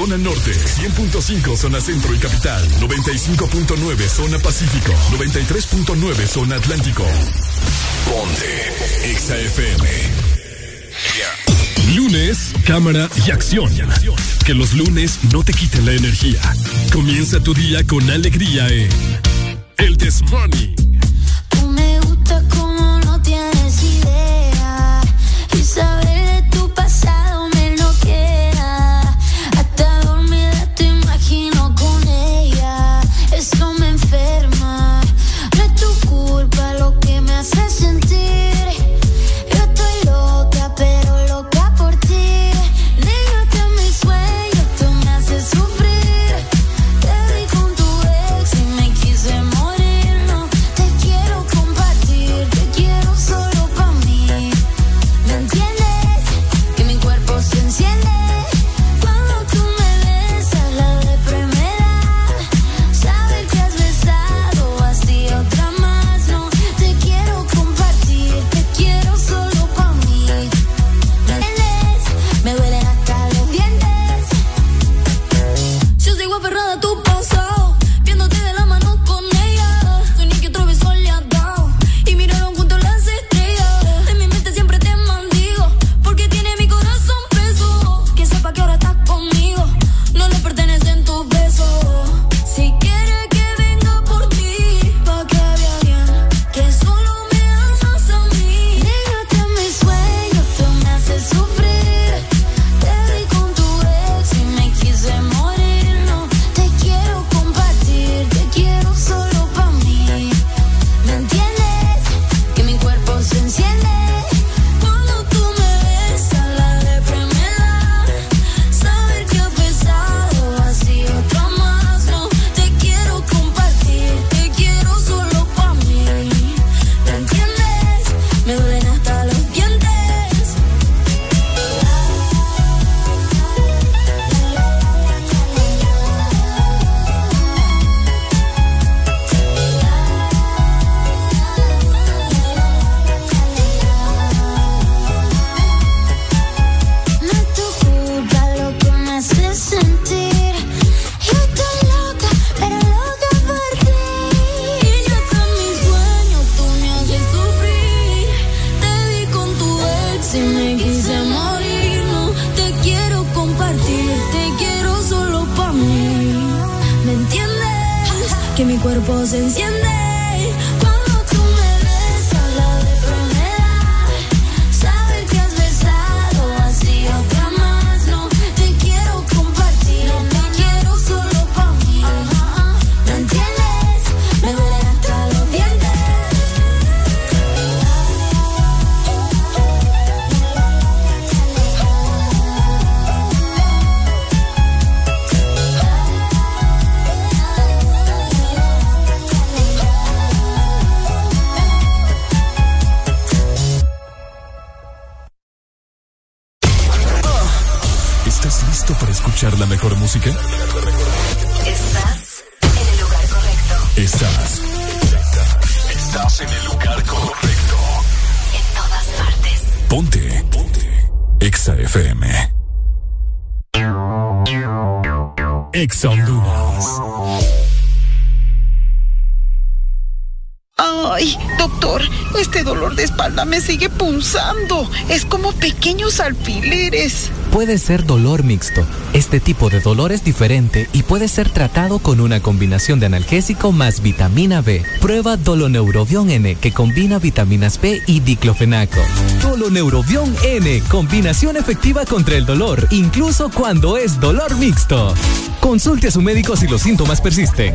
zona norte, 100.5 zona centro y capital, 95.9 zona pacífico, 93.9 zona atlántico. Ponte XAFM. Lunes, cámara y acción. Que los lunes no te quiten la energía. Comienza tu día con alegría en El Desmoney. me sigue punzando. Es como pequeños alfileres. Puede ser dolor mixto. Este tipo de dolor es diferente y puede ser tratado con una combinación de analgésico más vitamina B. Prueba Doloneurobion N que combina vitaminas B y diclofenaco. Doloneurobion N, combinación efectiva contra el dolor, incluso cuando es dolor mixto. Consulte a su médico si los síntomas persisten.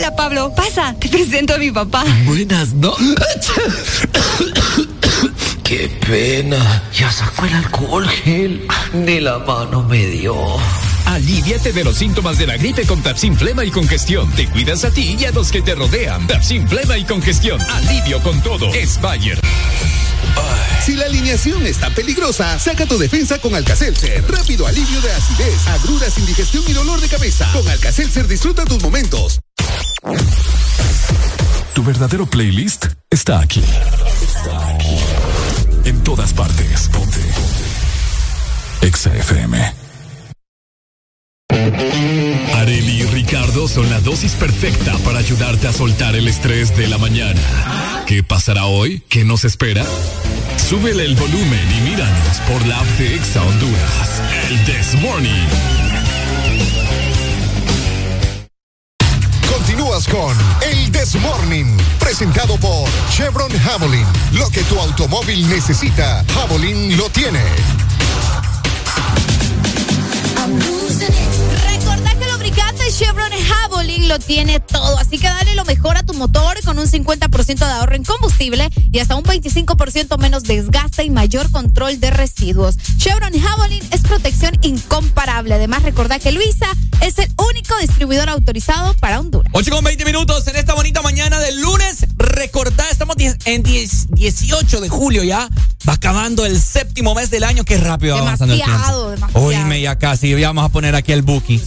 Hola Pablo, pasa, te presento a mi papá. Buenas noches. Qué pena. Ya sacó el alcohol gel. Ni la mano me dio. Aliviate de los síntomas de la gripe con Tapsin Flema y Congestión. Te cuidas a ti y a los que te rodean. Tapsin Flema y Congestión. Alivio con todo. Es Bayer. Si la alineación está peligrosa, saca tu defensa con Alcacelser. Rápido alivio de acidez, agruras, indigestión y dolor de cabeza. Con Alcacelser disfruta tus momentos. Tu verdadero playlist está aquí. En todas partes. Ponte. Exa FM. Areli y Ricardo son la dosis perfecta para ayudarte a soltar el estrés de la mañana. ¿Qué pasará hoy? ¿Qué nos espera? Súbele el volumen y míranos por la app de Exa Honduras. El This Morning. Con El This Morning, presentado por Chevron Javelin. Lo que tu automóvil necesita, Javelin lo tiene. Chevron Javelin lo tiene todo, así que dale lo mejor a tu motor con un 50% de ahorro en combustible y hasta un 25% menos desgaste y mayor control de residuos. Chevron Javelin es protección incomparable. Además, recordá que Luisa es el único distribuidor autorizado para Honduras. 8 con 20 minutos en esta bonita mañana del lunes. Recordá, estamos en 10 18 de julio ya. Va acabando el séptimo mes del año. Qué rápido va avanzando el tiempo. demasiado. Oíme ya casi. Ya vamos a poner aquí el Buki.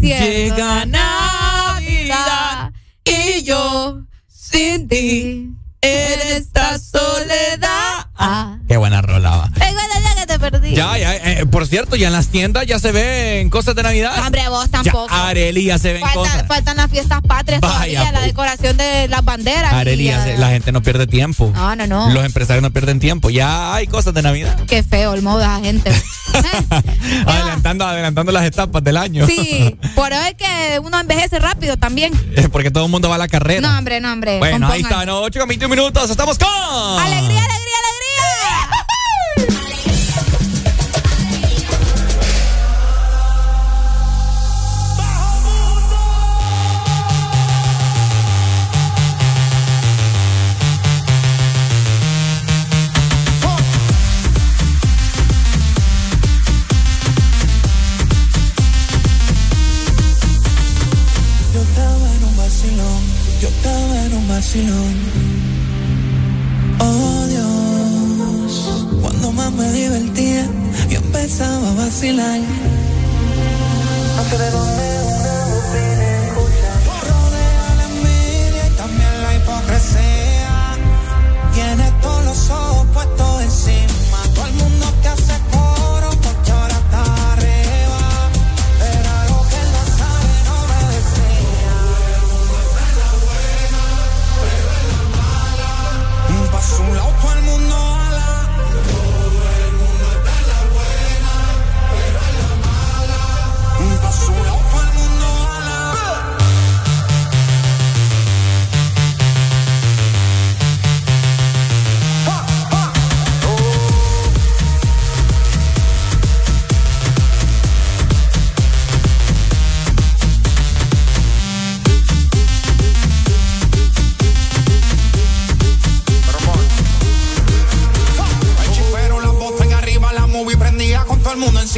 Cierto. Llega Navidad y yo sin ti en esta soledad. Ah. Qué buena rola perdí. Ya, ya, eh, por cierto, ya en las tiendas ya se ven cosas de Navidad. Hombre, vos tampoco. Ya, Areli, ya se ven Falta- cosas. faltan las fiestas patrias Vaya, todavía, la pues. decoración de las banderas. Areli, y, ya se- la gente no pierde tiempo. No, no, no. Los empresarios no pierden tiempo. Ya hay cosas de Navidad. Qué feo el modo de la gente. adelantando, adelantando las etapas del año. Sí, por eso es que uno envejece rápido también. Porque todo el mundo va a la carrera. No, hombre, no, hombre. bueno, ahí está, ¿no? 8 con 21 minutos. Estamos con. ¡Alegría, alegría, alegría! Vacilón. Oh Dios, cuando más me divertía, yo empezaba a vacilar. No sé de dónde una bocina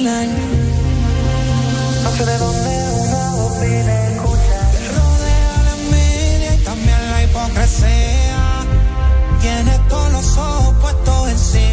No sé de dónde una bocina escucha. Rodea la envidia y también la hipocresía. Tienes todos los ojos puestos encima.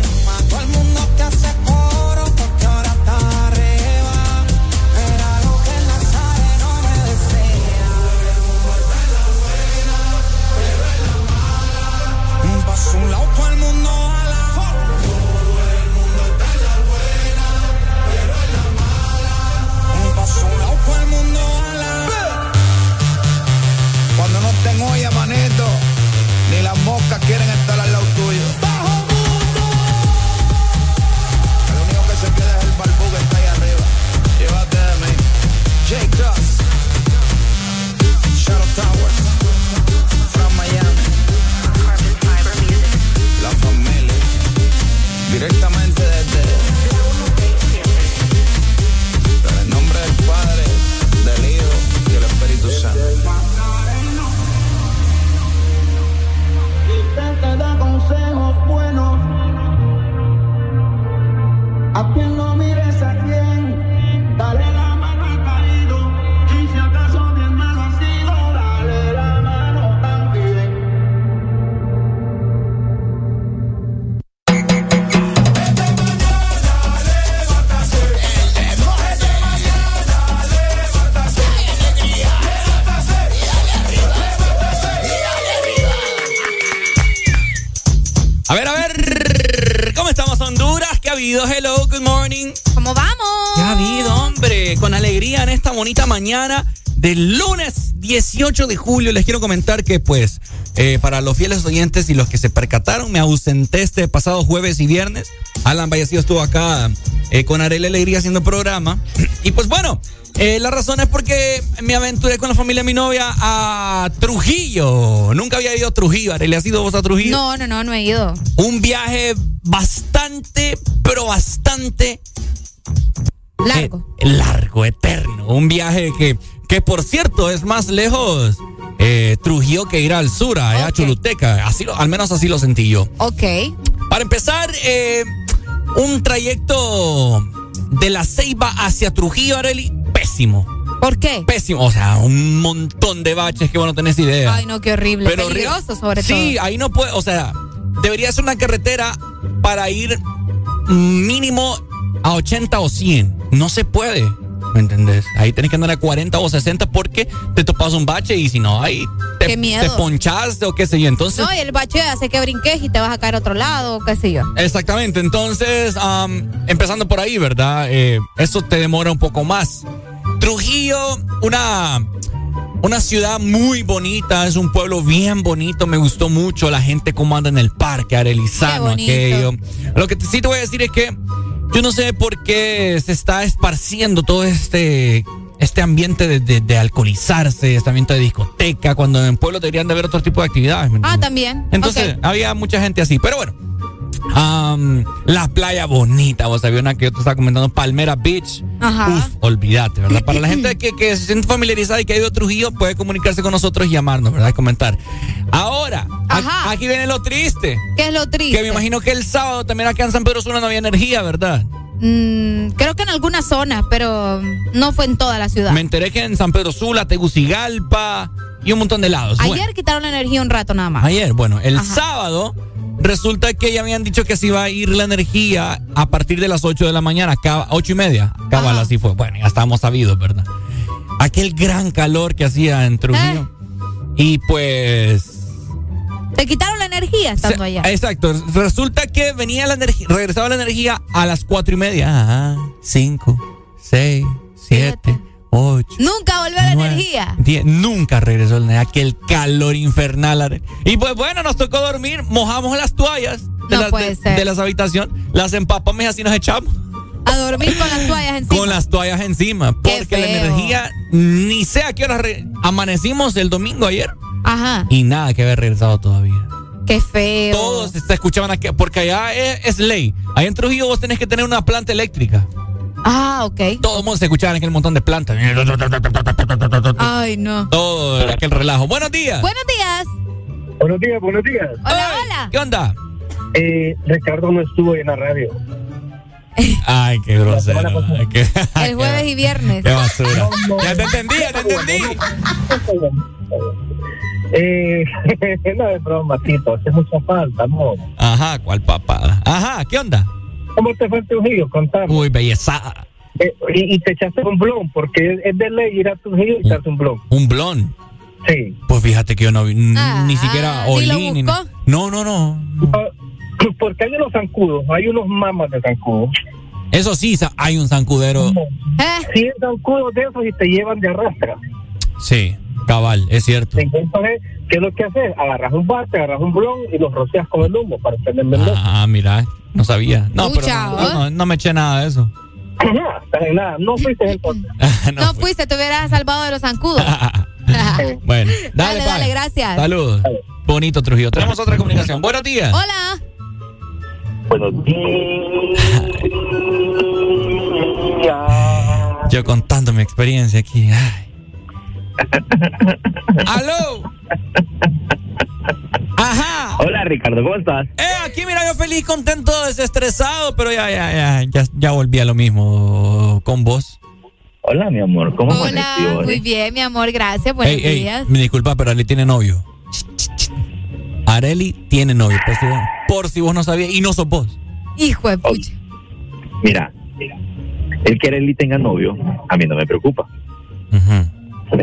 Del lunes 18 de julio. Les quiero comentar que, pues, eh, para los fieles oyentes y los que se percataron, me ausenté este pasado jueves y viernes. Alan Vallecillo estuvo acá eh, con Arela Alegría haciendo programa. Y pues bueno, eh, la razón es porque me aventuré con la familia de mi novia a Trujillo. Nunca había ido a Trujillo. Arely, ¿has ido vos a Trujillo? No, no, no, no he ido. Un viaje bastante, pero bastante Largo. eh, largo, eterno. Un viaje que, que por cierto, es más lejos eh, Trujillo que ir al sur, allá a Choluteca. Así, lo- al menos así lo sentí yo. Ok. Para empezar, eh, un trayecto de la Ceiba hacia Trujillo, Areli, pésimo. ¿Por qué? Pésimo. O sea, un montón de baches que vos no tenés idea. Ay, no, qué horrible. Pero Peligroso, sobre todo. Sí, ahí no puede, o sea, debería ser una carretera para ir mínimo a 80 o 100. No se puede. ¿Me entendés? Ahí tenés que andar a 40 o 60 porque te topas un bache y si no, ahí te, Qué miedo. te ponchás o qué sé yo. Entonces, No, y el bache hace que brinques y te vas a caer a otro lado, qué sé yo. Exactamente, entonces, am, empezando por ahí, ¿verdad? Eh, eso te demora un poco más. Trujillo, una, una ciudad muy bonita, es un pueblo bien bonito, me gustó mucho la gente cómo anda en el parque, Arelizano, aquello. Lo que sí te voy a decir es que yo no sé por qué se está esparciendo todo este... Este ambiente de, de- de alcoholizarse, este ambiente de discoteca, cuando en pueblo deberían de haber otro tipo de actividades. ¿me Ah, también. Entonces, había mucha gente así. Pero bueno, am, la playa bonita, vos había una que yo te estaba comentando, Palmera Beach. Ajá. Uf, olvídate, ¿verdad? Para la gente que, que se siente familiarizada y que ha ido a Trujillo, puede comunicarse con nosotros y llamarnos, ¿verdad? Y comentar. Ahora, a- aquí viene lo triste. ¿Qué es lo triste? Que me imagino que el sábado también acá en San Pedro Sula no había energía, ¿verdad? Mm, creo que en algunas zonas, pero no fue en toda la ciudad. Me enteré que en San Pedro Sula, Tegucigalpa y un montón de lados. Ayer Bueno. quitaron la energía un rato nada más. Ayer, bueno, el Ajá. sábado resulta que ya habían dicho que se iba a ir la energía a partir de las 8 de la mañana, cab- ocho y media. Cabal, así fue. Bueno, ya estábamos sabidos, ¿verdad? Aquel gran calor que hacía en Trujillo. Y pues. Te quitaron la energía estando allá. Exacto. Resulta que venía la energía, regresaba la energía a las cuatro y media. Ah, cinco, seis, siete, ocho. Nunca volvió la energía. Nunca regresó la energía. Aquel calor infernal. Y pues bueno, nos tocó dormir. Mojamos las toallas de, No las- puede de- ser. de las habitaciones. Las empapamos y así nos echamos. A dormir con las toallas encima. Con las toallas encima. Porque la energía, ni sé a qué hora amanecimos el domingo ayer. Ajá. Y nada que haber regresado todavía. Qué feo. Todos se escuchaban aquí, porque allá es, es ley. Allá en Trujillo vos tenés que tener una planta eléctrica. Ah, ok. Todo el mundo se escuchaba en aquel montón de plantas. Ay, no. Todo aquel relajo. Buenos días. Buenos días. Buenos días, buenos días. Hola, hola. ¿Qué onda? Eh, Ricardo no estuvo en la radio. Ay, qué grosero. El jueves y viernes. qué basura. Ya te entendí, ya te entendí. Eh, no es broma, Tito, hace mucha falta, ¿no? Ajá, ¿cuál papada? Ajá, ¿qué onda? ¿Cómo te fue en Trujillo? Contame. Uy, belleza. Eh, y, y te echaste un blon, porque es, es de ley ir a Trujillo y echarte un blon. ¿Un blon? Sí. Pues fíjate que yo no vi, n- Ah, ni siquiera ¿ni lo olí. ni- buscó? No, no, no. Porque hay unos zancudos, hay unos mamas de zancudos. Eso sí, hay un zancudero. ¿Eh? Sí, zancudos de esos y te llevan de arrastra. Sí, cabal, es cierto. Entonces, ¿qué es lo que haces? Agarras un bate, agarras un blon y los rocias con el humo para menos. Ah, mira, no sabía. No, pero Pucha, no, no, no me eché nada de eso. nada, no fuiste el podcast. No, fuiste, te hubieras salvado de los zancudos. Bueno, dale, Dale, dale, gracias. Saludos. Bonito Trujillo. Tenemos otra comunicación. Buenos días. Hola. Buenos Yo contando mi experiencia aquí. Ay. ¡Aló! ¡Ajá! Hola Ricardo, ¿cómo estás? Eh, aquí mira, yo feliz, contento, desestresado, pero ya, ya, ya, ya, ya volví a lo mismo con vos. Hola, mi amor, ¿cómo Hola, muy bien, mi amor, gracias. Buenos Ey, ey, días. me disculpa, pero Areli tiene novio. Areli tiene novio, por si, por si vos no sabías, y no sos vos. Hijo de pucha. Mira, el que Arely tenga novio, a mí no me preocupa. ¿Me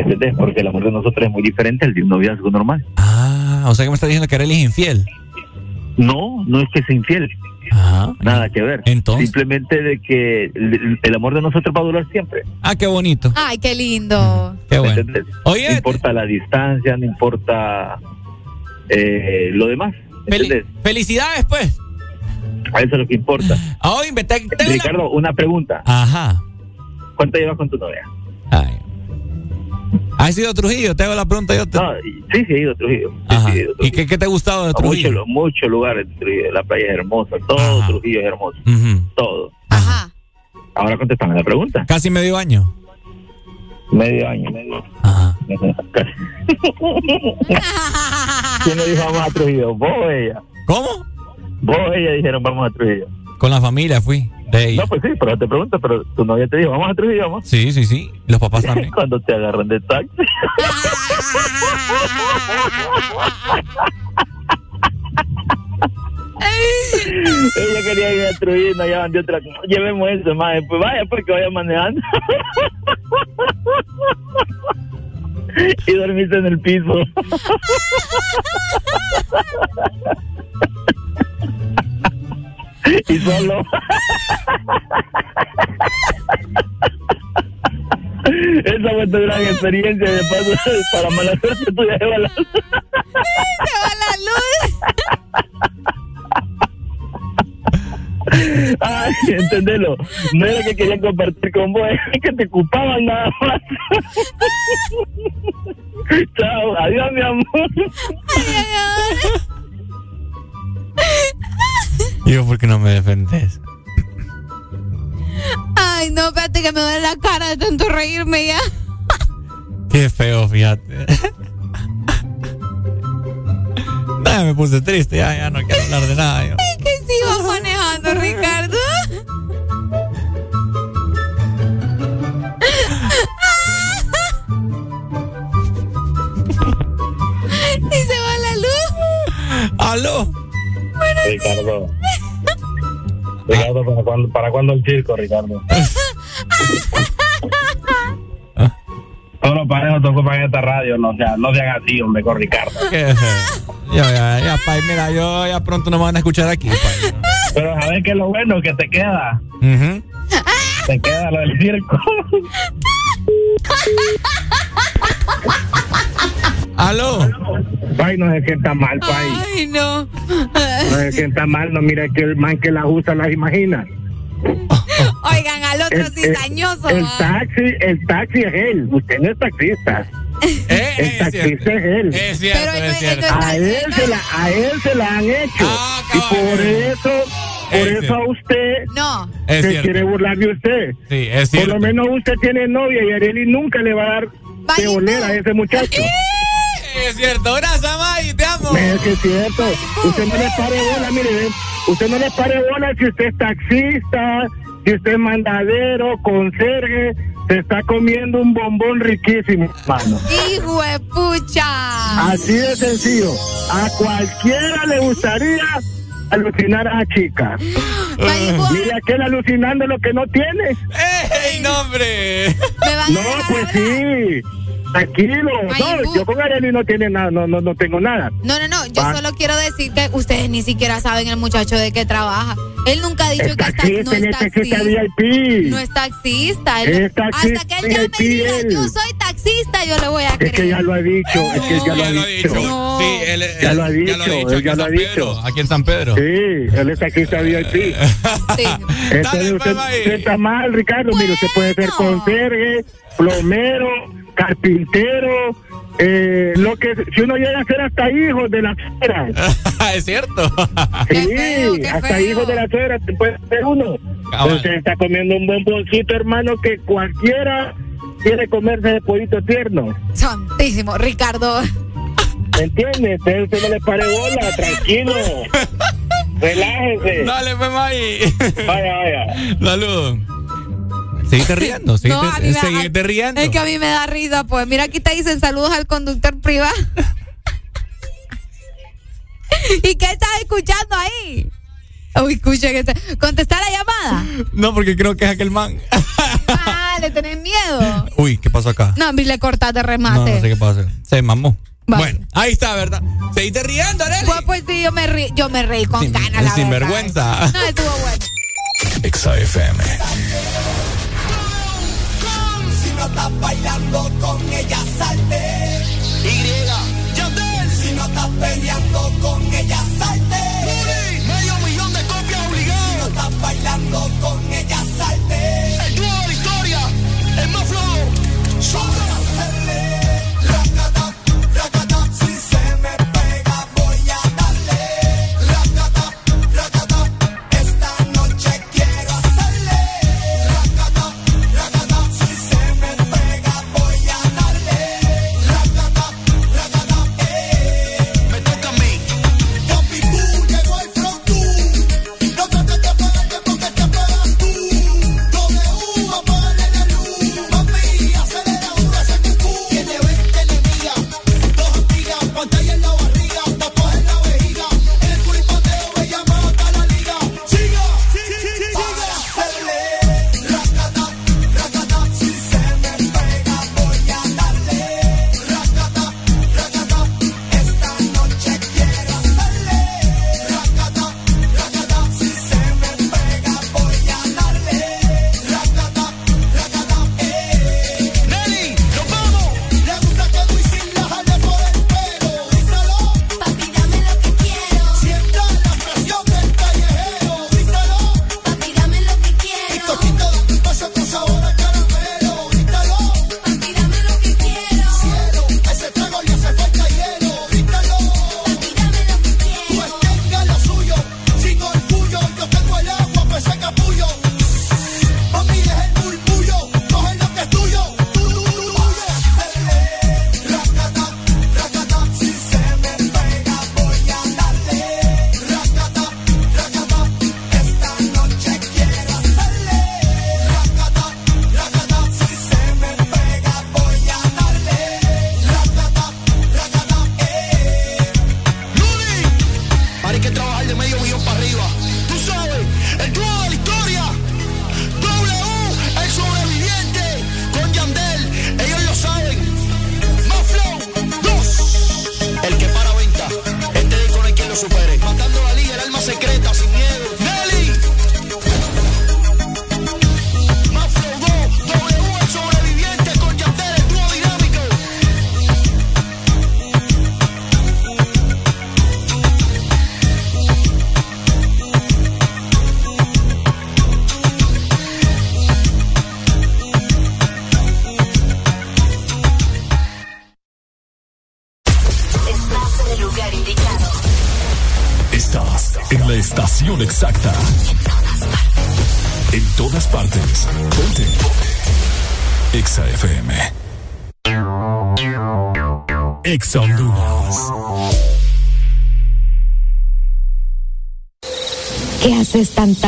entendés? Porque el amor de nosotros es muy diferente al de un noviazgo normal. Ah, o sea que me está diciendo que Areli es infiel. No, no es que sea infiel. Nada que ver. Simplemente de que el, el amor de nosotros va a durar siempre. Ah, qué bonito. Ay, qué lindo. Qué ¿Me bueno. entendés? Oye, no importa la distancia, no importa eh, lo demás. ¿me Fel- entendés? felicidades, pues. A eso es lo que importa. Te- tengo una- Ricardo, una pregunta. Ajá. ¿Cuánto llevas con tu novia? ¿Has ido a Trujillo? Te hago la pregunta yo. Te... No, sí, sí he ido a Trujillo. Sí, Ajá. sí, he ido a ¿Y qué, qué te ha gustado de Trujillo? muchos muchos lugares de Trujillo. La playa es hermosa. Todo Trujillo es hermoso. Todo. Ahora contestame la pregunta. Casi medio año. Medio año, medio. Casi. ¿Quién le dijo vamos a Trujillo? ¿Vos o ella? ¿Cómo? Vos o ella dijeron vamos a Trujillo. Con la familia fui. De. No, pues sí, pero te pregunto, pero tu novia te dijo vamos a Trujillo, vamos. Sí, sí, sí. Los papás también. Cuando te agarran de taxi. Ella quería ir a Trujillo, no llevan de otra. Llevemos eso, más. Pues vaya, pues que vaya manejando. y dormiste en el piso. Y solo. Esa fue tu gran experiencia de paso para mala suerte tuya de balas. Se va la luz. Ay, entendelo. No era que querían compartir con vos, es que te ocupaban nada más. Chao, adiós, mi amor. ¿Y yo por qué no me defendes? Ay, no, espérate que me duele la cara de tanto reírme ya. Qué feo, fíjate. Nada, me puse triste, ya, ya no quiero hablar de nada. yo. Es que sigo manejando, Ricardo. y se va la luz. ¡Aló! Ricardo. Ricardo, ¿para cuándo, ¿para cuándo el circo, Ricardo? Todos los parejos en esta radio, no sean, no sean así, hombre, con Ricardo. Ya, ya, ya, Pai, mira, yo ya pronto no me van a escuchar aquí, Pai. Pero sabes que lo bueno que te queda, Ujú. te queda lo del circo. ¿Aló? Pai, no se sienta mal, Pai. Ay, no. No se sienta mal, no mira que el man que la usa las imagina. Oigan, al otro El- el- cizañoso. El ah. taxi, el taxi es él, usted no es taxista. el taxista es él. Eh, Es cierto, es cierto. A él, se la, a él se la han hecho. y por eso, por Es eso a usted No. Se quiere burlar de usted. Sí, es Por lo menos usted tiene novia y Areli nunca le va a dar peonera a ese muchacho. Es cierto. Gracias, May, te amo. Es que es cierto. Usted no le pare bola, mire, usted no le pare bola si usted es taxista, si usted es mandadero, conserje, se está comiendo un bombón riquísimo, hermano. Hijo de pucha. Así de sencillo. A cualquiera le gustaría alucinar a chicas. Mire aquel alucinando lo que no tiene. ¡Ey, no, hombre! No, pues sí. Tranquilo. No, yo con Arely no tiene nada, no, no, no tengo nada. No, no, no. Yo Va. solo quiero decir que ustedes ni siquiera saben el muchacho de qué trabaja. Él nunca ha dicho Es que está, taxista, no es taxista. VIP. No es taxista. Él- Es taxista hasta que él llame y diga, él. yo soy taxista, yo le voy a Es que creer. ya lo ha dicho, es que ya lo ha dicho. Sí, él, Ya lo ha dicho, ya en lo ha San Pedro. dicho. Aquí en San Pedro. Sí, él es taxista VIP. Entonces usted, usted está mal, Ricardo. Mire, usted puede ser conserje, plomero, carpintero, eh, lo que si uno llega a ser hasta hijo de la suegra. es cierto. Sí, hasta hijo de la suegra te puede ser uno. Pero usted está comiendo un bomboncito, hermano, que cualquiera quiere comerse de pollito tierno. Santísimo, Ricardo. ¿Me entiendes? Entonces usted no le pare bola, tranquilo. Relájense. Dale, pues, May. Vaya, vaya. Saludos. Seguiste riendo, seguiste, No, me riendo. Es que a mí me da risa, pues. Mira, aquí te dicen saludos al conductor privado. ¿Y qué estás escuchando ahí? Uy, escucha que te... ¿Contestar la llamada? No, porque creo que es aquel man. Ah, le tenés miedo. Uy, ¿qué pasó acá? No, a mí le cortaste remate. no sé qué pasa. Se mamó. Vale. Bueno, ahí está, ¿verdad? Seguiste riendo, Arely. Pues, pues sí, yo me, rí, yo me reí con Sin- ganas, la sin verdad. vergüenza. No, estuvo bueno. Exa FM. Si no estás bailando con ella, salte.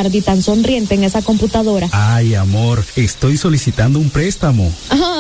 Tarde y tan sonriente en esa computadora? Ay, amor, estoy solicitando un préstamo.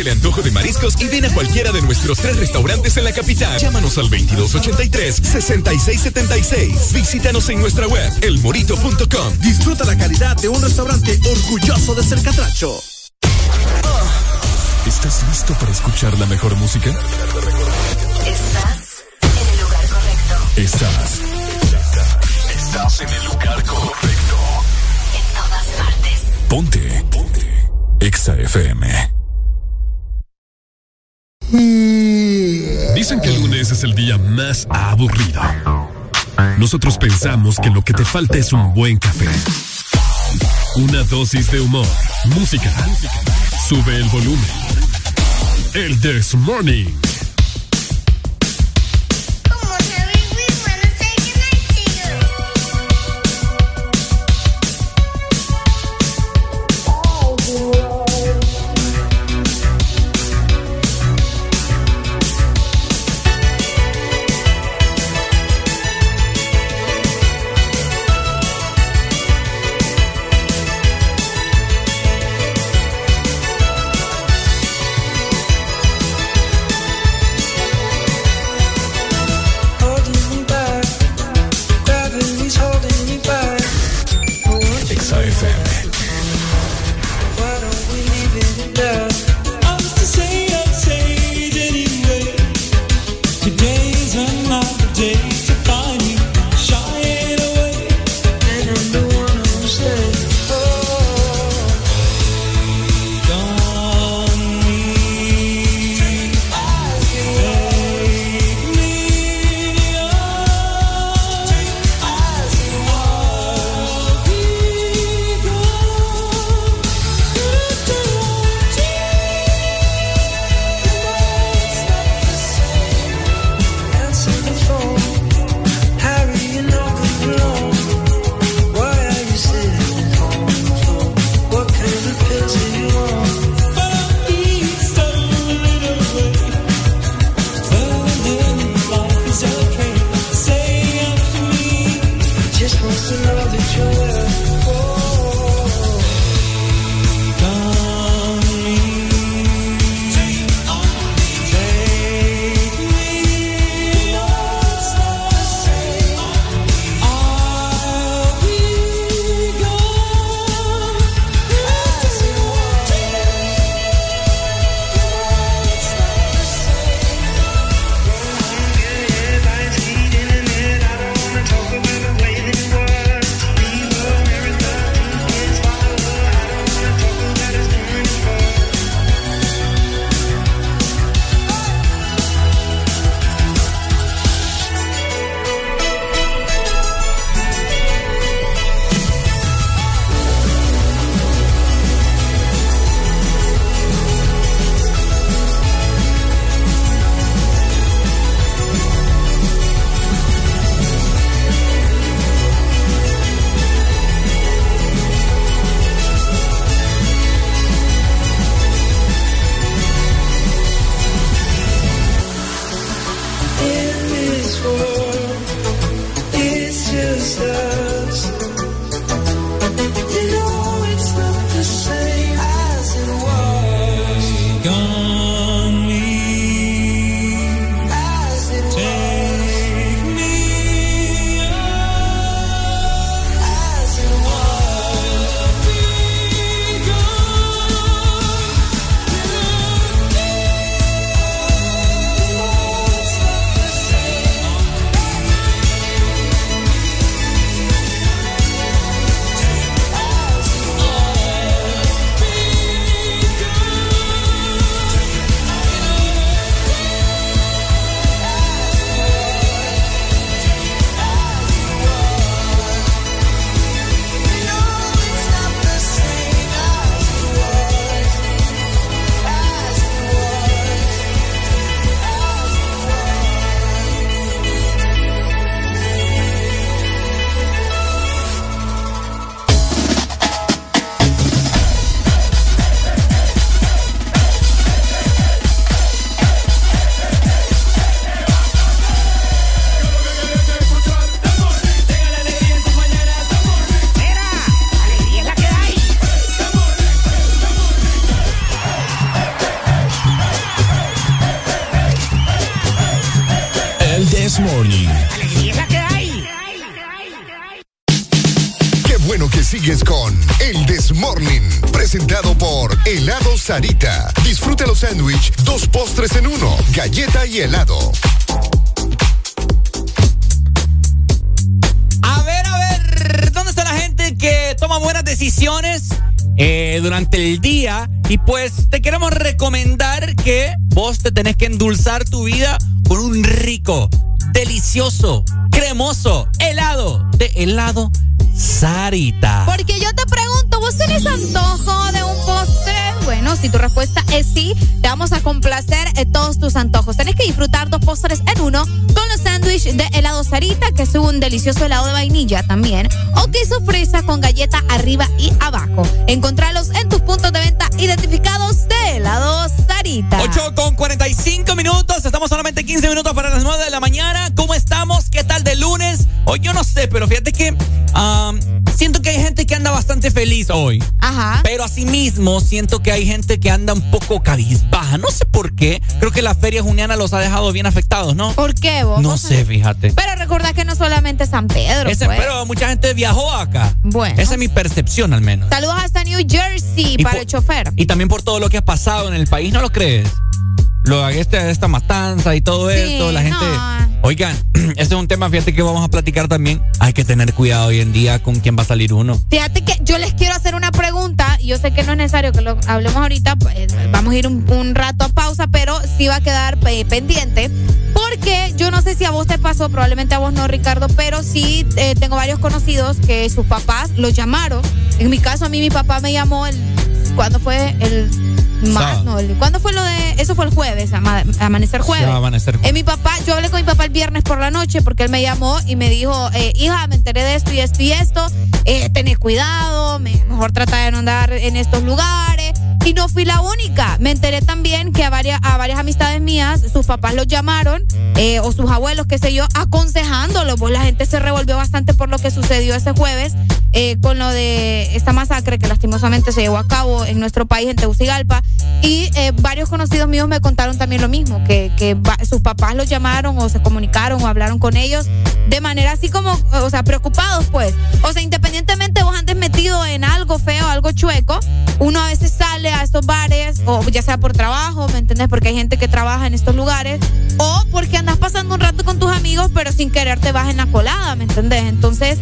el antojo de mariscos y ven a cualquiera de nuestros tres restaurantes en la capital. Llámanos al 2283-6676. Visítanos en nuestra web, elmorito.com. Disfruta la calidad de un restaurante orgulloso de ser catracho. ¿Estás listo para escuchar la mejor música? Estás en el lugar correcto. Estás. Estás en el lugar correcto. En todas partes. Ponte. Ponte. Exa FM. Dicen que el lunes es el día más aburrido. Nosotros pensamos que lo que te falta es un buen café. Una dosis de humor, música. Sube el volumen. El This Morning. Y helado. A ver, a ver, ¿dónde está la gente que toma buenas decisiones? eh, durante el día. Y pues te queremos recomendar que vos te tenés que endulzar tu vida con un rico, delicioso, cremoso helado de helado Sarita. Porque yo te pregunto, ¿vos tenés antojo de un postre? Bueno, si tu respuesta es sí, te vamos a complacer disfrutar dos postres en uno con los sándwiches de helado Sarita, que es un delicioso helado de vainilla también, o queso fresa con galleta arriba y abajo. Encontralos en tus puntos de venta identificados de helado Sarita. 8 con 45 minutos, estamos solamente 15 minutos para las 9 de la mañana. ¿Cómo estamos? ¿Qué tal de lunes? Hoy yo no sé, pero fíjate que bastante feliz hoy. Ajá. Pero asimismo siento que hay gente que anda un poco cabizbaja. No sé por qué. Creo que la feria juniana los ha dejado bien afectados, ¿no? ¿Por qué vos? No sé, fíjate. Pero recuerda que no solamente San Pedro. Ese, pues. Pero mucha gente viajó acá. Bueno. Esa es mi percepción al menos. Saludos hasta New Jersey Y para por- el chofer. Y también por todo lo que ha pasado en el país, ¿no lo crees? Lo, este, esta matanza y todo Sí, esto, la gente... no. Oigan, este es un tema, fíjate que vamos a platicar también. Hay que tener cuidado hoy en día con quién va a salir uno. Fíjate que Yo sé que no es necesario que lo hablemos ahorita. pues, vamos a ir un, un rato a pausa, pero sí va a quedar eh, pendiente. Porque yo no sé si a vos te pasó, probablemente a vos no, Ricardo, pero sí eh, tengo varios conocidos que sus papás los llamaron. En mi caso, a mí mi papá me llamó el. ¿Cuándo fue? El. Más, no, ¿Cuándo fue lo de.? Eso fue el jueves, ama- amanecer jueves. Ya, amanecer Eh, mi papá, yo hablé con mi papá el viernes por la noche porque él me llamó y me dijo, eh, hija, me enteré de esto y esto y esto, eh, tenés cuidado, mejor trata de no andar en estos lugares. Y no fui la única. Me enteré también que a varias, a varias amistades mías, sus papás los llamaron, eh, o sus abuelos, qué sé yo, aconsejándolos. Pues la gente se revolvió bastante por lo que sucedió ese jueves eh, con lo de esta masacre que lastimosamente se llevó a cabo en nuestro país, en Tegucigalpa. Y eh, varios conocidos míos me contaron también lo mismo, que, que sus papás los llamaron o se comunicaron o hablaron con ellos de manera así como, o sea, preocupados pues. O sea, independientemente algo feo, algo chueco, uno a veces sale a estos bares, o ya sea por trabajo, ¿me entendés? Porque hay gente que trabaja en estos lugares, o porque andas pasando un rato con tus amigos, pero sin querer te vas en la colada, ¿me entendés? Entonces,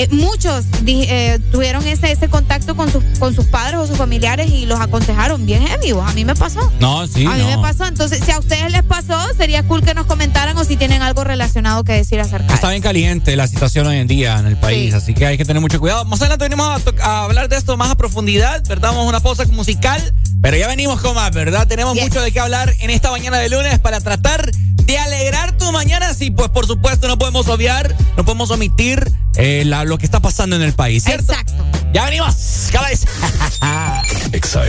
eh, muchos eh, tuvieron ese, ese contacto con sus, con sus padres o sus familiares y los aconsejaron bien vos. A mí me pasó. No, sí, a mí no. me pasó. Entonces, si a ustedes les pasó, sería cool que nos comentaran o si tienen algo relacionado que decir acerca Está bien caliente la situación hoy en día en el país, así que hay que tener mucho cuidado. Más adelante venimos a, a hablar de esto más a profundidad, ¿verdad? Vamos a una pausa musical, pero ya venimos con más, ¿verdad? Tenemos mucho de qué hablar en esta mañana de lunes para tratar de alegrar tu mañana. Sí, pues por supuesto no podemos obviar, no podemos omitir eh, la- lo que está pasando en el país, ¿cierto? Exacto. Ya venimos, cabeza. Exa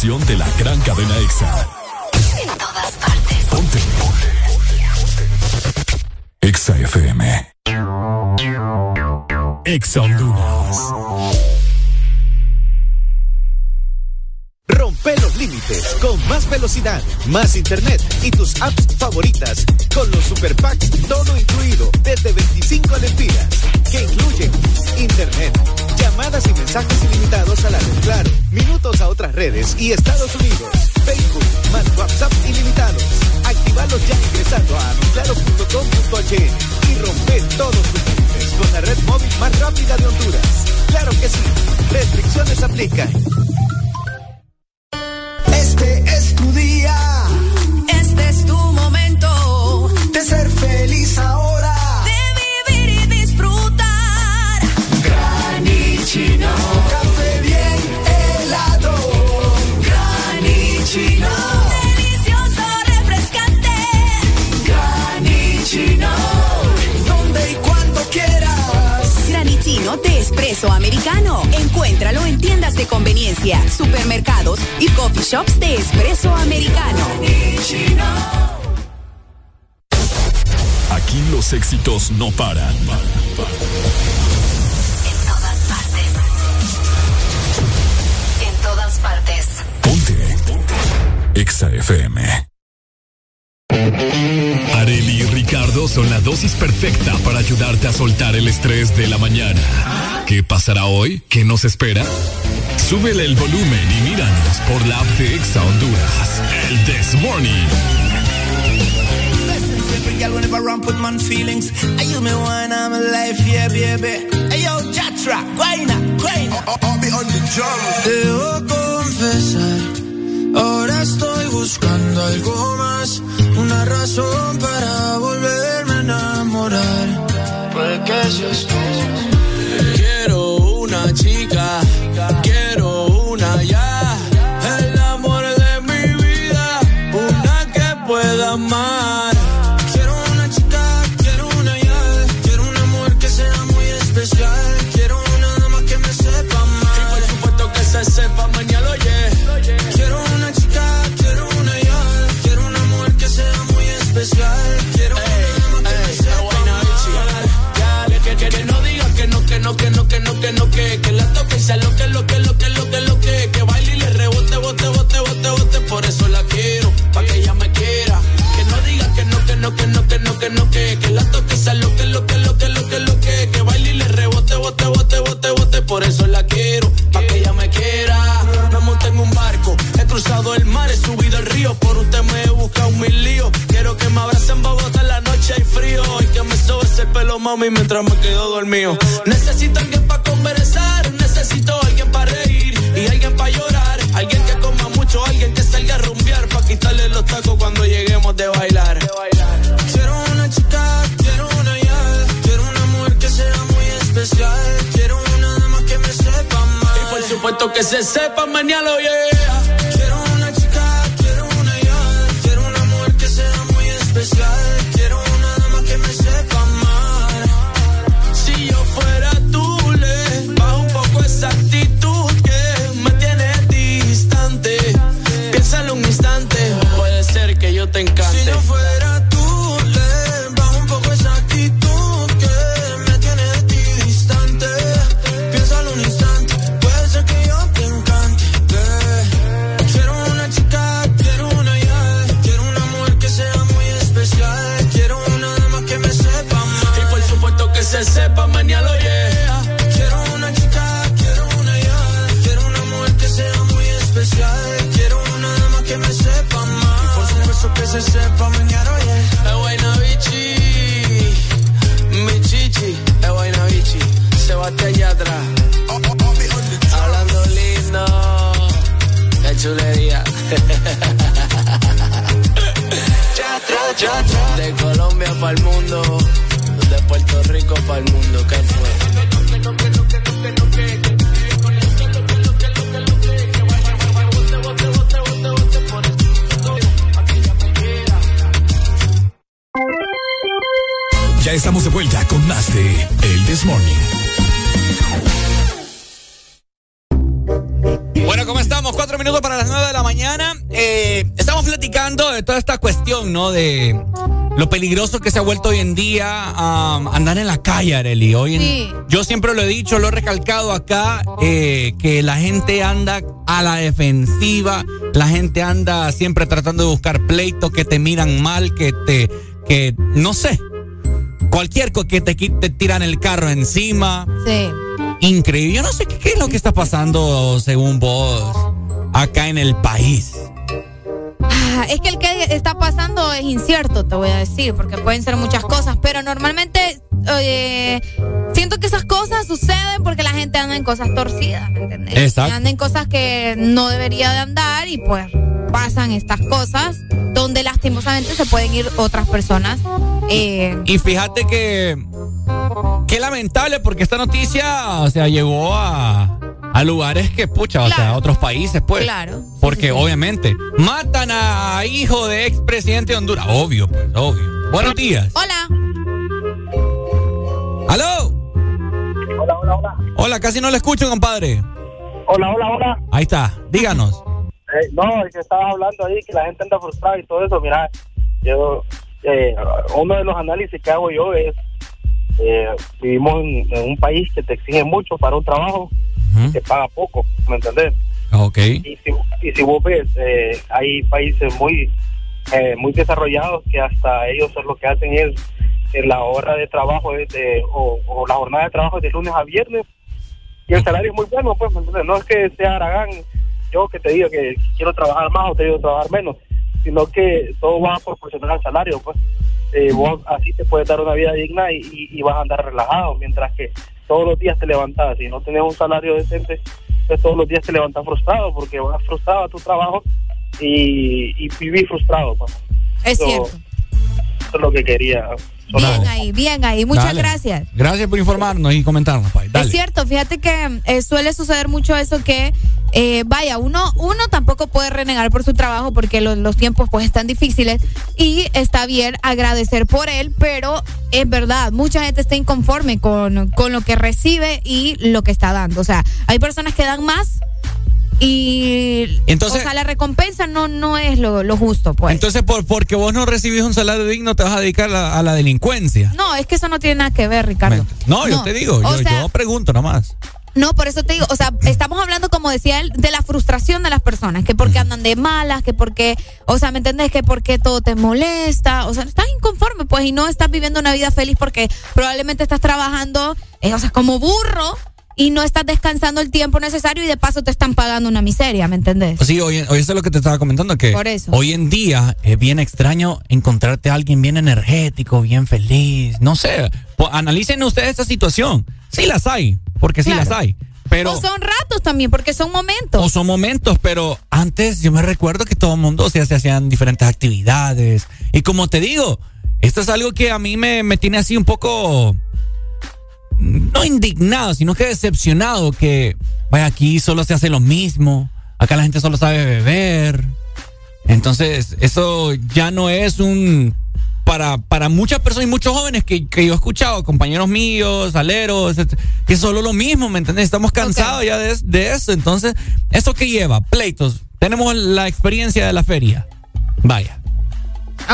de la el volumen y míranos por la app de Exa Honduras. El This Morning. Que se ha vuelto hoy en día andar en la calle, Areli. Hoy en, Yo siempre lo he dicho, lo he recalcado acá, eh, que la gente anda a la defensiva, la gente anda siempre tratando de buscar pleitos, que te miran mal, que te, que, no sé, cualquier cosa que te, te tiran el carro encima. Sí. Increíble. Yo no sé qué, qué es lo que está pasando según vos acá en el país. Es incierto, te voy a decir, porque pueden ser muchas cosas, pero normalmente siento que esas cosas suceden porque la gente anda en cosas torcidas, ¿me entiendes? Exacto. Anda en cosas que no debería de andar y pues pasan estas cosas donde lastimosamente se pueden ir otras personas. Eh, y fíjate que qué lamentable porque esta noticia, o sea, llegó a a lugares que, pucha, o sea, a otros países, pues. Claro. Porque obviamente matan a hijo de expresidente de Honduras. Obvio, pues, obvio. Buenos días. Hola. ¿Aló? Hola, hola, hola. Hola, casi no le escucho, compadre. Hola, hola, hola. Ahí está, díganos. Eh, no, es que estaba hablando ahí que la gente anda frustrada y todo eso. Mira, yo, eh, uno de los análisis que hago yo es, eh, vivimos en, un país que te exige mucho para un trabajo que paga poco, ¿me entendés? Ok. Y si, vos ves, eh, hay países muy, eh, muy desarrollados que hasta ellos lo que hacen es la hora de trabajo de, o, la jornada de trabajo es de lunes a viernes y el salario es muy bueno, pues. No es que sea Aragán, yo que te diga que quiero trabajar más o te digo trabajar menos, sino que todo va a proporcionar al salario, pues. Eh, vos así te puedes dar una vida digna y, y vas a andar relajado, mientras que todos los días te levantas y no tenés un salario decente, todos los días te levantas frustrado porque vas frustrado a tu trabajo y, y vivís frustrado. Pues. Es cierto. Eso es lo que quería Bien ahí, bien ahí. Muchas gracias. Gracias por informarnos y comentarnos, Pai. Es cierto, fíjate que eh, suele suceder mucho eso que, eh, vaya, uno, uno tampoco puede renegar por su trabajo porque los tiempos pues están difíciles y está bien agradecer por él, pero es verdad, mucha gente está inconforme con, con lo que recibe y lo que está dando. O sea, hay personas que dan más y entonces, o sea, la recompensa no, no es lo, lo justo, pues. Entonces, por, porque vos no recibís un salario digno, te vas a dedicar a, la delincuencia. No, es que eso no tiene nada que ver, Ricardo. No, yo te digo, yo, yo, pregunto nomás. No, por eso te digo, o sea, estamos hablando, como decía él, de la frustración de las personas, que porque andan de malas, que porque, o sea, ¿me entendés? Que porque todo te molesta, o sea, estás inconforme, pues, y no estás viviendo una vida feliz porque probablemente estás trabajando, eh, o sea, como burro y no estás descansando el tiempo necesario y de paso te están pagando una miseria, ¿me entendés? Sí, hoy, hoy eso es lo que te estaba comentando, que hoy en día es bien extraño encontrarte a alguien bien energético, bien feliz, no sé, analicen ustedes esta situación, sí las hay, porque sí las hay. Pero, o son ratos también, porque son momentos. O son momentos, pero antes yo me recuerdo que todo el mundo o sea, se hacían diferentes actividades. Y como te digo, esto es algo que a mí me, me tiene así un poco no indignado, sino que decepcionado que, vaya, aquí solo se hace lo mismo, acá la gente solo sabe beber. Entonces, eso ya no es un... Para, para muchas personas y muchos jóvenes que, yo he escuchado, compañeros míos, aleros, que es solo lo mismo, ¿me entiendes? Estamos cansados ya de, eso. Entonces, ¿eso qué lleva? Pleitos. Tenemos la experiencia de la feria. Vaya.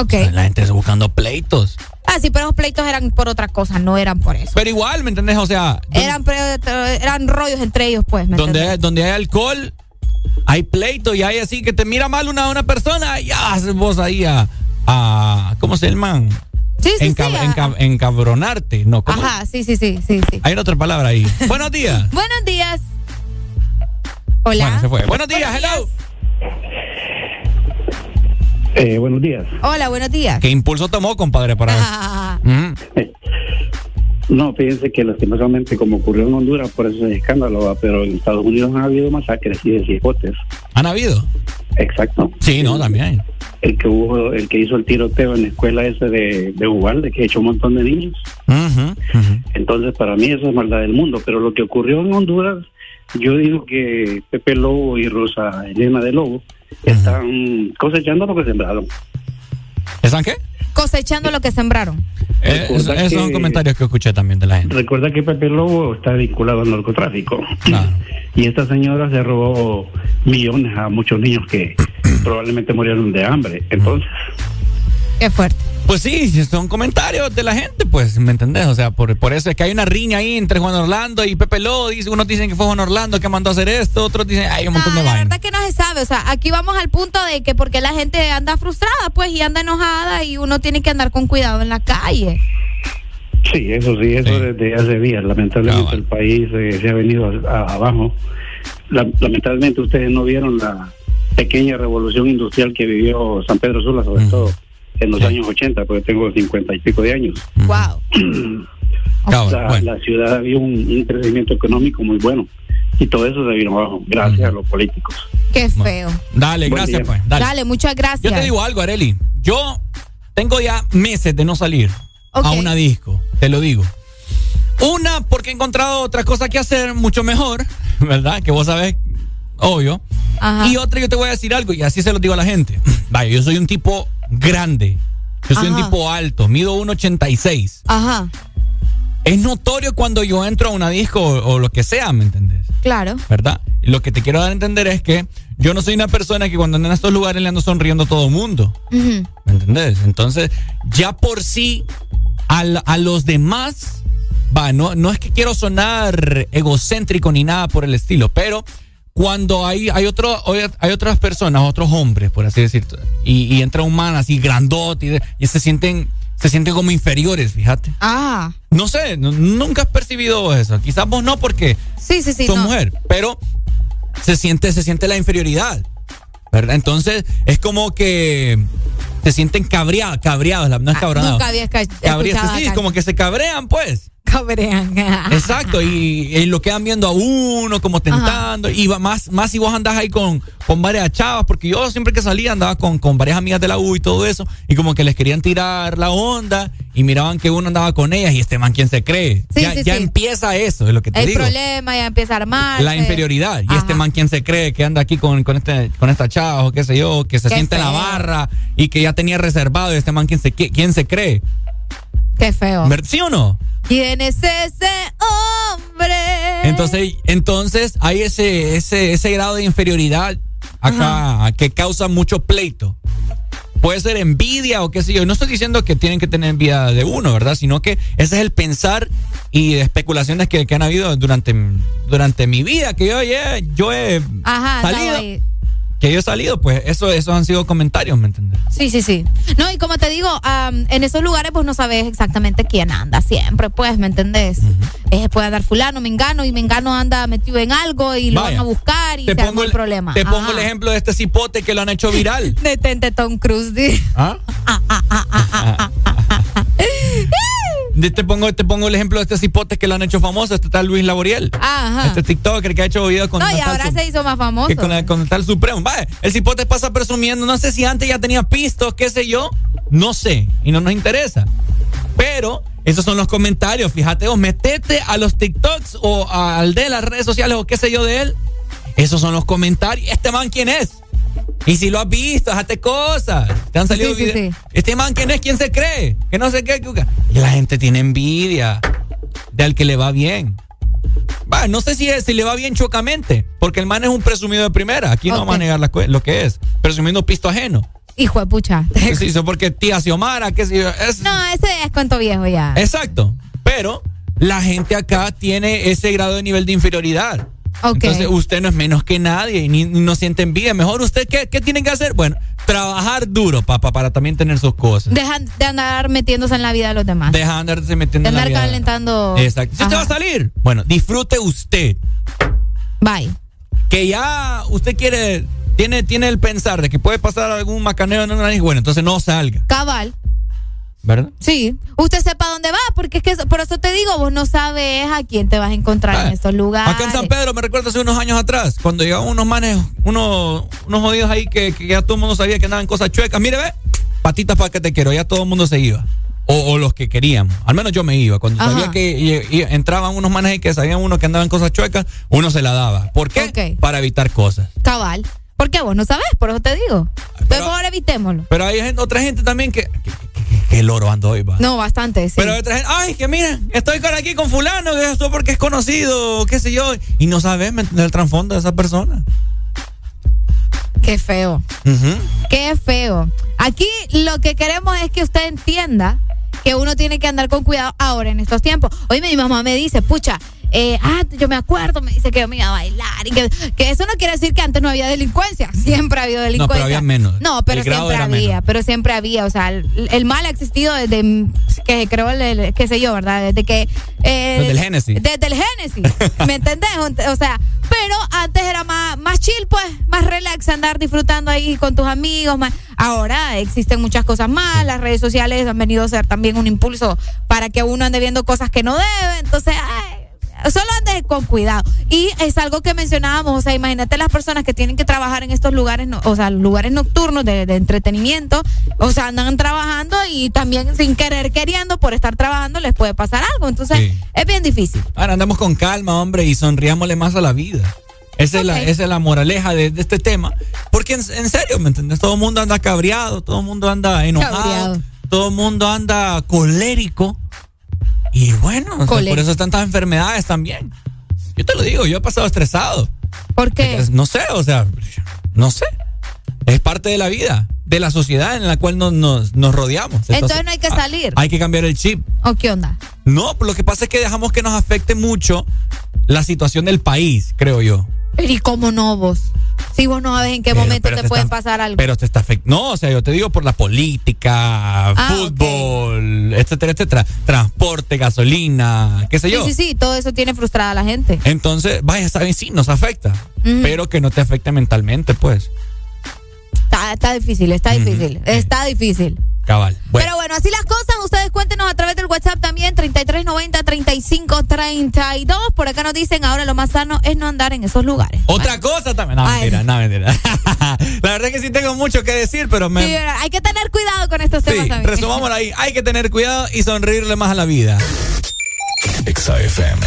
Ok. la gente está buscando pleitos. Ah, sí, pero los pleitos eran por otra cosa, no eran por eso. Pero igual, ¿me entendés? O sea. Eran, eran rollos entre ellos, pues. ¿me donde, hay, donde hay alcohol, hay pleito y hay así que te mira mal una, una persona, ya haces vos ahí a, a. ¿Cómo se llama? Sí, sí, encabronarte, ¿no? Ajá, sí, sí, sí, sí, sí. Hay otra palabra ahí. Buenos días. Buenos días. Hola. Bueno, se fue. Buenos días, hello. Eh, buenos días. Hola, buenos días. ¿Qué impulso tomó, compadre, para No, fíjense que lastimosamente, como ocurrió en Honduras, por eso es escándalo, pero en Estados Unidos han habido masacres y deshijotes. ¿Han habido? Exacto. Sí, no, también. El que hubo, el que hizo el tiroteo en la escuela ese de, de Ubalde, que echó un montón de niños. Entonces, para mí eso es maldad del mundo, pero lo que ocurrió en Honduras, yo digo que Pepe Lobo y Rosa Elena de Lobo están cosechando lo que sembraron. ¿Están qué? Cosechando lo que sembraron. Eh, esos son comentarios que escuché también de la gente. Recuerda que Pepe Lobo está vinculado al narcotráfico. Y esta señora se robó millones a muchos niños que probablemente murieron de hambre. Entonces, Qué fuerte. Pues sí, son comentarios de la gente, pues, ¿me entendés? O sea, por, por eso es que hay una riña ahí entre Juan Orlando y Pepe. Dice, unos dicen que fue Juan Orlando que mandó a hacer esto, otros dicen, hay un montón de La vainas. verdad que no se sabe, o sea, aquí vamos al punto de que porque la gente anda frustrada, pues, y anda enojada y uno tiene que andar con cuidado en la calle. sí, eso sí, eso desde hace días. Lamentablemente el país eh, se ha venido a- a- abajo. La- lamentablemente ustedes no vieron la pequeña revolución industrial que vivió San Pedro Sula, sobre todo en los años 80, porque tengo 50 y pico de años. Wow. O sea, La ciudad había un, un crecimiento económico muy bueno y todo eso se vino abajo gracias a los políticos. Qué feo. Dale, Buen gracias, día. pues. Dale, Dale. muchas gracias. Yo te digo algo, Areli. Yo tengo ya meses de no salir a una disco, te lo digo. Una, porque he encontrado otra cosa que hacer mucho mejor, ¿verdad? Que vos sabés, obvio. Ajá. Y otra, yo te voy a decir algo, y así se lo digo a la gente. Vaya, yo soy un tipo grande. Yo soy un tipo alto, mido 1,86. Ajá, Es notorio cuando yo entro a una disco o, o lo que sea, ¿me entendés? claro. ¿verdad? Lo que te quiero dar a entender es que yo no soy una persona que cuando ando en estos lugares le ando sonriendo a todo el mundo. ¿Me entendés? Entonces, ya por sí, al- a, los demás, va, no, no es que quiero sonar egocéntrico ni nada por el estilo, pero cuando hay, hay, otro, hay otras personas, otros hombres, por así decirlo, y, y entra un man así grandote y, de- y se sienten se sienten como inferiores, fíjate. Ah, No sé, nu- nunca has percibido eso. Quizás vos no porque sí, sí, sí. sos no. mujer, pero se siente, se siente la inferioridad. ¿Verdad? Entonces, es como que se sienten cabreados, cabreados, no es. Ah, Nunca había esca- Cabreados, sí, como que se cabrean, pues. Cabrean. Exacto, y, y lo quedan viendo a uno, como tentando, y va más, más si vos andás ahí con, con varias chavas, porque yo siempre que salía andaba con, con varias amigas de la U y todo eso, y como que les querían tirar la onda, y miraban que uno andaba con ellas, y este man, ¿quién se cree? Sí, ya sí, ya sí. empieza eso, es lo que te El digo. problema ya empieza a armar. La inferioridad. Y este man, ¿quién se cree que anda aquí con, con, este, con esta chava o qué sé yo, que se siente en la barra y que ya tenía reservado? Y este man, ¿quién se, quién se cree? Qué feo. ¿Ver- ¿Sí o no? ¿Quién es ese hombre? Entonces, entonces hay ese, ese, ese grado de inferioridad acá que causa mucho pleito. Puede ser envidia o qué sé yo. No estoy diciendo que tienen que tener envidia de uno, ¿verdad? Sino que ese es el pensar y especulaciones que, que han habido durante, durante mi vida, que yo, ya- yo he Ajá, salido. Que yo he salido, pues eso, esos han sido comentarios, ¿me entiendes? Sí, sí, sí. No, y como te digo, am, en esos lugares pues no sabes exactamente quién anda siempre, pues, ¿me entendés? Eh, puede andar fulano, mengano, y mengano anda metido en algo y lo Vaya. van a buscar y Te se pongo el problema. Te pongo el ejemplo de este cipote que lo han hecho viral. Detente Tom Cruise. di. ¿Ah? De- Te pongo, te pongo el ejemplo de este cipote que lo han hecho famoso, este tal Luis Laboriel. Ajá. Este TikToker que ha hecho videos con No, y ahora se hizo más famoso. que con, el- con el tal Supremo. Vaya, el cipote pasa presumiendo, no sé si antes ya tenía pistos, qué sé yo, no sé, y no nos interesa. Pero esos son los comentarios, fíjate vos, metete a los TikToks o al de las redes sociales o qué sé yo de él. Esos son los comentarios. ¿Este man quién es? Y si lo has visto, déjate cosas. Te han salido Sí, sí, videos. sí. Este man quién es, quién se cree, que no sé qué. Y la gente tiene envidia de al que le va bien. Va, no sé si, es- si le va bien chocamente, porque el man es un presumido de primera. Aquí no vamos a negar la lo que es. Presumiendo pisto ajeno. Hijo de pucha. Sí, eso porque tía Xiomara, qué sé yo. es- No, ese es cuento viejo ya. Exacto. Pero la gente acá tiene ese grado de nivel de inferioridad. Entonces usted no es menos que nadie y ni, ni no siente envidia. Mejor usted, ¿qué, qué tiene que hacer? Bueno, trabajar duro, papá, para también tener sus cosas. Dejan de andar metiéndose en la vida de los demás. Deja de andarse metiendo de en la andar vida. calentando. Exacto. Si usted va a salir, bueno, disfrute usted. Bye. Que ya usted quiere, tiene, tiene el pensar de que puede pasar algún macaneo en una bueno, entonces no salga, Cabal. ¿Verdad? Sí. Usted sepa dónde va, porque es que por eso te digo, vos no sabes a quién te vas a encontrar en estos lugares. Acá en San Pedro, me recuerdo hace unos años atrás, cuando llegaban unos manes, unos, unos jodidos ahí que, que ya todo el mundo sabía que andaban cosas chuecas. Mire, ve, patitas para que te quiero, ya todo el mundo se iba. O, o los que queríamos. Al menos yo me iba. Cuando Ajá. sabía que y- y entraban unos manes ahí que sabían uno que andaban cosas chuecas, uno se la daba. ¿Por qué? Ok. Para evitar cosas. Cabal. ¿Por qué vos no sabes? Por eso te digo. Entonces, mejor evitémoslo. Pero hay gente- otra gente también que, qué loro ando hoy, va. No, bastante, sí. Pero otra gente, ay, que miren, estoy con aquí con fulano, que esto porque es conocido, qué sé yo, y no sabes el trasfondo de esa persona. Qué feo. Qué feo. Aquí lo que queremos es que usted entienda que uno tiene que andar con cuidado ahora en estos tiempos. Hoy mi mamá me dice, pucha, eh, ah, yo me acuerdo, me dice que yo me iba a bailar y que, eso no quiere decir que antes no había delincuencia, siempre ha habido delincuencia. No, pero había menos. No, pero siempre había, pero siempre había, o sea, el, mal ha existido desde que se creó el, qué sé yo, ¿verdad? Desde que eh, desde el Génesis. Desde el Génesis, ¿me entendés? O sea, pero antes era más más chill, pues, más relax andar disfrutando ahí con tus amigos, más Ahora existen muchas cosas más, las redes sociales han venido a ser también un impulso para que uno ande viendo cosas que no debe, entonces, ay, solo ande con cuidado. Y es algo que mencionábamos, o sea, imagínate las personas que tienen que trabajar en estos lugares, o sea, lugares nocturnos de, entretenimiento, o sea, andan trabajando y también sin querer queriendo por estar trabajando les puede pasar algo. Entonces, es bien difícil. Ahora andamos con calma, hombre, y sonriámosle más a la vida. Esa, es, la, esa es la moraleja de, este tema. Porque en, serio, ¿me entiendes? Todo el mundo anda cabreado, todo el mundo anda enojado, todo el mundo anda colérico. Y bueno, por eso están tantas enfermedades también. Yo te lo digo, yo he pasado estresado. ¿Por qué? No sé, o sea, no sé. Es parte de la vida, de la sociedad en la cual nos, nos, rodeamos. Entonces, no hay que ah, salir. hay que cambiar el chip. ¿O qué onda? No, lo que pasa es que dejamos que nos afecte mucho la situación del país, creo yo. ¿Y cómo no vos? Si vos no sabes en qué momento te, puede pasar algo. Pero te está afectando. No, o sea, yo te digo por la política, ah, fútbol, etcétera, etcétera. Transporte, gasolina, qué sé yo. Sí, sí, sí, todo eso tiene frustrada a la gente. Entonces, vaya, está bien, sí, nos afecta. Pero que no te afecte mentalmente, pues. Está, difícil, está difícil. Está difícil. Cabal. Pero bueno, así las cosas. Ustedes cuéntenos a través del WhatsApp también, 3390-3532. Por acá nos dicen, ahora lo más sano es no andar en esos lugares. Otra cosa también. No, mentira, no, mentira. La verdad es que sí tengo mucho que decir, pero me... Sí, hay que tener cuidado con estos temas sí, también. resumámoslo ahí. Hay que tener cuidado y sonreírle más a la vida. XAFM.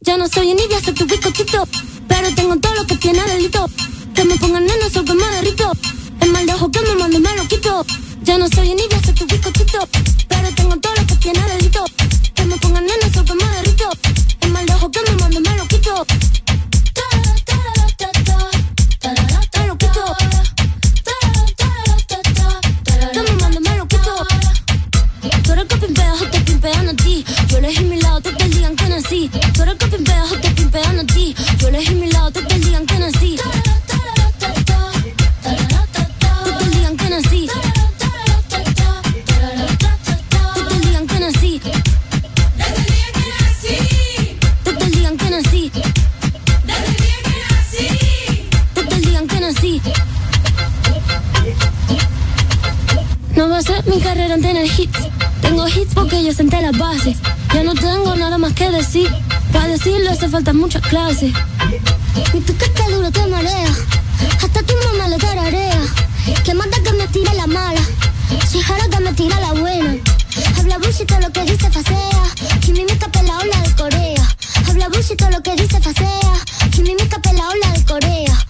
Ya no soy envidia, soy tu bizcochito. Pero tengo todo lo que tiene delito. Que me pongan nena, soy que me derrito. El mal de ojo que me mando me lo quito. Ya no soy envidia, soy tu bizcochito. Pero tengo todo lo que tiene delito. Que me pongan nena, soy que me derrito. El mal de ojo que me mando me lo quito. Quito. Que me. Tú eres que pimpeas te pimpean a ti. Yo elegí mi lado, te digan que nací. No va a ser mi carrera en tener hits. Tengo hits porque yo senté las bases. Ya no tengo nada más que decir. Para decirlo hace falta muchas clases. Mi piquete duro te marea. Hasta tu mamá le tararea. Que manda que me tire la mala. Si jara que me tira la buena. Habla bullshit lo que dice facea. Que mi mica la ola de Corea. Habla bullshit lo que dice facea. Que mi mica la ola de Corea.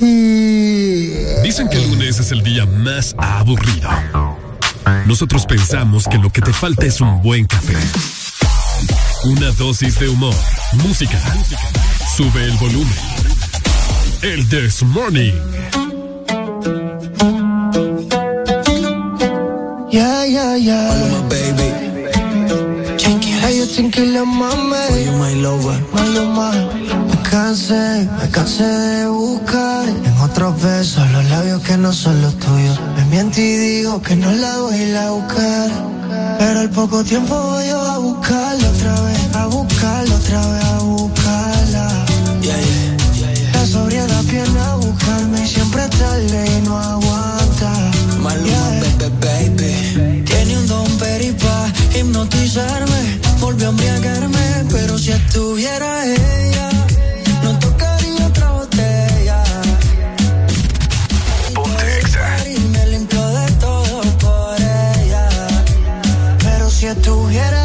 Dicen que el lunes es el día más aburrido. Nosotros pensamos que lo que te falta es un buen café. Una dosis de humor, música. Sube el volumen. El This Morning. Yeah, yeah, yeah. My baby. Hey, you think you love my you my lover. My lover cansé, me cansé de buscar en otros besos los labios que no son los tuyos. Me miento y digo que no la voy a ir a buscar, pero al poco tiempo voy a buscarla otra vez, a buscarla otra vez, a buscarla. Yeah, yeah, yeah, la sobriedad a buscarme y siempre tarde y no aguanta. Maluma, baby, baby, tiene un don peripa hipnotizarme, volvió a embriagarme, pero si estuviera ella tuviera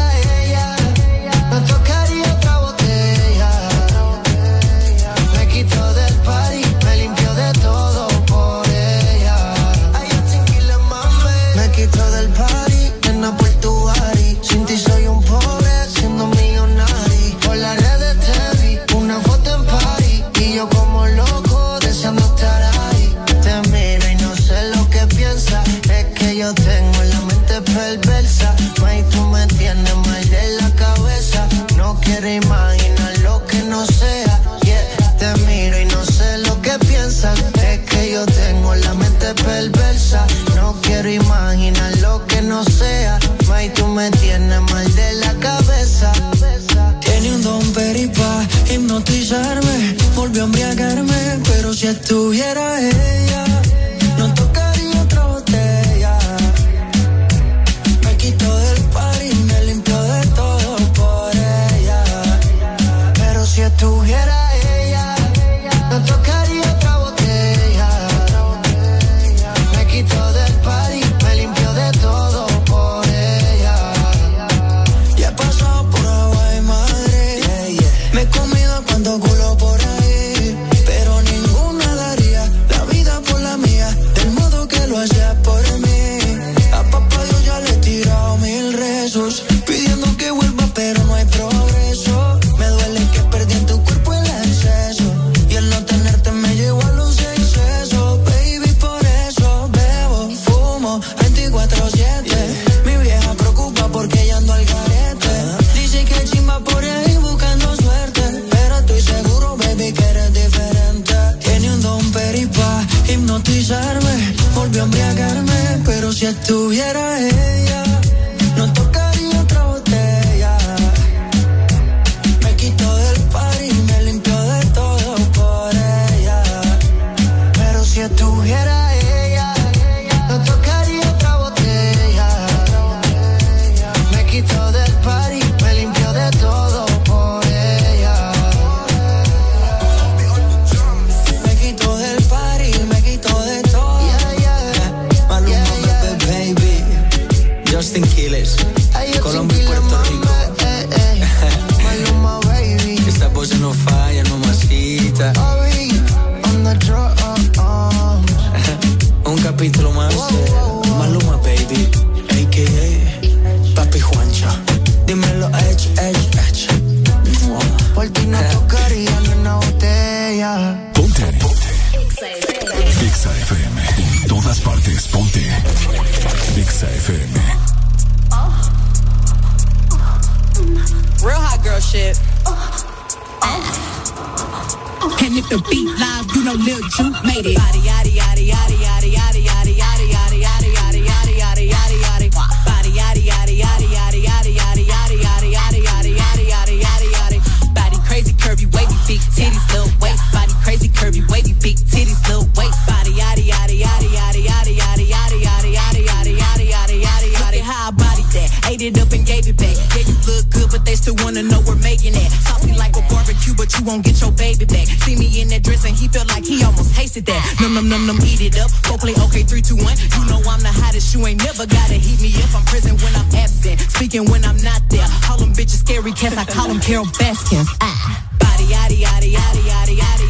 me tienes mal de la cabeza. Tiene un don peripa, hipnotizarme. Volvió a embriagarme, pero si estuviera ella, the beat live, you know Lil Juke made it. Body, yaddy, yaddy, yaddy, yaddy, yaddy, yaddy, yaddy, yaddy, yaddy, yaddy, yaddy, yaddy, yaddy, yaddy. Body, yaddy, yaddy, yaddy, yaddy, yaddy, yaddy, yaddy, yaddy, yaddy, yaddy, yaddy, yaddy, yaddy, yaddy. Body crazy, curvy, wavy, big titties, little waist. Body crazy, curvy, wavy, big titties, little waist. Body, yaddy, yaddy, yaddy, yaddy, yaddy, yaddy, yaddy, yaddy, yaddy, yaddy, yaddy, yaddy, yaddy. Look at how I body that. Ate it up and gave it back. Yeah, you look good, but they still wanna know we're making it. Saucy like a barbecue, but you won't get your baby back. See me in that dress and he felt like he almost tasted that. Num num num num, eat it up. Go play okay, three, two, one. You know I'm the hottest. You ain't never gotta heat me up. I'm present when I'm absent, speaking when I'm not there. All them bitches scary cats. I call them Carol Baskins. Ah. Body yaddy yaddy yaddy yaddy yaddy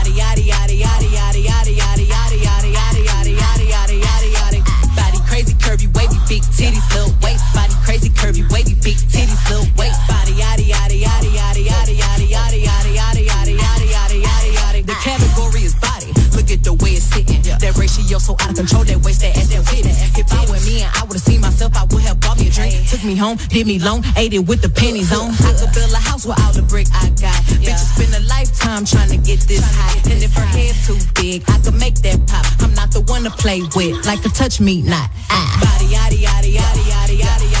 took me home, did me long, ate it with the pennies on. I could build a house with all the brick I got. Bitches spend a lifetime trying to get this high. And if her head too big, I could make that pop. I'm not the one to play with, like a touch me not. Ah. Body yaddy yaddy yaddy yaddy yaddy yaddy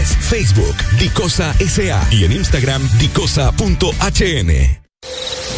Facebook, Dicosa SA y en Instagram, dicosa.hn.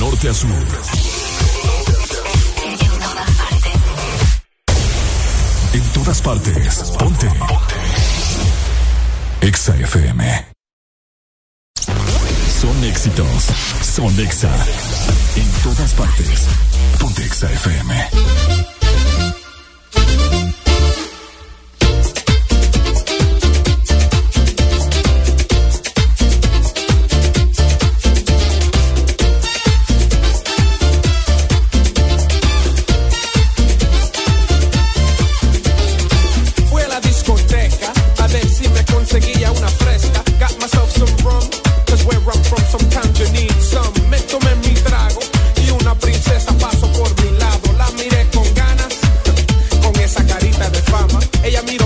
Norte a sur. En todas partes. Ponte. Exa FM. Son éxitos. Son Exa. En todas partes. Ponte Exa FM. Ella mi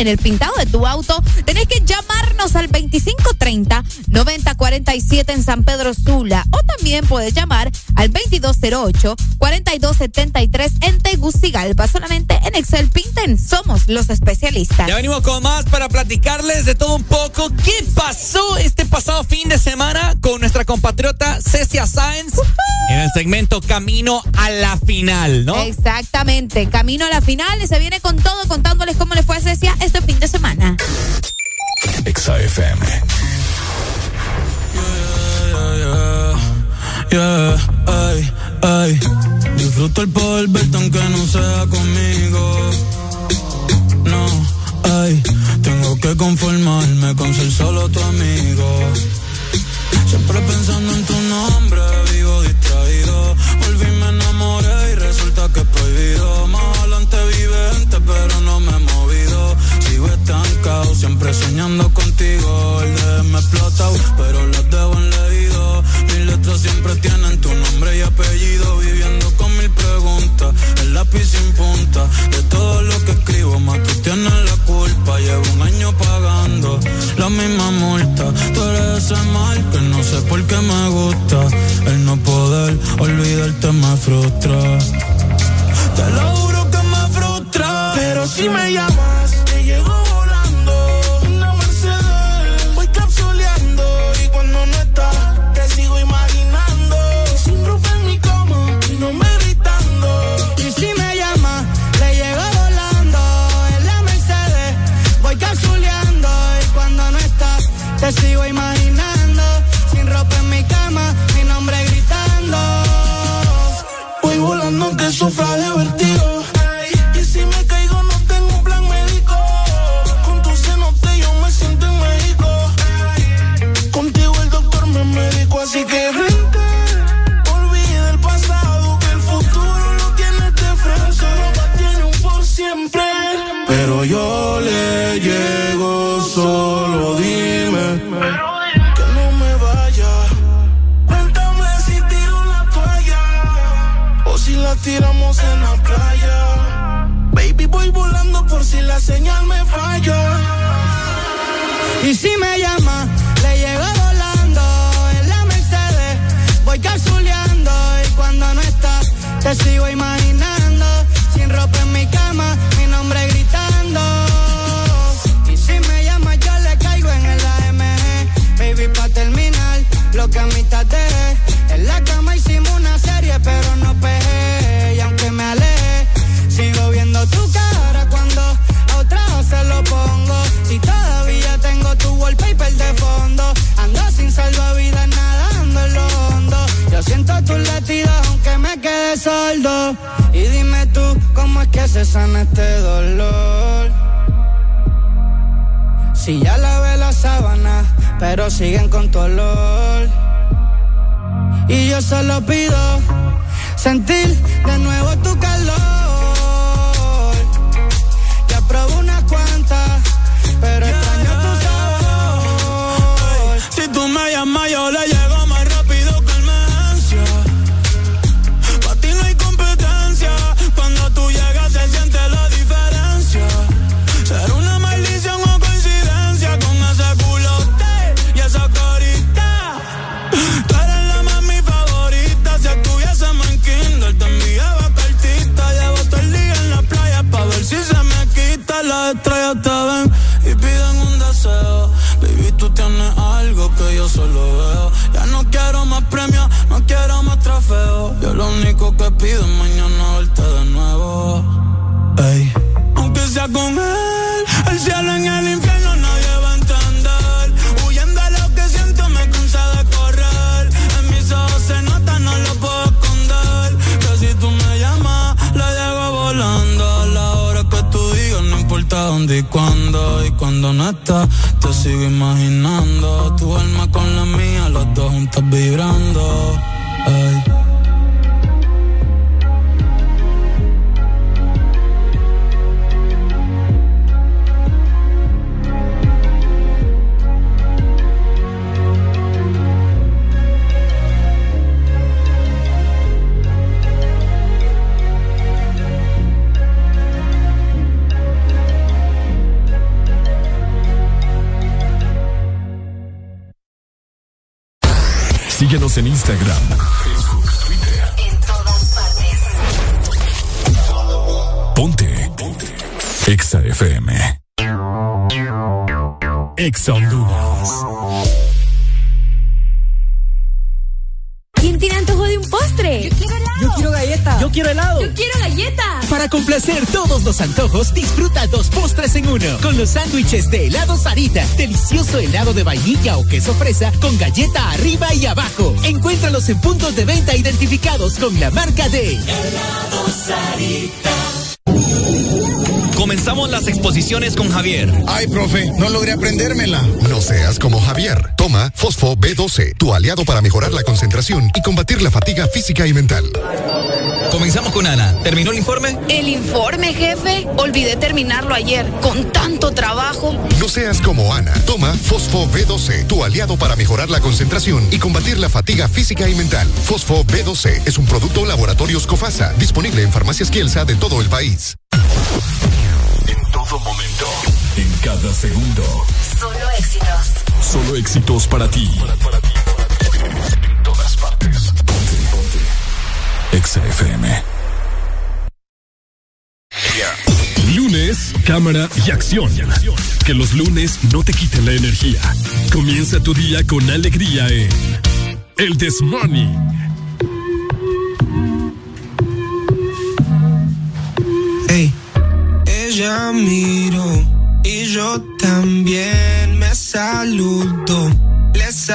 en el pintado de tu auto, tenés que llamarnos al 2530-9047 en San Pedro Sula o también puedes llamar al 2208-4273 en Tegucigalpa. Solamente en Excel Pinten somos los especialistas. Ya venimos con más para platicarles de todo un poco qué pasó este pasado fin de semana con nuestra compatriota Cecia Sáenz segmento Camino a la Final, ¿no? Exactamente, Camino a la Final y se viene con todo contándoles cómo les fue a Cecia este fin de semana. Yeah. delicioso helado de vainilla o queso fresa con galleta arriba y abajo. Encuéntralos en puntos de venta identificados con la marca de Helado Comenzamos las exposiciones con Javier. Ay, profe, no logré aprendérmela. No seas como Javier. Toma Fosfo B12, tu aliado para mejorar la concentración y combatir la fatiga física y mental. Comenzamos con Ana. ¿Terminó el informe? El informe, jefe. Olvidé terminarlo ayer. Con tanto trabajo. No seas como Ana. Toma Fosfo B12, tu aliado para mejorar la concentración y combatir la fatiga física y mental. Fosfo B12 es un producto Laboratorios Cofasa, disponible en farmacias Kielsa de todo el país. En todo momento, en cada segundo. Solo éxitos. Solo éxitos para ti. En todas partes. Ponte, ponte. Exa FM. Lunes, cámara y acción. Que los lunes no te quiten la energía. Comienza tu día con alegría en El This Morning. Hey. Ella miro y yo también me saludo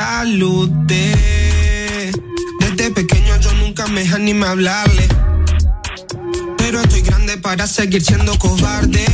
saludé. Desde este pequeño yo nunca me animé a hablarle. Pero estoy grande para seguir siendo cobarde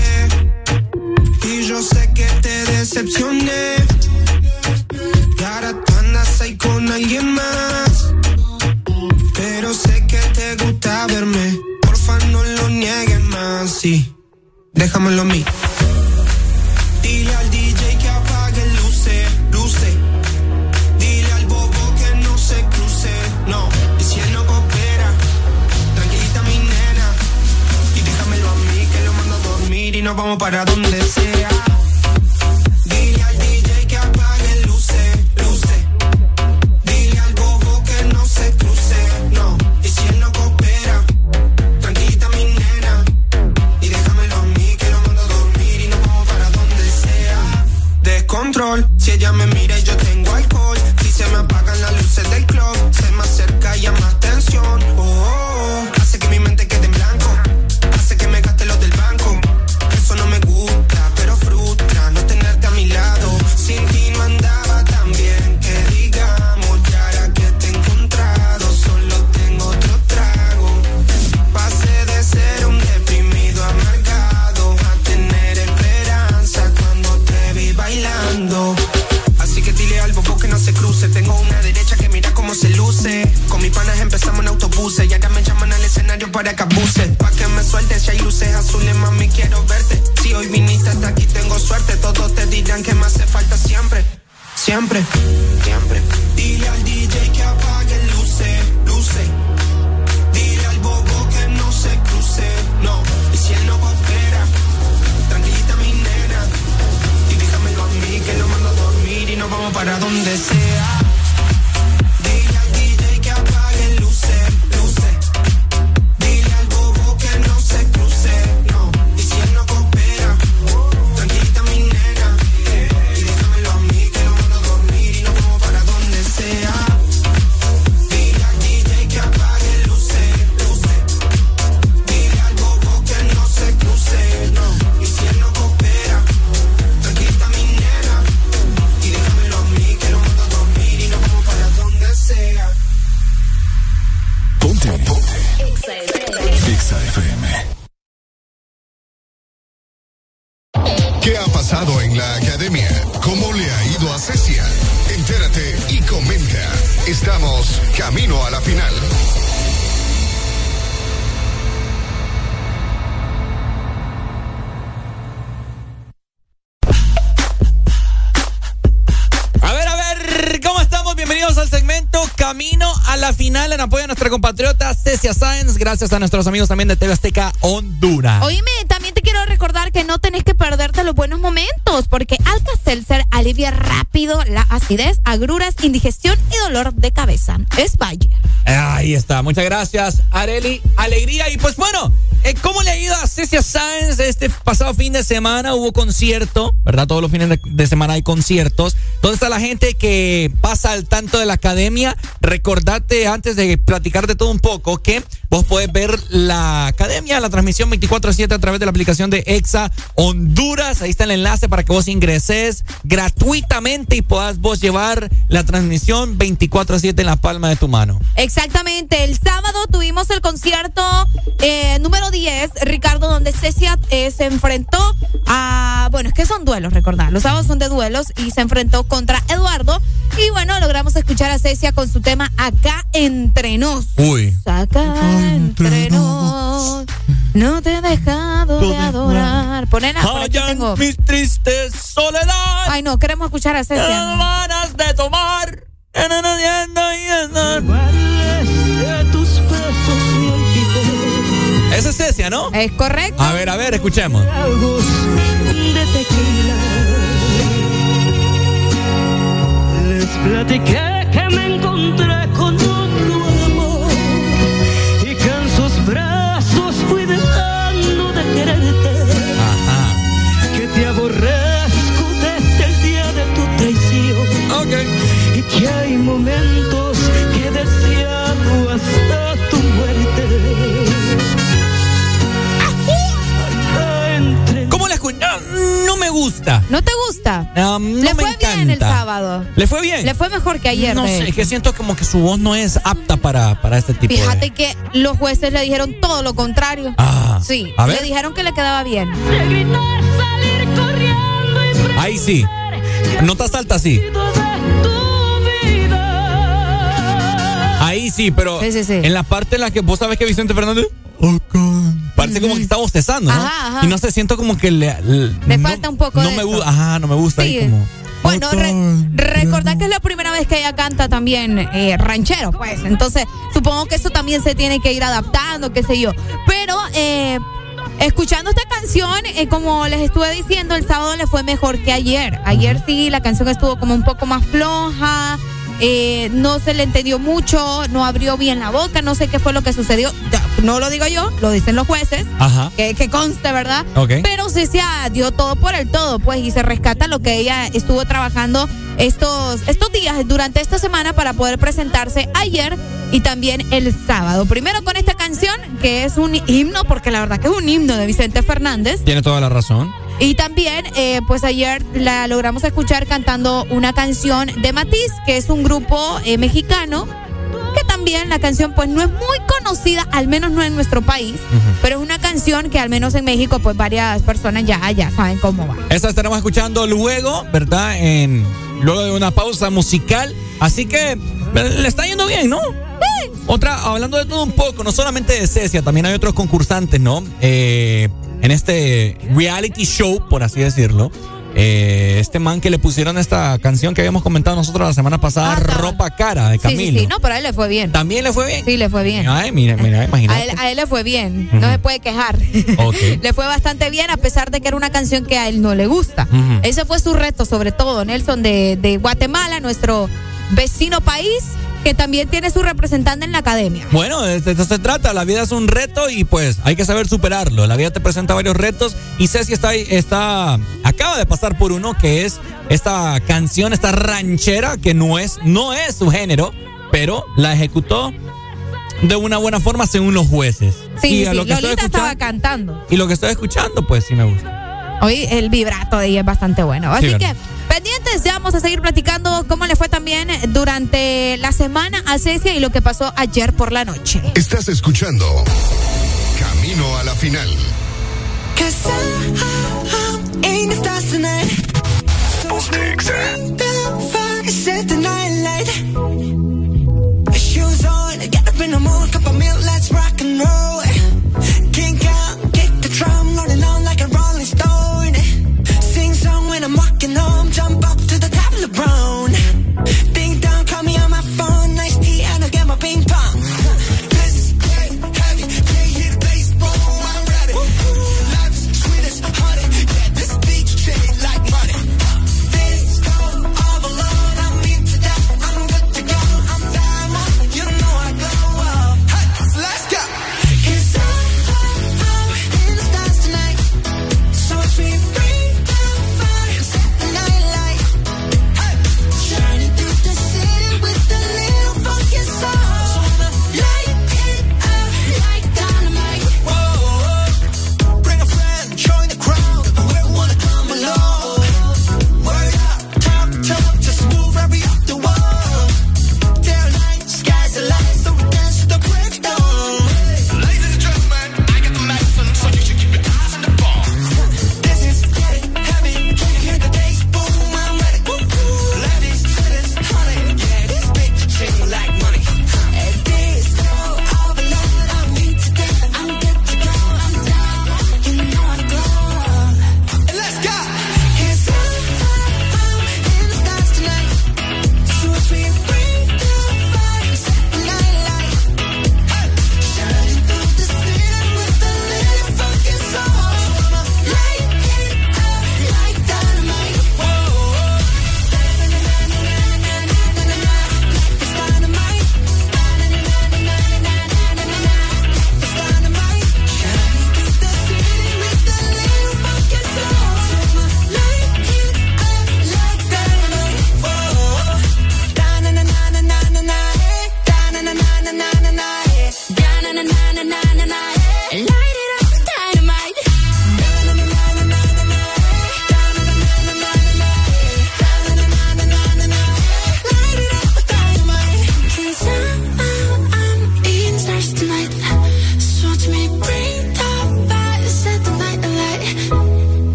gracias a nuestros amigos también de TV Azteca Honduras. Oíme, también te quiero recordar que no tenés que perderte los buenos momentos, porque Alka Seltzer alivia rápido la acidez, agruras, indigestión y dolor de cabeza. Es Bayer. Ahí está, muchas gracias, Areli. Alegría. Y pues bueno, eh, ¿cómo le ha ido a Cecia Sáenz este pasado fin de semana? Hubo concierto, ¿verdad? Todos los fines de semana hay conciertos. ¿Dónde está la gente que pasa al tanto de la academia? Recordate antes de platicarte todo un poco que vos podés ver la academia, la transmisión 24-7 a través de la aplicación de EXA Honduras. Ahí está el enlace para que vos ingreses gratuitamente y puedas vos llevar la transmisión 24-7 en la palma de tu mano. Exactamente, el sábado tuvimos el concierto eh, número 10, Ricardo, donde Cecia eh, se enfrentó a, bueno, es que son duelos, recordar, los sábados son de duelos y se enfrentó contra Eduardo y bueno, logramos escuchar a Cecia con su tema Acá entre nos. Uy. Acá entre nos, no te he dejado de adorar. Ponela, por aquí tengo. mis tristes soledad. Ay, no, queremos escuchar a Cecia. Ganas de tomar. Esa es Cecia, ¿no? Es correcto. A ver, a ver, escuchemos. de tequila. Les platiqué que me fue? Le fue mejor que ayer. No sé, es que siento como que su voz no es apta para, para este tipo Fíjate de... que los jueces le dijeron todo lo contrario. Ah, sí, a ver. le dijeron que le quedaba bien. Ahí sí. Notas altas sí. Ahí sí, pero en la parte en la que vos sabes que Vicente Fernández parece como que está bostezando, ¿no? Ajá, ajá. Y no sé, siento como que le, le, Le no- falta un poco no de me gusta, ajá, no me gusta Sí. ahí como Bueno, re- recordad que es la primera vez que ella canta también eh, ranchero, pues. Entonces, supongo que eso también se tiene que ir adaptando, qué sé yo. Pero, eh, escuchando esta canción, eh, como les estuve diciendo, el sábado le fue mejor que ayer. Ayer sí, la canción estuvo como un poco más floja. eh, no se le entendió mucho, no abrió bien la boca, no sé qué fue lo que sucedió. No lo digo yo, lo dicen los jueces. Ajá. Que, que conste, ¿verdad? Ok. Pero Cecia dio todo por el todo, pues, y se rescata lo que ella estuvo trabajando estos, estos días, durante esta semana, para poder presentarse ayer y también el sábado. Primero con esta canción, que es un himno, porque la verdad que es un himno de Vicente Fernández. Tiene toda la razón. Y también, eh, pues ayer la logramos escuchar cantando una canción de Matiz, que es un grupo eh, mexicano, que también la canción pues no es muy conocida, al menos no en nuestro país, pero es una canción que al menos en México pues varias personas ya, ya saben cómo va. Esa estaremos escuchando luego, ¿verdad? En luego de una pausa musical. Así que le está yendo bien, ¿no? Otra, hablando de todo un poco, no solamente de Cecia, también hay otros concursantes, ¿no? Eh, en este reality show, por así decirlo. Eh, este man que le pusieron esta canción que habíamos comentado nosotros la semana pasada, Ropa Cara, de Ah, Sí, Camilo. sí, sí, no, pero a él le fue bien. ¿También le fue bien? Sí, le fue bien. Ay, mira, mira, A imagínate. él, a él le fue bien, no se puede quejar. Le fue bastante bien a pesar de que era una canción que a él no le gusta. Ujú. Ese fue su reto, sobre todo, Nelson, de, de Guatemala, nuestro vecino país, que también tiene su representante en la academia. Bueno, de esto se trata. La vida es un reto y pues hay que saber superarlo. La vida te presenta varios retos y Ceci está, ahí- está acaba de pasar por uno que es esta canción, esta ranchera que no es, no es su género, pero la ejecutó de una buena forma según los jueces. Sí, y sí, lo que Lolita estaba cantando. y lo que estoy escuchando, pues sí me gusta. Hoy el vibrato de ella es bastante bueno. Sí, Así que ¿verdad? Pendientes, ya vamos a seguir platicando cómo le fue también durante la semana a Cecia y lo que pasó ayer por la noche. Estás escuchando Camino a la final. Cause I'm in the stars tonight. Set the night light. Shoes on, get up in the mood, cup of milk, let's rock and roll. Ping pong.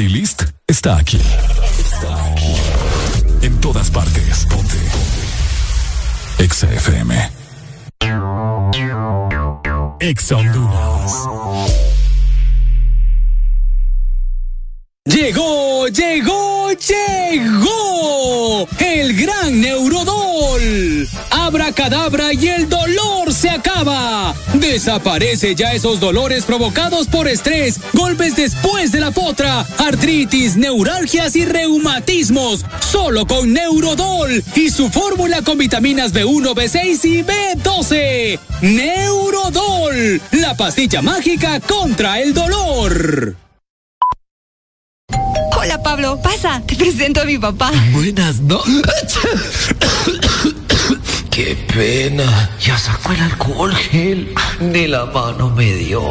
playlist Cese ya esos dolores provocados por estrés, golpes después de la potra, artritis, neuralgias y reumatismos. Solo con Neurodol y su fórmula con vitaminas B1, B6 y B12. Neurodol, la pastilla mágica contra el dolor. Hola Pablo, pasa, te presento a mi papá. Buenas, ¿no? Qué pena. Ya sacó el alcohol gel. de la mano me dio.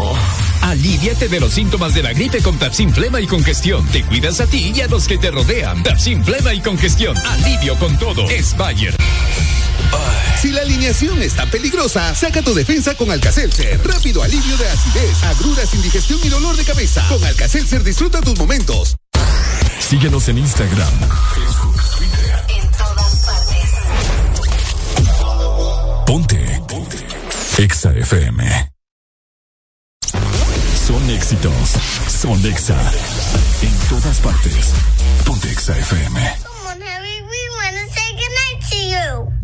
Aliviate de los síntomas de la gripe con Tapsin Flema y Congestión. Te cuidas a ti y a los que te rodean. Tapsin Flema y Congestión. Alivio con todo. Es Bayer. Si la alineación está peligrosa, saca tu defensa con Alcacelser. Rápido alivio de acidez, agruras, indigestión y dolor de cabeza. Con Alcacelser disfruta tus momentos. Síguenos en Instagram, Facebook Exa FM. Son éxitos. Son Exa. En todas partes. Ponte Exa FM. Someone, Harry, we want to say goodnight to you.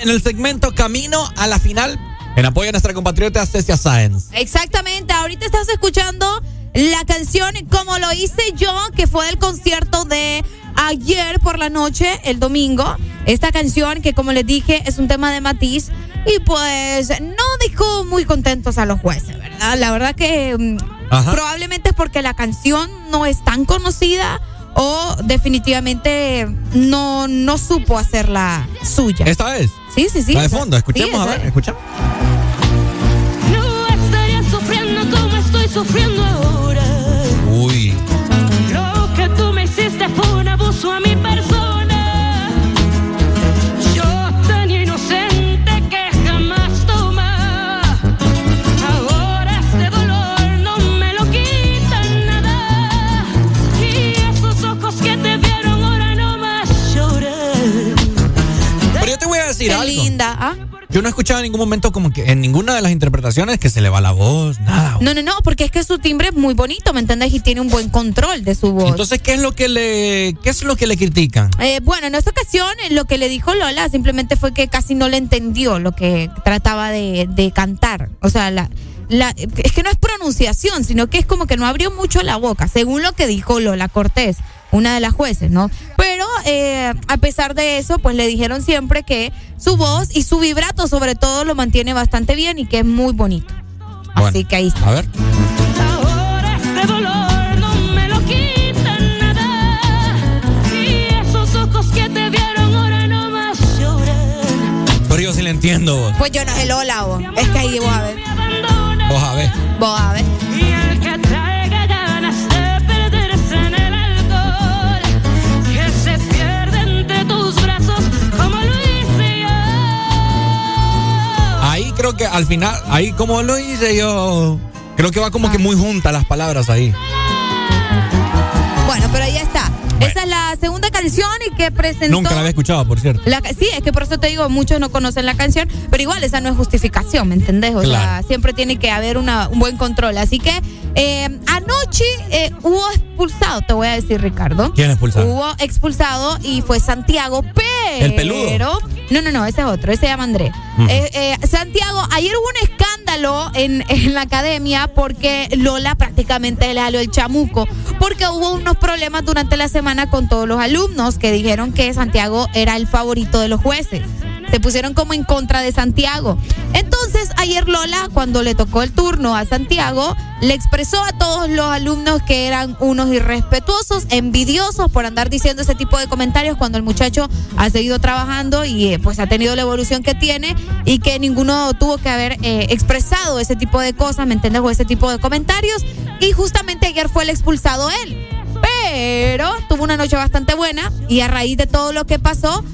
En el segmento Camino a la Final en apoyo a nuestra compatriota Cecia Sáenz. Exactamente, ahorita estás escuchando la canción Como lo hice yo, que fue el concierto de ayer por la noche, el domingo. Esta canción que como les dije es un tema de matiz y pues no dejó muy contentos a los jueces, ¿verdad? La verdad que mm, Ajá. probablemente es porque la canción no es tan conocida o definitivamente no, no supo hacerla suya. ¿Esta vez? Sí, sí, sí. La de fondo, escuchemos, sí, a ver, es. escuchamos. No estaría sufriendo como estoy sufriendo ahora. Yo no he escuchado en ningún momento como que en ninguna de las interpretaciones que se le va la voz, nada. No, no, no, porque es que su timbre es muy bonito, ¿me entiendes? Y tiene un buen control de su voz. Entonces, ¿qué es lo que le qué es lo que le critican? Eh, bueno, en esta ocasión eh, lo que le dijo Lola simplemente fue que casi no le entendió lo que trataba de, de cantar. O sea, la, la- es que no es pronunciación, sino que es como que no abrió mucho la boca, según lo que dijo Lola Cortés, una de las jueces, ¿no? Pero eh, a pesar de eso, pues le dijeron siempre que su voz y su vibrato sobre todo lo mantiene bastante bien y que es muy bonito. Así que ahí está. A ver. Ahora este dolor no me lo quita nada. Y esos ojos que te vieron ahora no más lloran. Pero yo sí le entiendo vos. Pues yo no sé Lola, vos. es que ahí vos a ver. Vos a ver. Vos a ver. Creo que al final, ahí como lo hice yo, creo que va como que muy juntas las palabras ahí. Bueno, pero ahí está. Esa es la segunda canción y que presentó. Nunca la había escuchado, por cierto. La sí, es que por eso te digo, muchos no conocen la canción, pero igual esa no es justificación, ¿me entendés? O sea, siempre tiene que haber una, un buen control. Así que eh, anoche eh, hubo expulsado, te voy a decir, Ricardo. ¿Quién expulsado? Hubo expulsado y fue Santiago, pero. ¿El peludo? No, no, no, ese es otro, ese se llama Andrés. Eh, Santiago, ayer hubo un escándalo en, en la academia porque Lola prácticamente le salió el chamuco, porque hubo unos problemas durante la semana con todos los alumnos que dijeron que Santiago era el favorito de los jueces. Se pusieron como en contra de Santiago. Entonces, ayer Lola, cuando le tocó el turno a Santiago, le expresó a todos los alumnos que eran unos irrespetuosos, envidiosos por andar diciendo ese tipo de comentarios cuando el muchacho ha seguido trabajando y eh, pues ha tenido la evolución que tiene y que ninguno tuvo que haber eh, expresado ese tipo de cosas, ¿me entiendes? O ese tipo de comentarios. Y justamente ayer fue el expulsado él. Pero tuvo una noche bastante buena y a raíz de todo lo que pasó,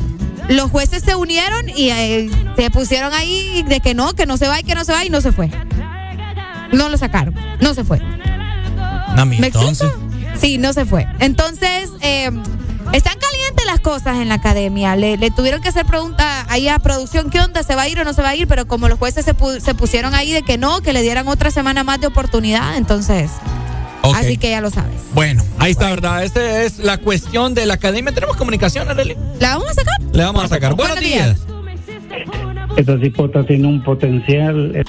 los jueces se unieron y eh, se pusieron ahí de que no, que no se va y que no se va y no se fue. No lo sacaron, no se fue. Nami, ¿Me entonces. Sí, no se fue. Entonces, eh, están calientes las cosas en la academia. Le, le tuvieron que hacer pregunta ahí a producción, ¿qué onda? ¿Se va a ir o no se va a ir? Pero como los jueces se, pu- se pusieron ahí de que no, que le dieran otra semana más de oportunidad, entonces, Así que ya lo sabes. Bueno, ahí está, ¿verdad? Esta es la cuestión de la academia. ¿Tenemos comunicación, Arely? ¿La vamos a sacar? Le vamos a sacar. Buenos, días. Esta cipota tiene un potencial.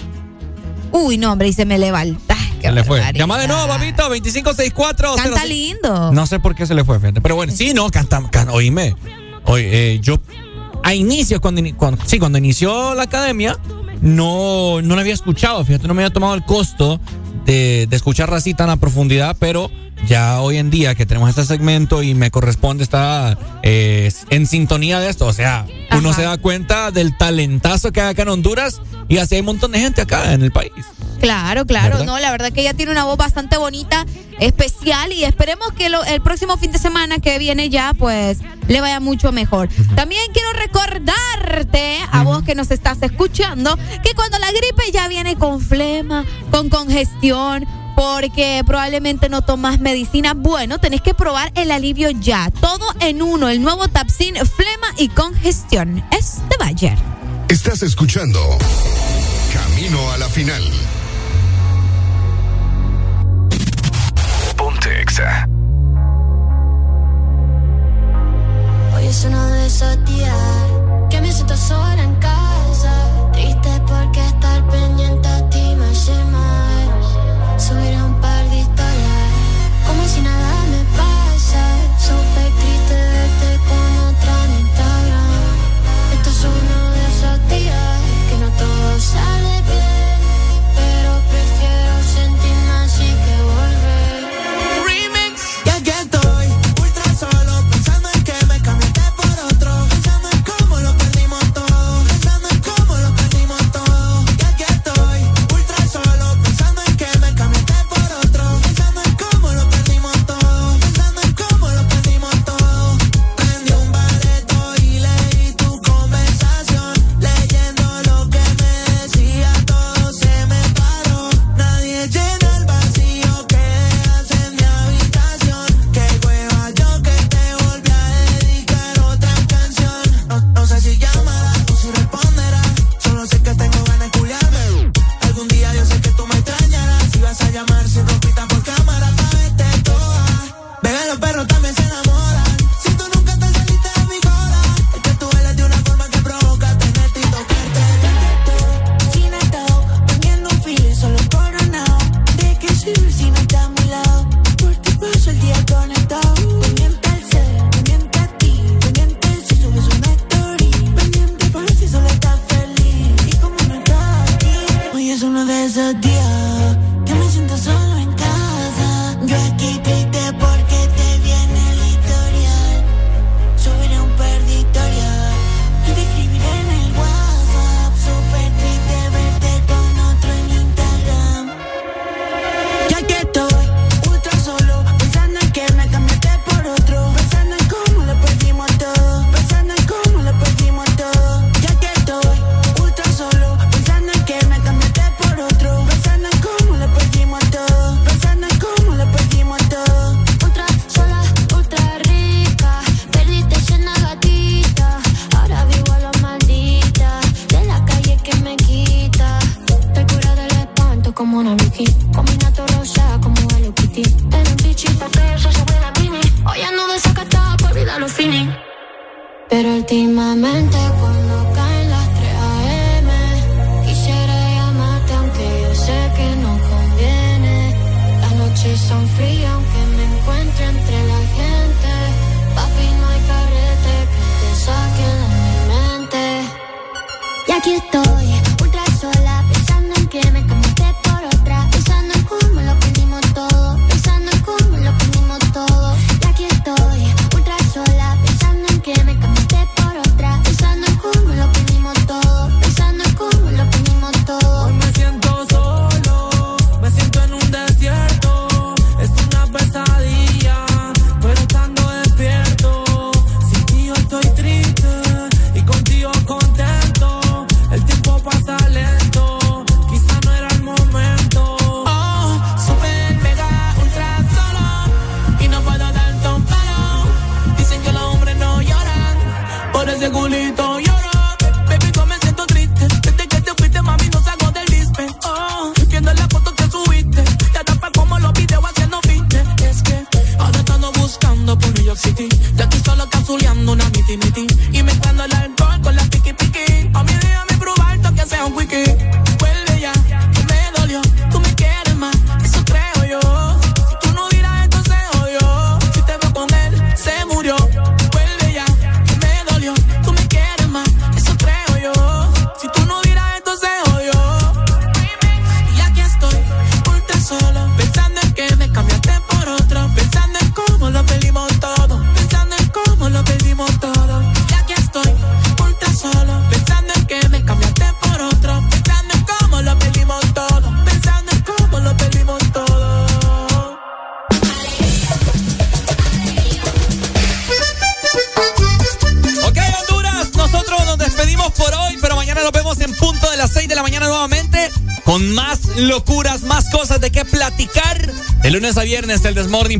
Uy, no, hombre, y se me levanta. Se le fue. Llama de nuevo, papito, 2564. Canta lindo. No sé por qué se le fue, fíjate. Pero bueno, sí, no, canta, can- oíme. Oye, eh, yo a inicios, cuando, ini- cuando- sí, cuando inició la academia, no, no la había escuchado, fíjate, no me había tomado el costo de, de escucharla así tan a profundidad, pero ya hoy en día que tenemos este segmento y me corresponde estar eh, en sintonía de esto, o sea, uno se da cuenta del talentazo que hay acá en Honduras y así hay un montón de gente acá en el país. Claro, claro, ¿Verdad? no, la verdad que ella tiene una voz bastante bonita, especial y esperemos que lo- el próximo fin de semana que viene ya pues le vaya mucho mejor. También quiero recordarte a vos que nos estás escuchando que cuando la gripe ya viene con flema, con congestión, porque probablemente no tomas medicina. Bueno, tenés que probar el alivio ya. Todo en uno, el nuevo Tapsin, flema y congestión. Es de Bayer. Estás escuchando Camino a la final. Ponte Exa. Hoy es uno de esos días que me siento sola en casa, triste porque estar pendiente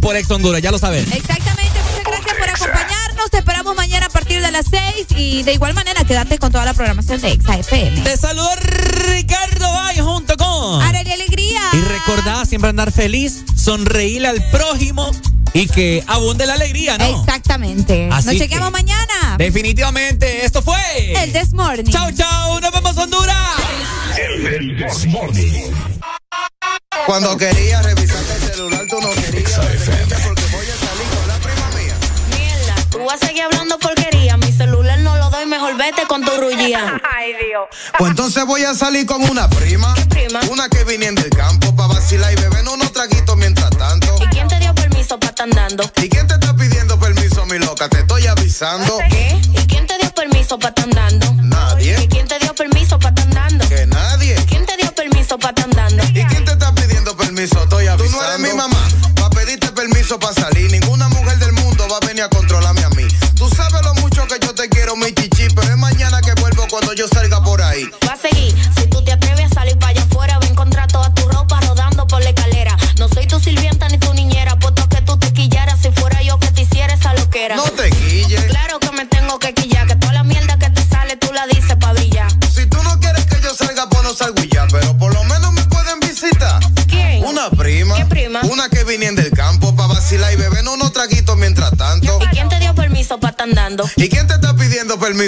por Ex Honduras, ya lo sabes. Exactamente, muchas gracias por acompañarnos. Te esperamos mañana a partir de las 6 y de igual manera quédate con toda la programación de Exa FM. Te saludo Ricardo Bay junto con Arely Alegría. Y recordá siempre andar feliz, sonreírle al prójimo y que abunde la alegría, ¿no? Exactamente. Así Nos que- chequeamos mañana. Definitivamente, esto fue El This Morning. Chau, chau, nos vemos Honduras. El Desmorning. Cuando quería Pues entonces voy a salir con una prima. prima? Una que viniendo del campo pa' vacilar y beber unos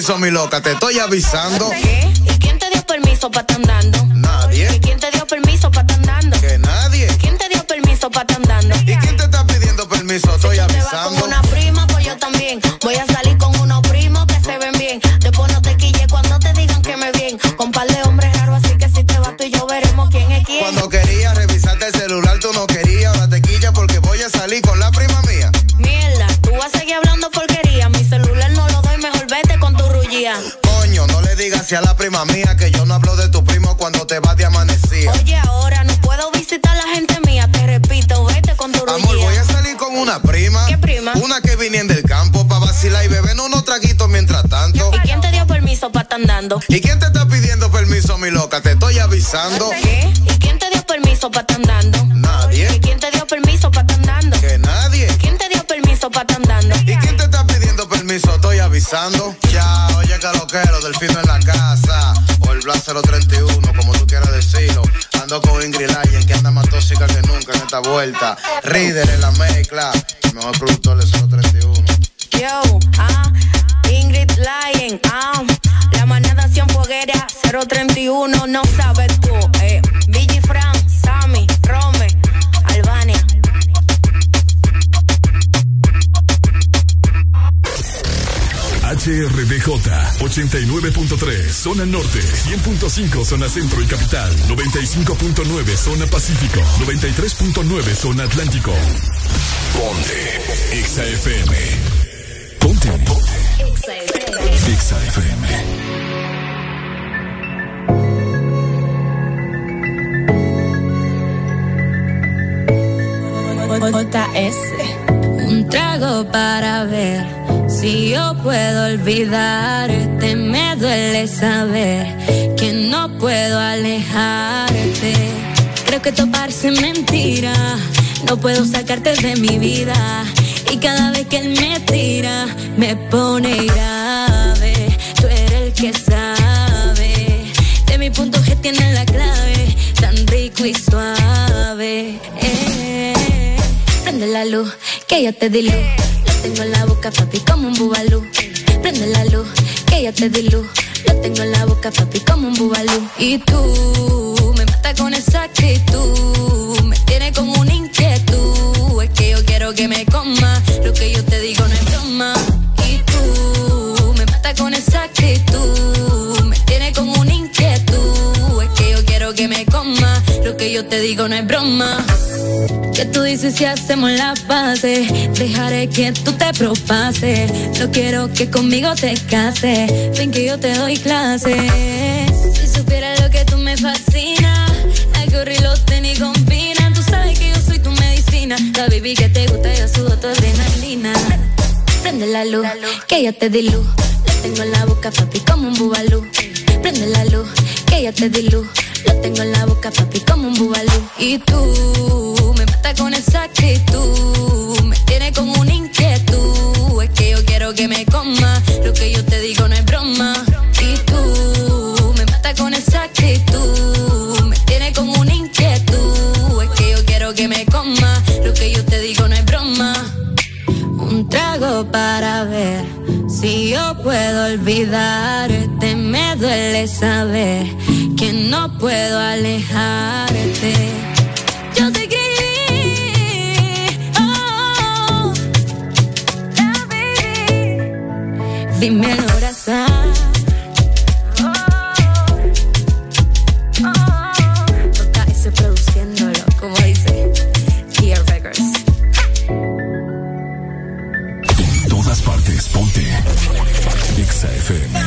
permiso, mi loca? Te estoy avisando. ¿Qué? ¿Y quién te dio permiso para ¿Y quién te está pidiendo permiso, mi loca? Te estoy avisando. ¿Qué? ¿Y quién te dio permiso para estar andando? Nadie. ¿Y quién te dio permiso para estar andando? Que nadie. ¿Quién te dio permiso para estar andando? ¿Y quién te está pidiendo permiso? Estoy avisando. Ya, oye, que lo quiero, delfino en la casa. O el Blas 031, como tú quieras decirlo. Ando con Ingrid Lyon, que anda más tóxica que nunca en esta vuelta. Reader en la mezcla. Mejor Zona Norte 100.5 Zona Centro y Capital 95.9 Zona Pacífico 93.9 Zona Atlántico. Ponte Exa FM Ponte Exa FM Un trago para ver si yo puedo olvidarte. Duele saber que no puedo alejarte. Creo que esto parece mentira. No puedo sacarte de mi vida. Y cada vez que él me tira, me pone grave. Tú eres el que sabe. De mi punto G tiene la clave. Tan rico y suave. Eh. Prende la luz, que ya te di luz. Lo tengo en la boca, papi, como un bubalú. Ya te di. Lo tengo en la boca, papi, como un bubalú. Y tú me mata con esa actitud. Me tiene como una inquietud. Es que yo quiero que me coma. Lo que yo te digo no es broma. Y tú me mata con esa actitud. Me tiene como una inquietud. Es que yo quiero que me coma. Lo que yo te digo no es broma. ¿Qué tú dices si hacemos la base? Dejaré que tú te propases. No quiero que conmigo te cases. Ven que yo te doy clase. Si supiera lo que tú me fascinas, algo y los tenis combinan. Tú sabes que yo soy tu medicina. La baby que te gusta, yo subo tu adrenalina. Prende la luz, la luz. que ya te di luz. Lo tengo en la boca, papi, como un bubalú. Prende la luz, que ya te di luz. Lo tengo en la boca, papi, como un bubalú. Y tú para ver si yo puedo olvidarte. Me duele saber que no puedo alejarte. Yo te escribí, oh, oh, Dime FM.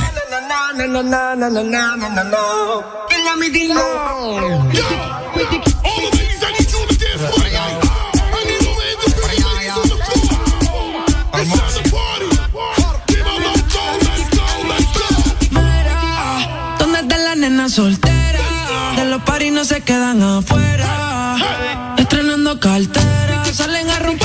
¿Dónde está la nena soltera? De los paris no se quedan afuera. Estrenando cartera, salen a romper.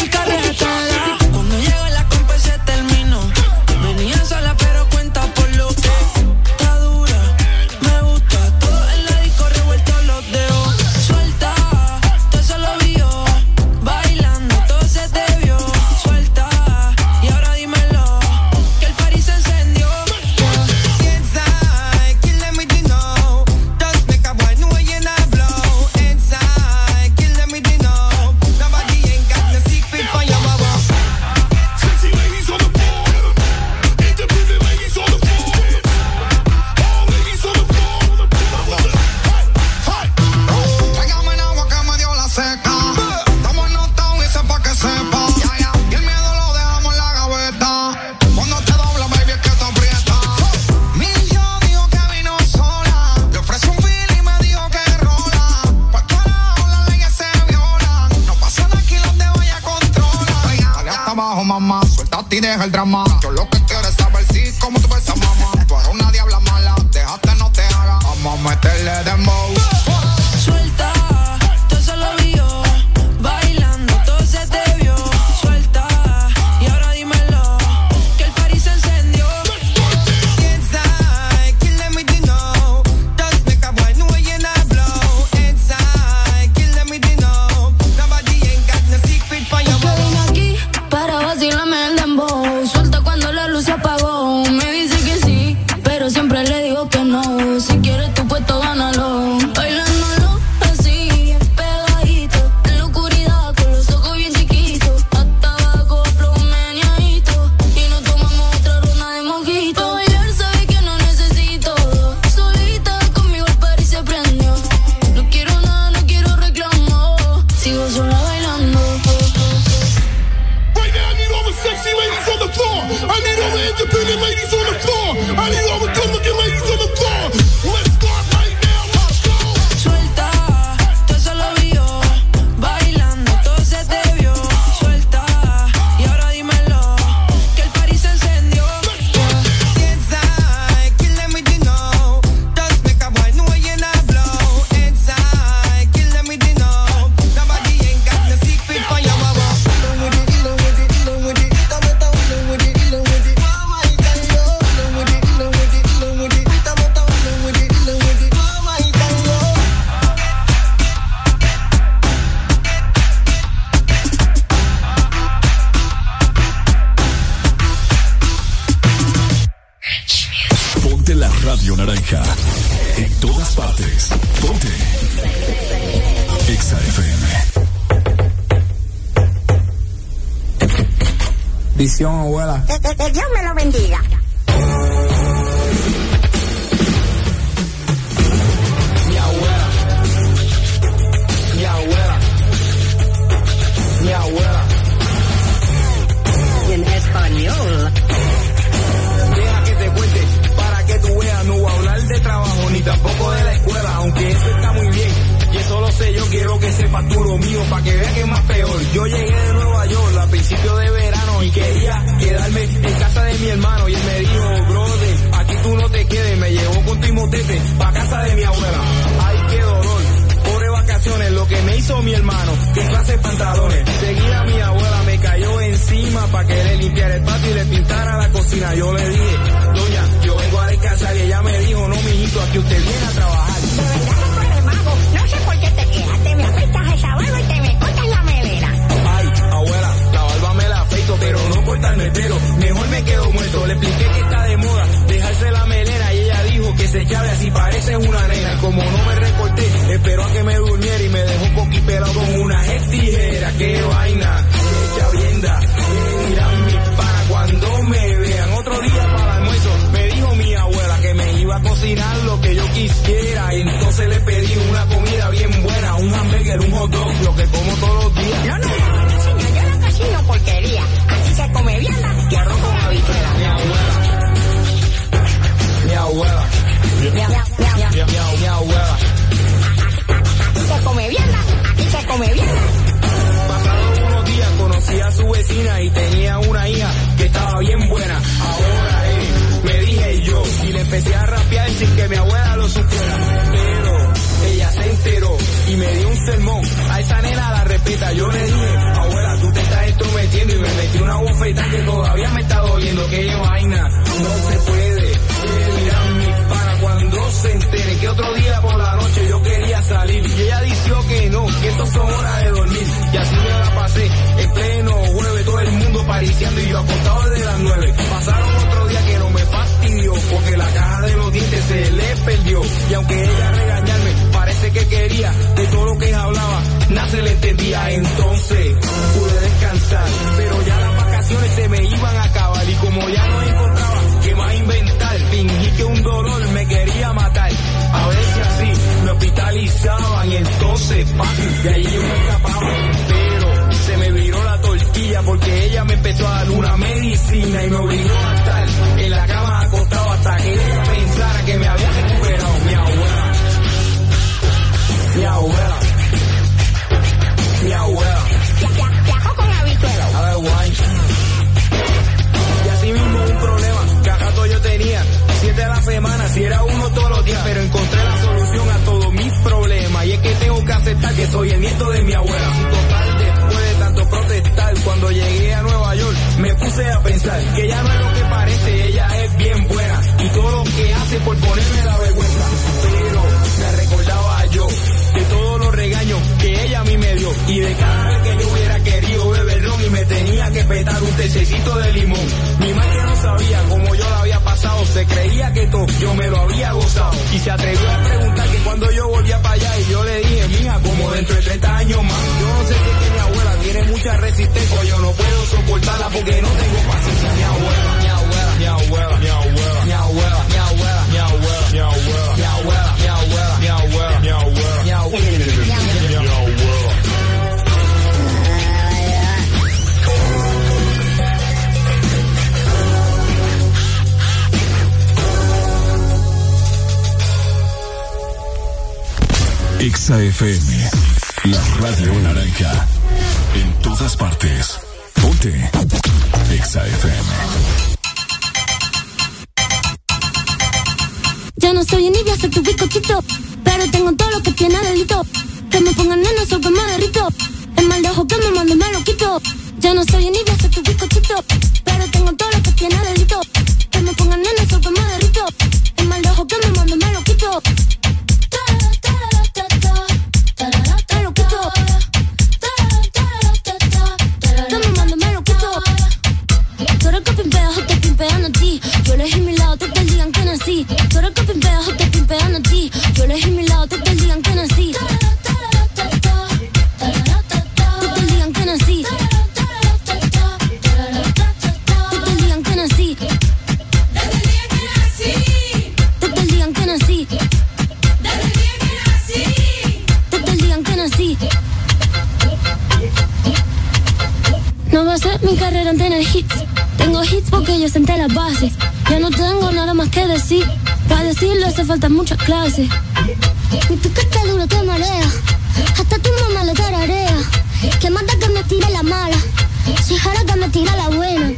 tira la buena.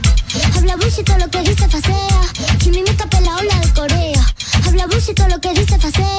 Habla bullshit todo lo que dice facea. Chimimica pela ola de Corea. Habla bullshit todo lo que dice facea.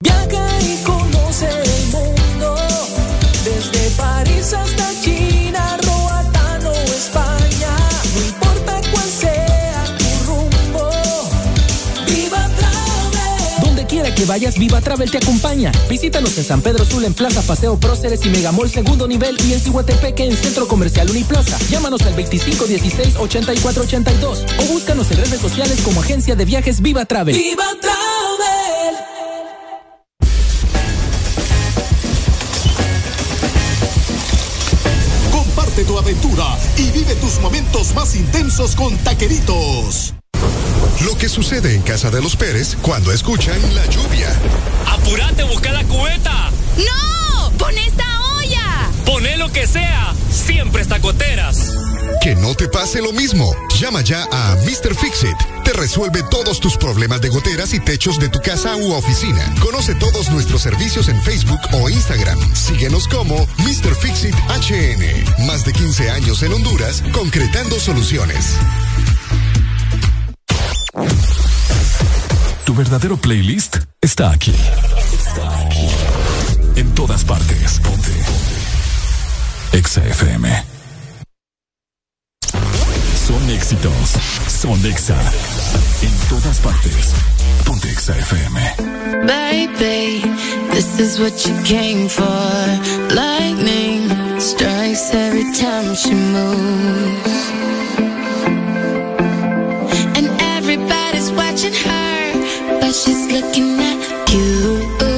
Viaja y conoce el mundo, desde París hasta China, Roatán o España, no importa cuál sea tu rumbo. ¡Viva Travel! Donde quiera que vayas, Viva Travel te acompaña. Visítanos en San Pedro Sula, en Plaza Paseo Próceres y Megamall Segundo Nivel y en Cihuatepeque, en Centro Comercial Uniplaza. Llámanos al 2516-8482 o búscanos en redes sociales como Agencia de Viajes Viva Travel. ¡Viva Travel! Comparte tu aventura y vive tus momentos más intensos con Taqueritos. Lo que sucede en casa de los Pérez cuando escuchan la lluvia. ¡Apurate, busca la cubeta! ¡No! ¡Pon esta olla! Poné lo que sea, siempre está goteras. Que no te pase lo mismo. Llama ya a Mr. Fixit. Te resuelve todos tus problemas de goteras y techos de tu casa u oficina. Conoce todos nuestros servicios en Facebook o Instagram. Síguenos como Mr. Fixit HN. Más de 15 años en Honduras, concretando soluciones. Tu verdadero playlist está aquí. Está aquí. En todas partes. Ponte. Exa FM. Son éxitos. Son Exa. En todas partes. Ponte Exa FM. Baby, this is what you came for. Lightning strikes every time she moves. And everybody's watching her, but she's looking at you.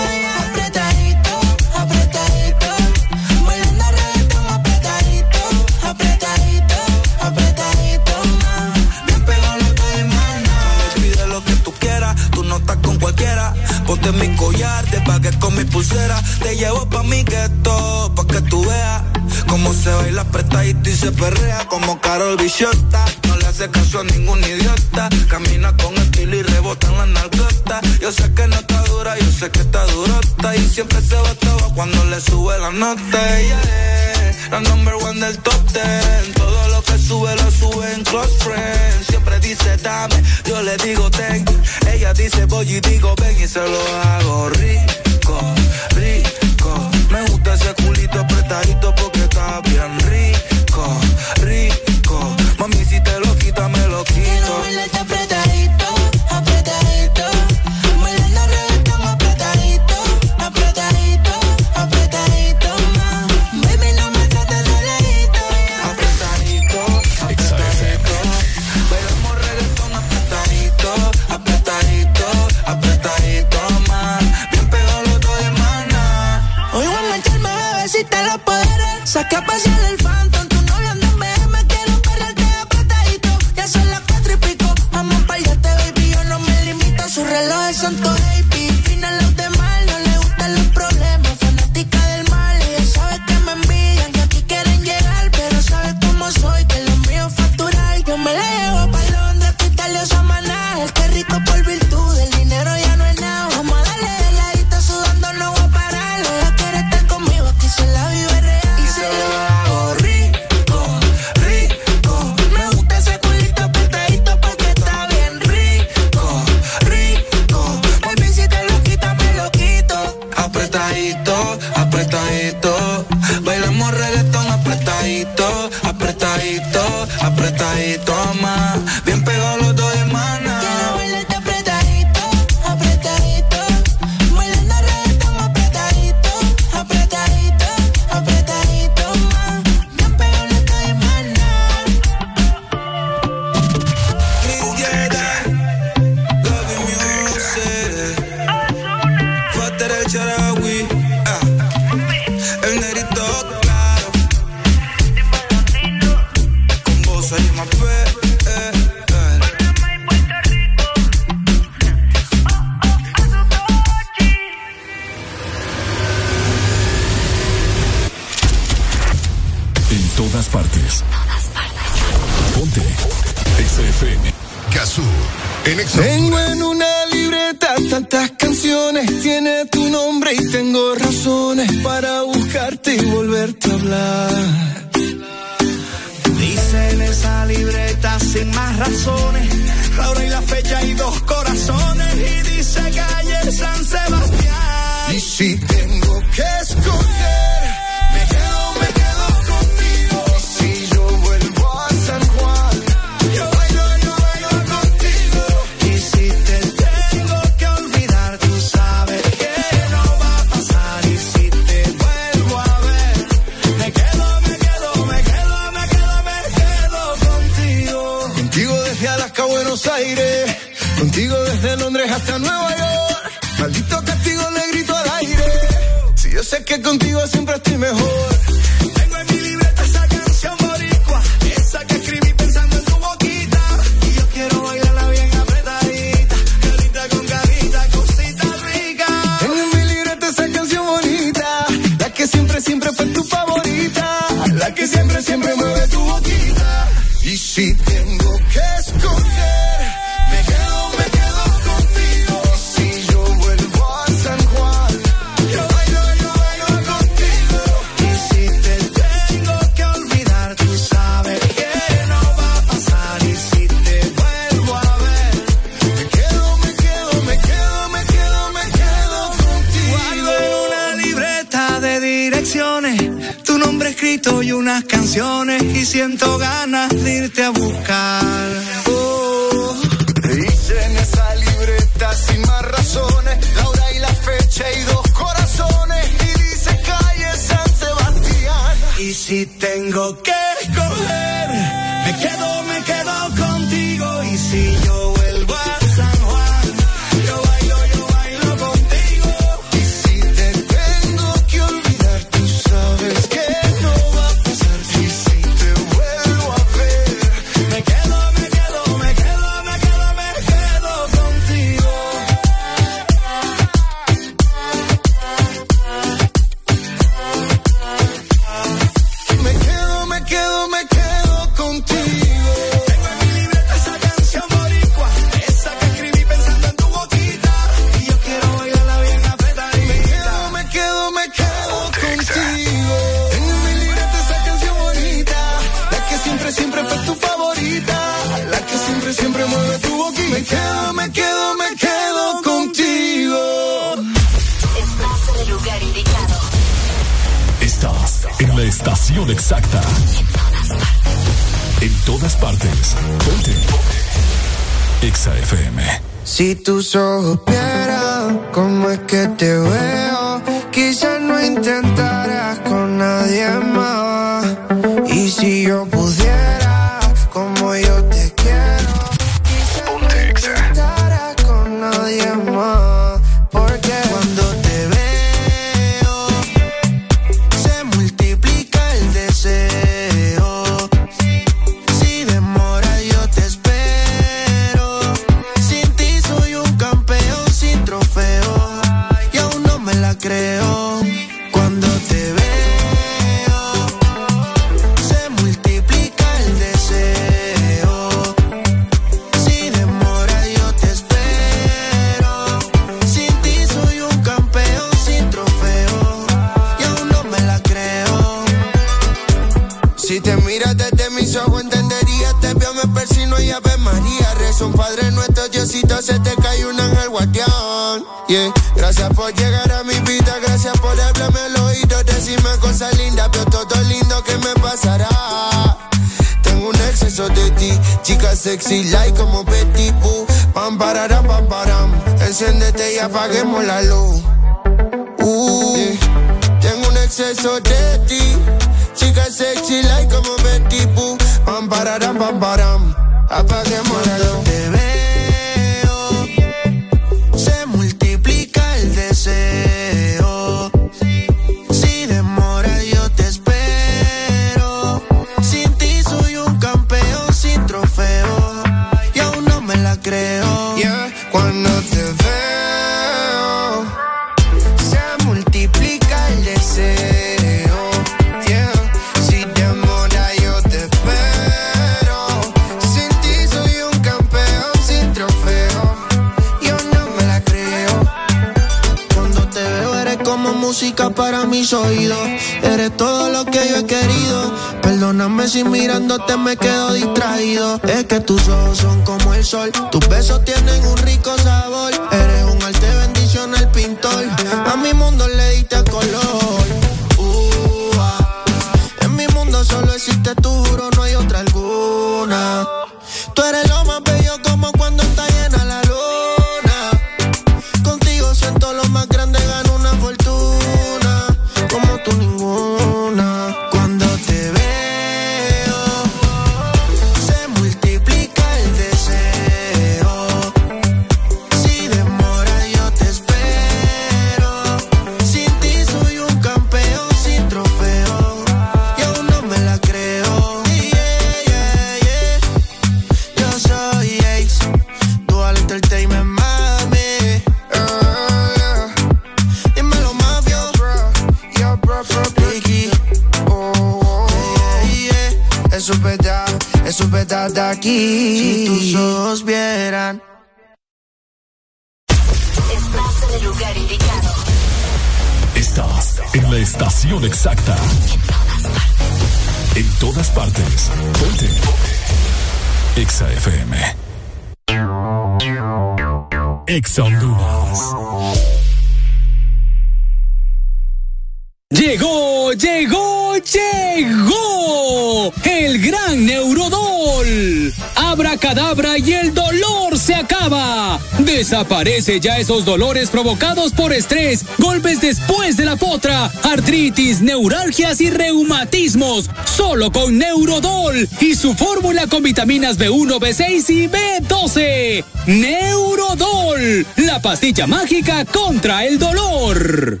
Desaparece ya esos dolores provocados por estrés, golpes después de la potra, artritis, neuralgias y reumatismos. Solo con Neurodol y su fórmula con vitaminas B1, B6 y B12. Neurodol, la pastilla mágica contra el dolor.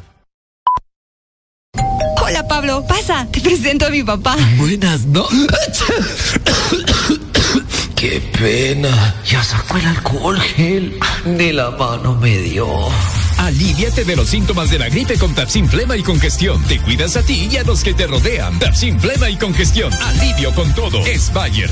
Hola Pablo, pasa, te presento a mi papá. Buenas, ¿no? Ni la mano me dio. Aliviate de los síntomas de la gripe con Tapsin Flema y Congestión. Te cuidas a ti y a los que te rodean. Tapsin Flema y Congestión. Alivio con todo. Es Bayer.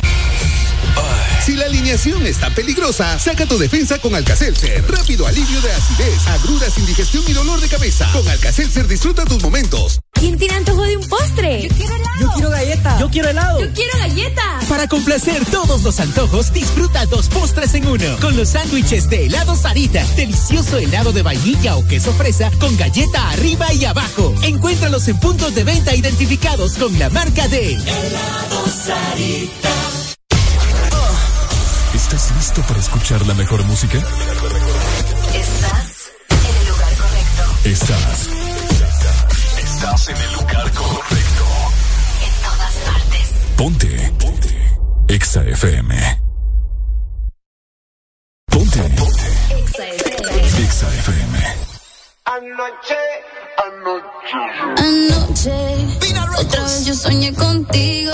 Si la alineación está peligrosa, saca tu defensa con Alcacelser. Rápido alivio de acidez, agruras, indigestión y dolor de cabeza. Con Alcacelser disfruta tus momentos. ¿Quién tiene antojo de un postre? Yo quiero helado. Yo quiero galleta. Yo quiero helado. Yo quiero galleta. Para complacer todos los antojos, disfruta dos postres en uno. Con los sándwiches de helado Sarita. Delicioso helado de vainilla o queso fresa con galleta arriba y abajo. Encuéntralos en puntos de venta identificados con la marca de Helado Sarita. ¿Estás listo para escuchar la mejor música? Estás en el lugar correcto. Estás. Estás en el lugar correcto. Ponte. Ponte. Exa FM. Ponte. Ponte. Exa FM. Exa FM. Anoche, Anoche, otra vez yo soñé contigo.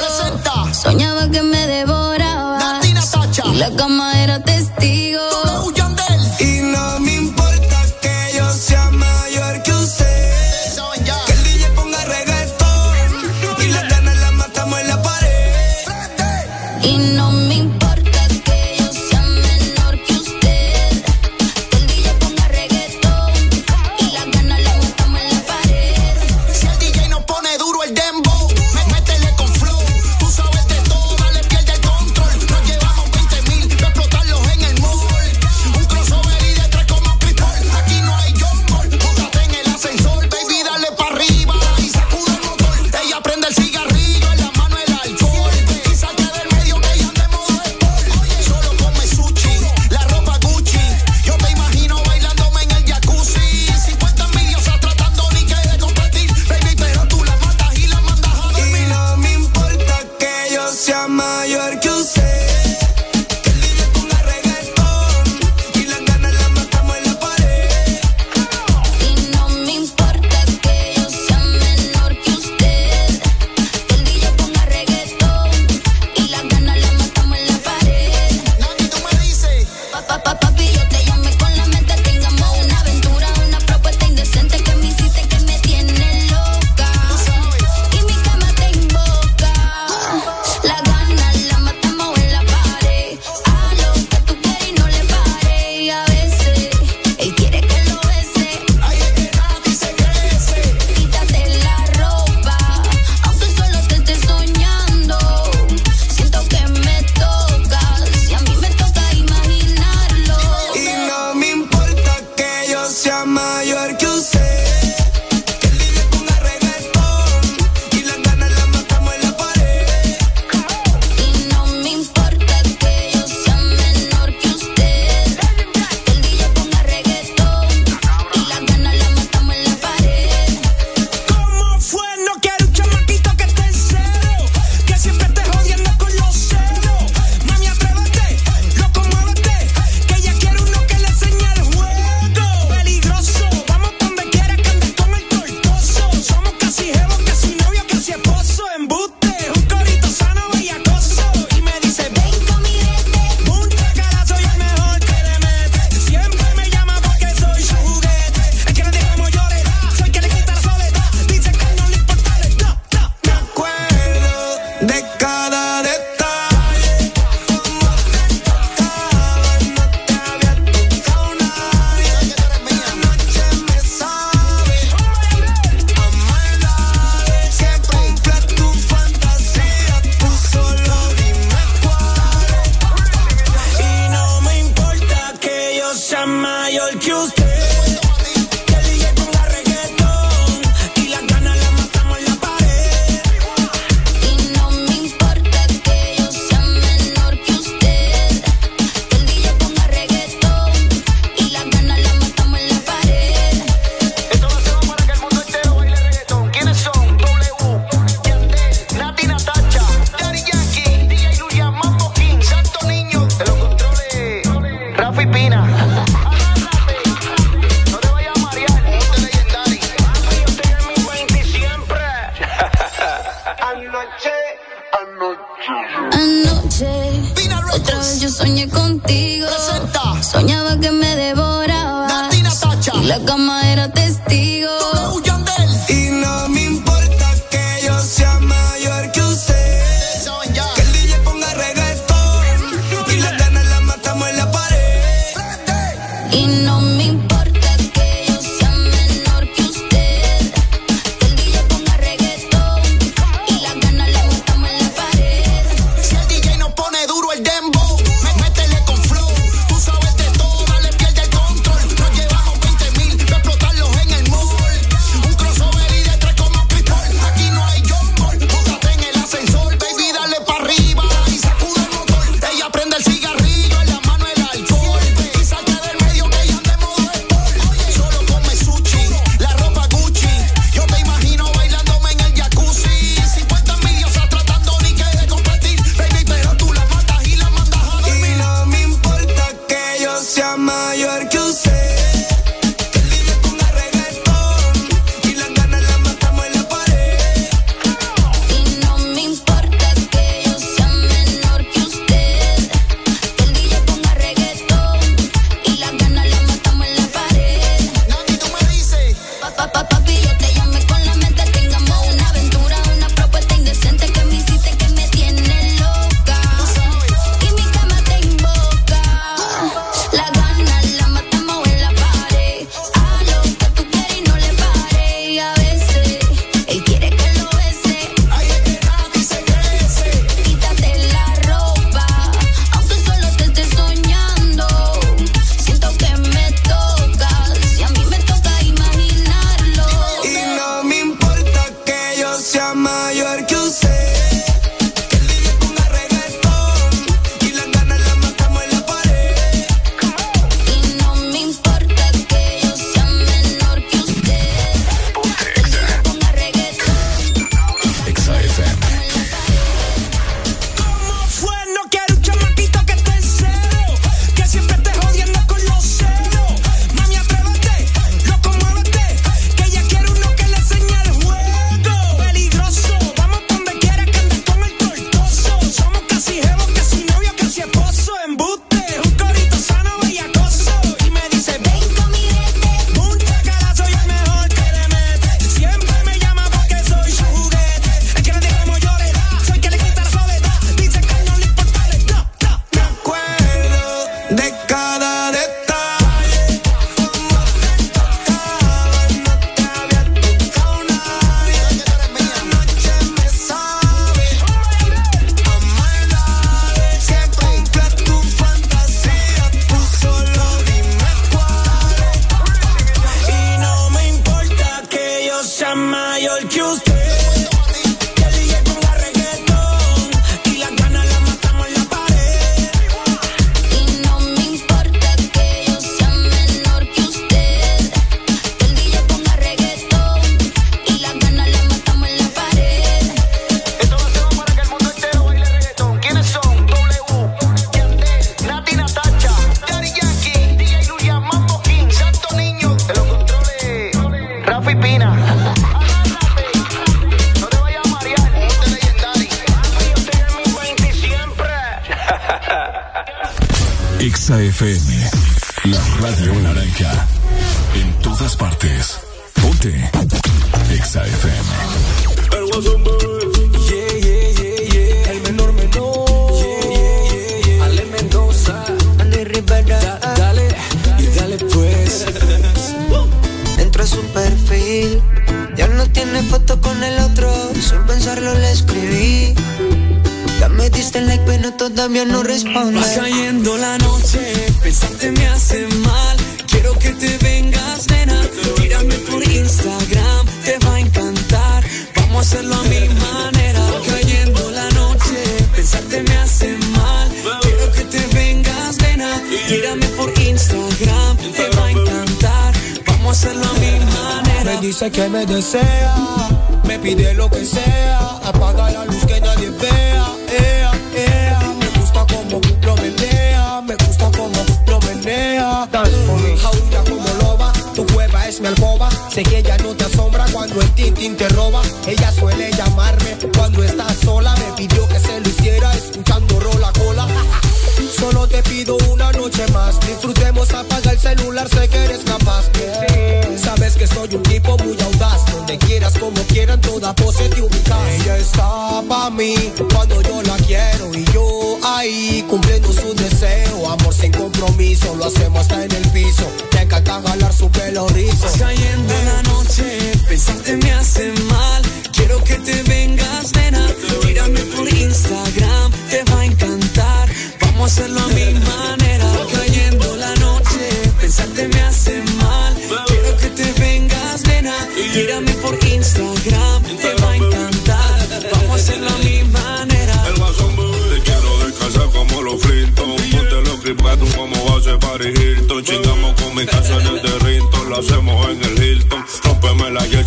Soñaba que me devoraba. Y la cama era testigo.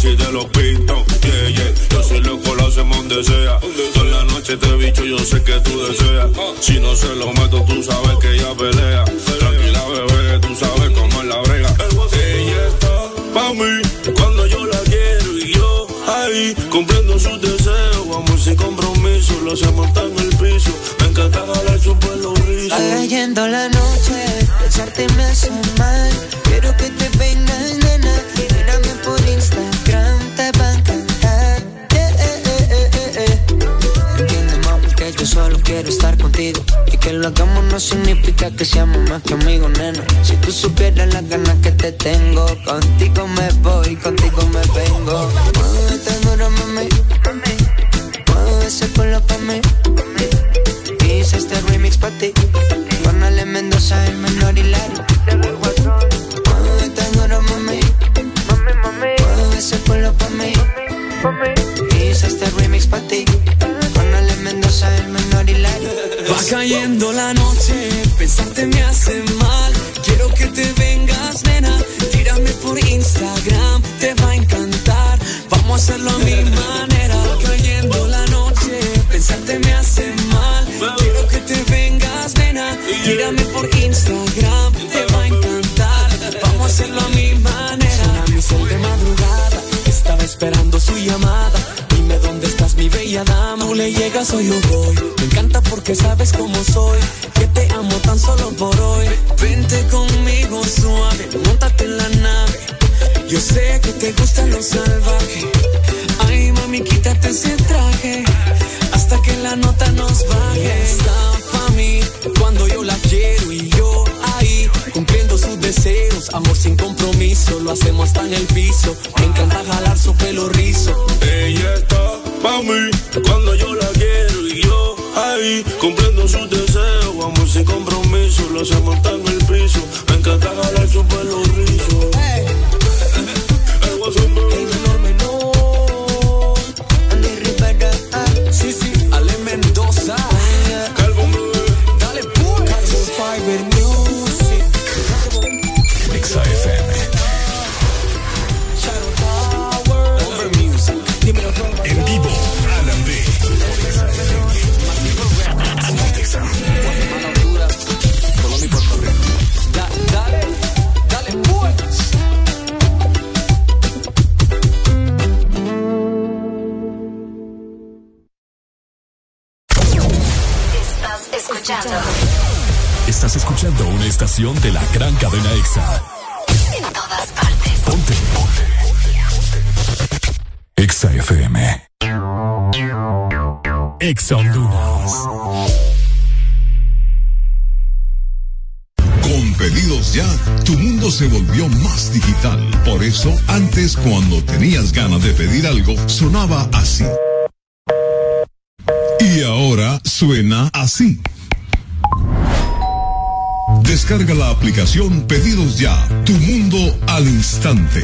Jersey de los Pistons. Yeah, yeah. Yo soy loco, lo hacemos donde sea. Toda la noche te bicho, yo sé que tú deseas. Si no se lo meto, tú sabes que ella pelea. Tranquila, bebé, tú sabes cómo es la brega. Ella está pa' mí cuando yo la quiero y yo ahí cumpliendo sus deseos. Amor sin compromiso, lo hacemos hasta en el piso. Me encanta jalar su pelo rizo. Va cayendo la noche, pensarte me hace mal. Hagamos no significa que seamos más que amigos, nena. Si tú supieras las ganas que te tengo, contigo me voy, contigo me vengo. Muévete duro, mami. Mueve ese culo pa' mí. Hice este remix pa' ti. Con Ale Mendoza, el menor y Larry. Muévete duro, mami. Mueve ese culo pa' mí. Hice cayendo la noche, pensarte me hace mal. Quiero que te vengas, nena. Tírame por Instagram, te va a encantar. Vamos a hacerlo a mi manera. Cayendo la noche, pensarte me Tú le llegas o yo. Me encanta porque sabes cómo soy. Que te amo tan solo por hoy. Vente conmigo suave, montate en la nave. Yo sé que te gusta lo salvaje. Ay, mami, quítate ese traje. Hasta que la nota nos baje. Está pa' mí cuando yo la quiero y yo ahí cumpliendo sus deseos. Amor sin compromiso, lo hacemos hasta en el piso. Me encanta jalar su pelo rizo. Compromiso, lo hacemos suena así. Descarga la aplicación Pedidos Ya, tu mundo al instante.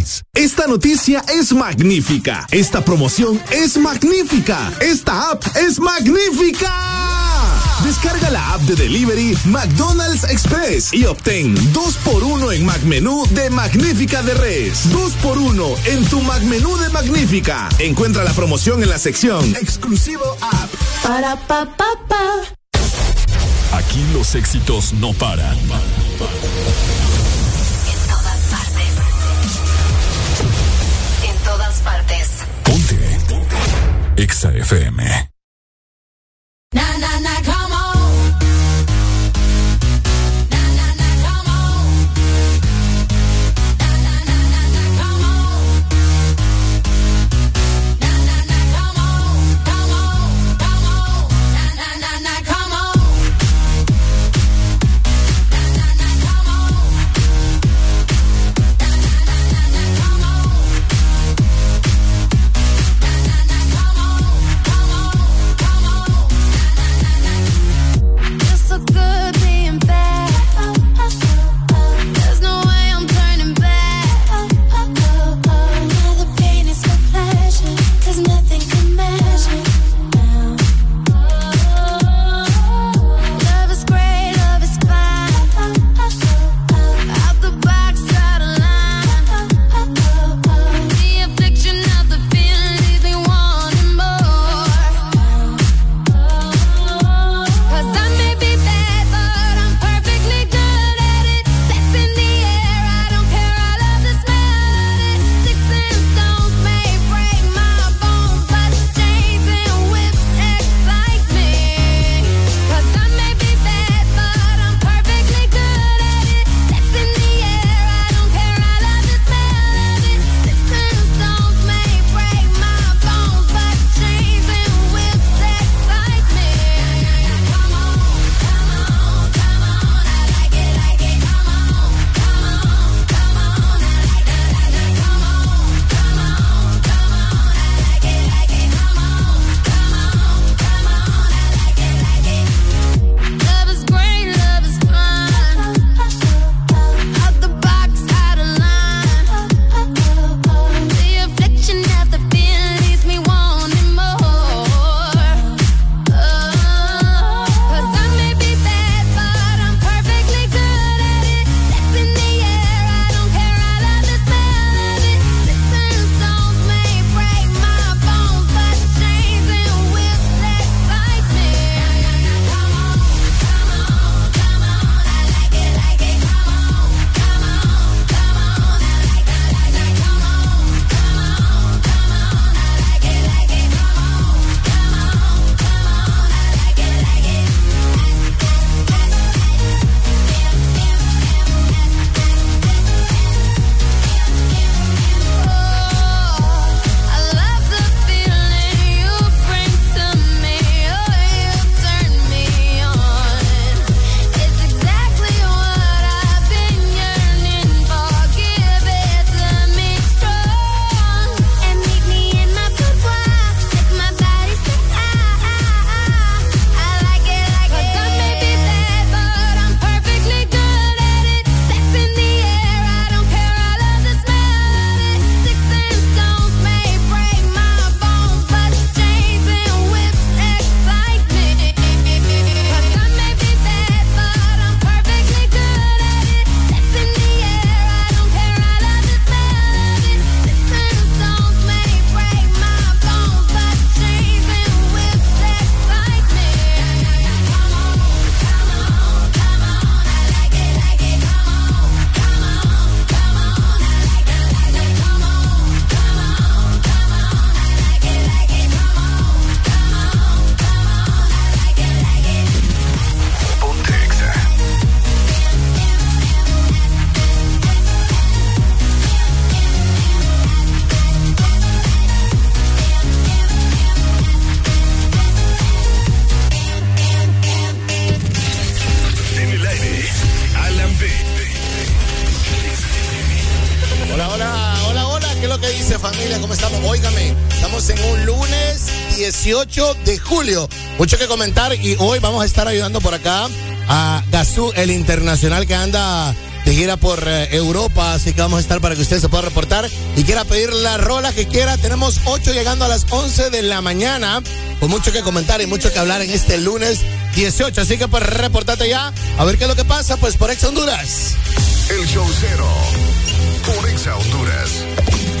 Esta noticia es magnífica. Esta promoción es magnífica. Esta app es magnífica. Descarga la app de delivery McDonald's Express y obtén 2x1 en McMenú de Magnífica de Res. 2x1 en tu McMenú de Magnífica. Encuentra la promoción en la sección Exclusivo App. Para pa pa pa. Aquí los éxitos no paran. Exa FM. Na na 28 de julio. Mucho que comentar y hoy vamos a estar ayudando por acá a Gazú, el internacional que anda de gira por eh, Europa, así que vamos a estar para que usted se pueda reportar y quiera pedir la rola que quiera. Tenemos 8 llegando a las 11 de la mañana, con mucho que comentar y mucho que hablar en este lunes 18, así que pues reportate ya, a ver qué es lo que pasa, pues por Ex Honduras. El show cero por Ex Honduras.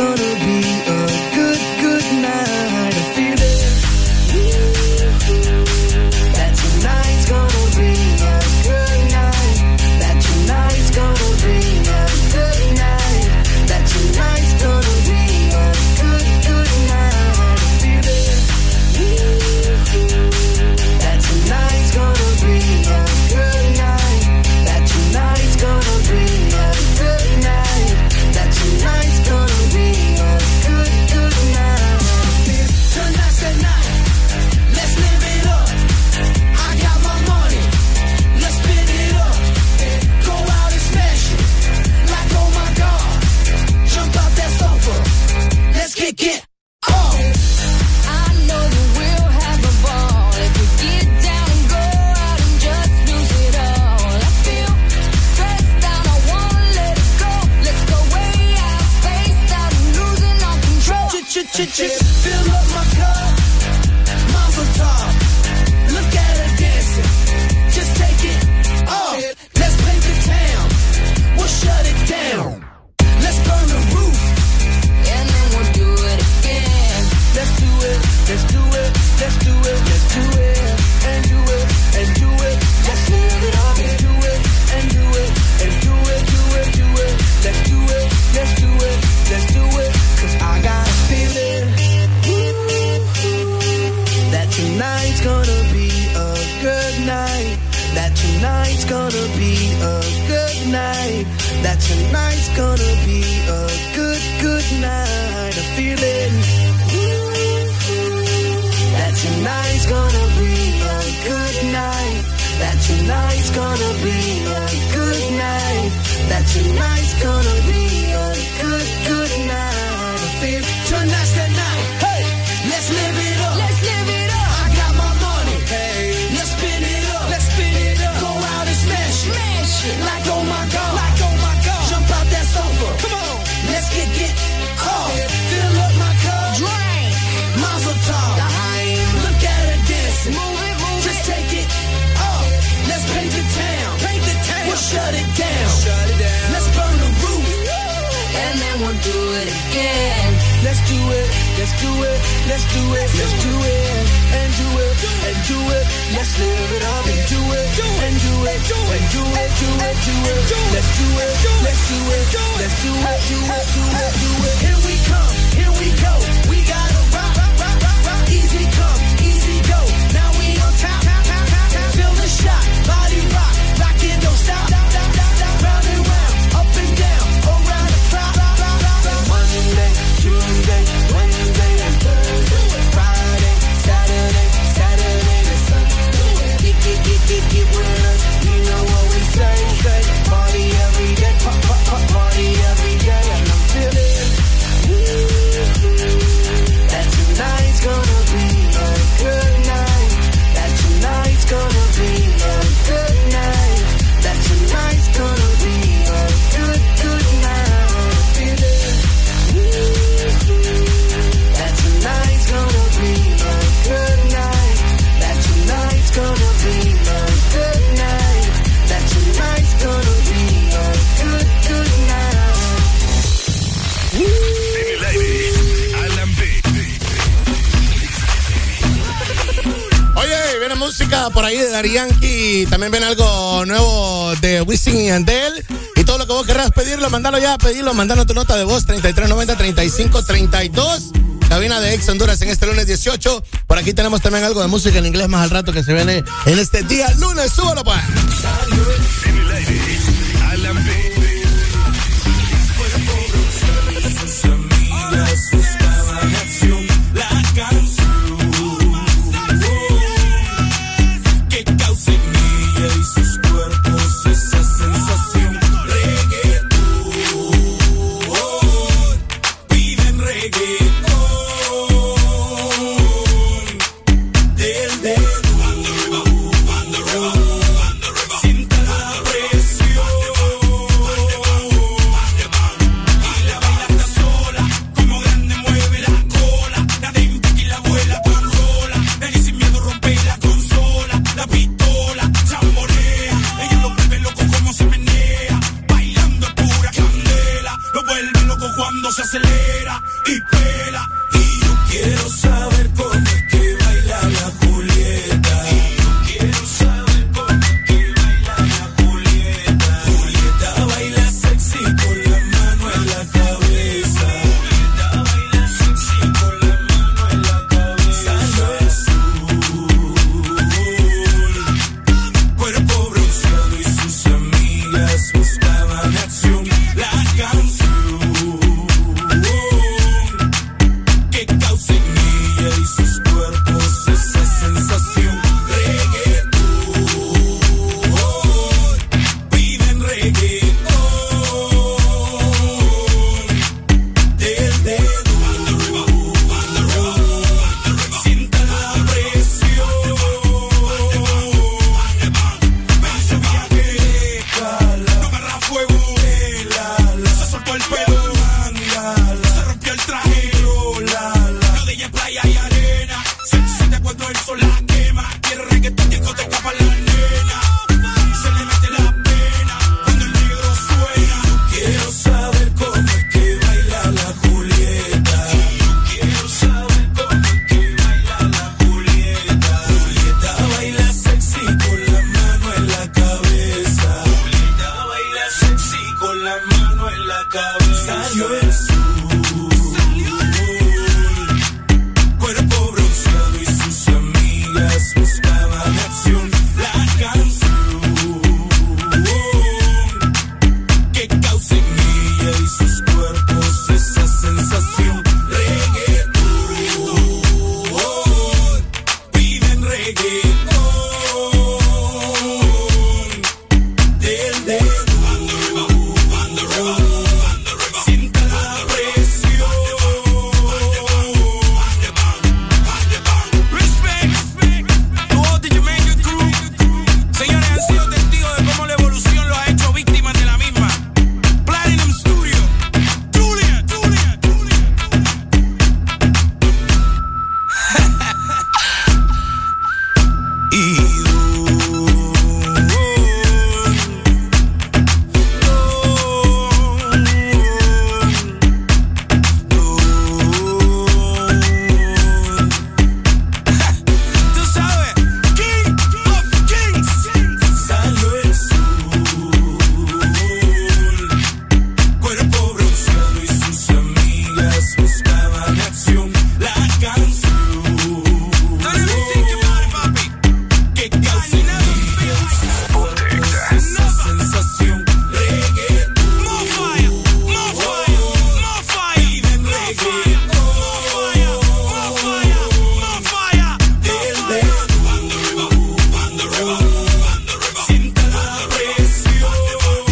pedilo mandando tu nota de voz 3390-3532. Cabina de Ex Honduras en este lunes 18. Por aquí tenemos también algo de música en inglés más al rato que se viene en este día lunes. Súbalo, pa.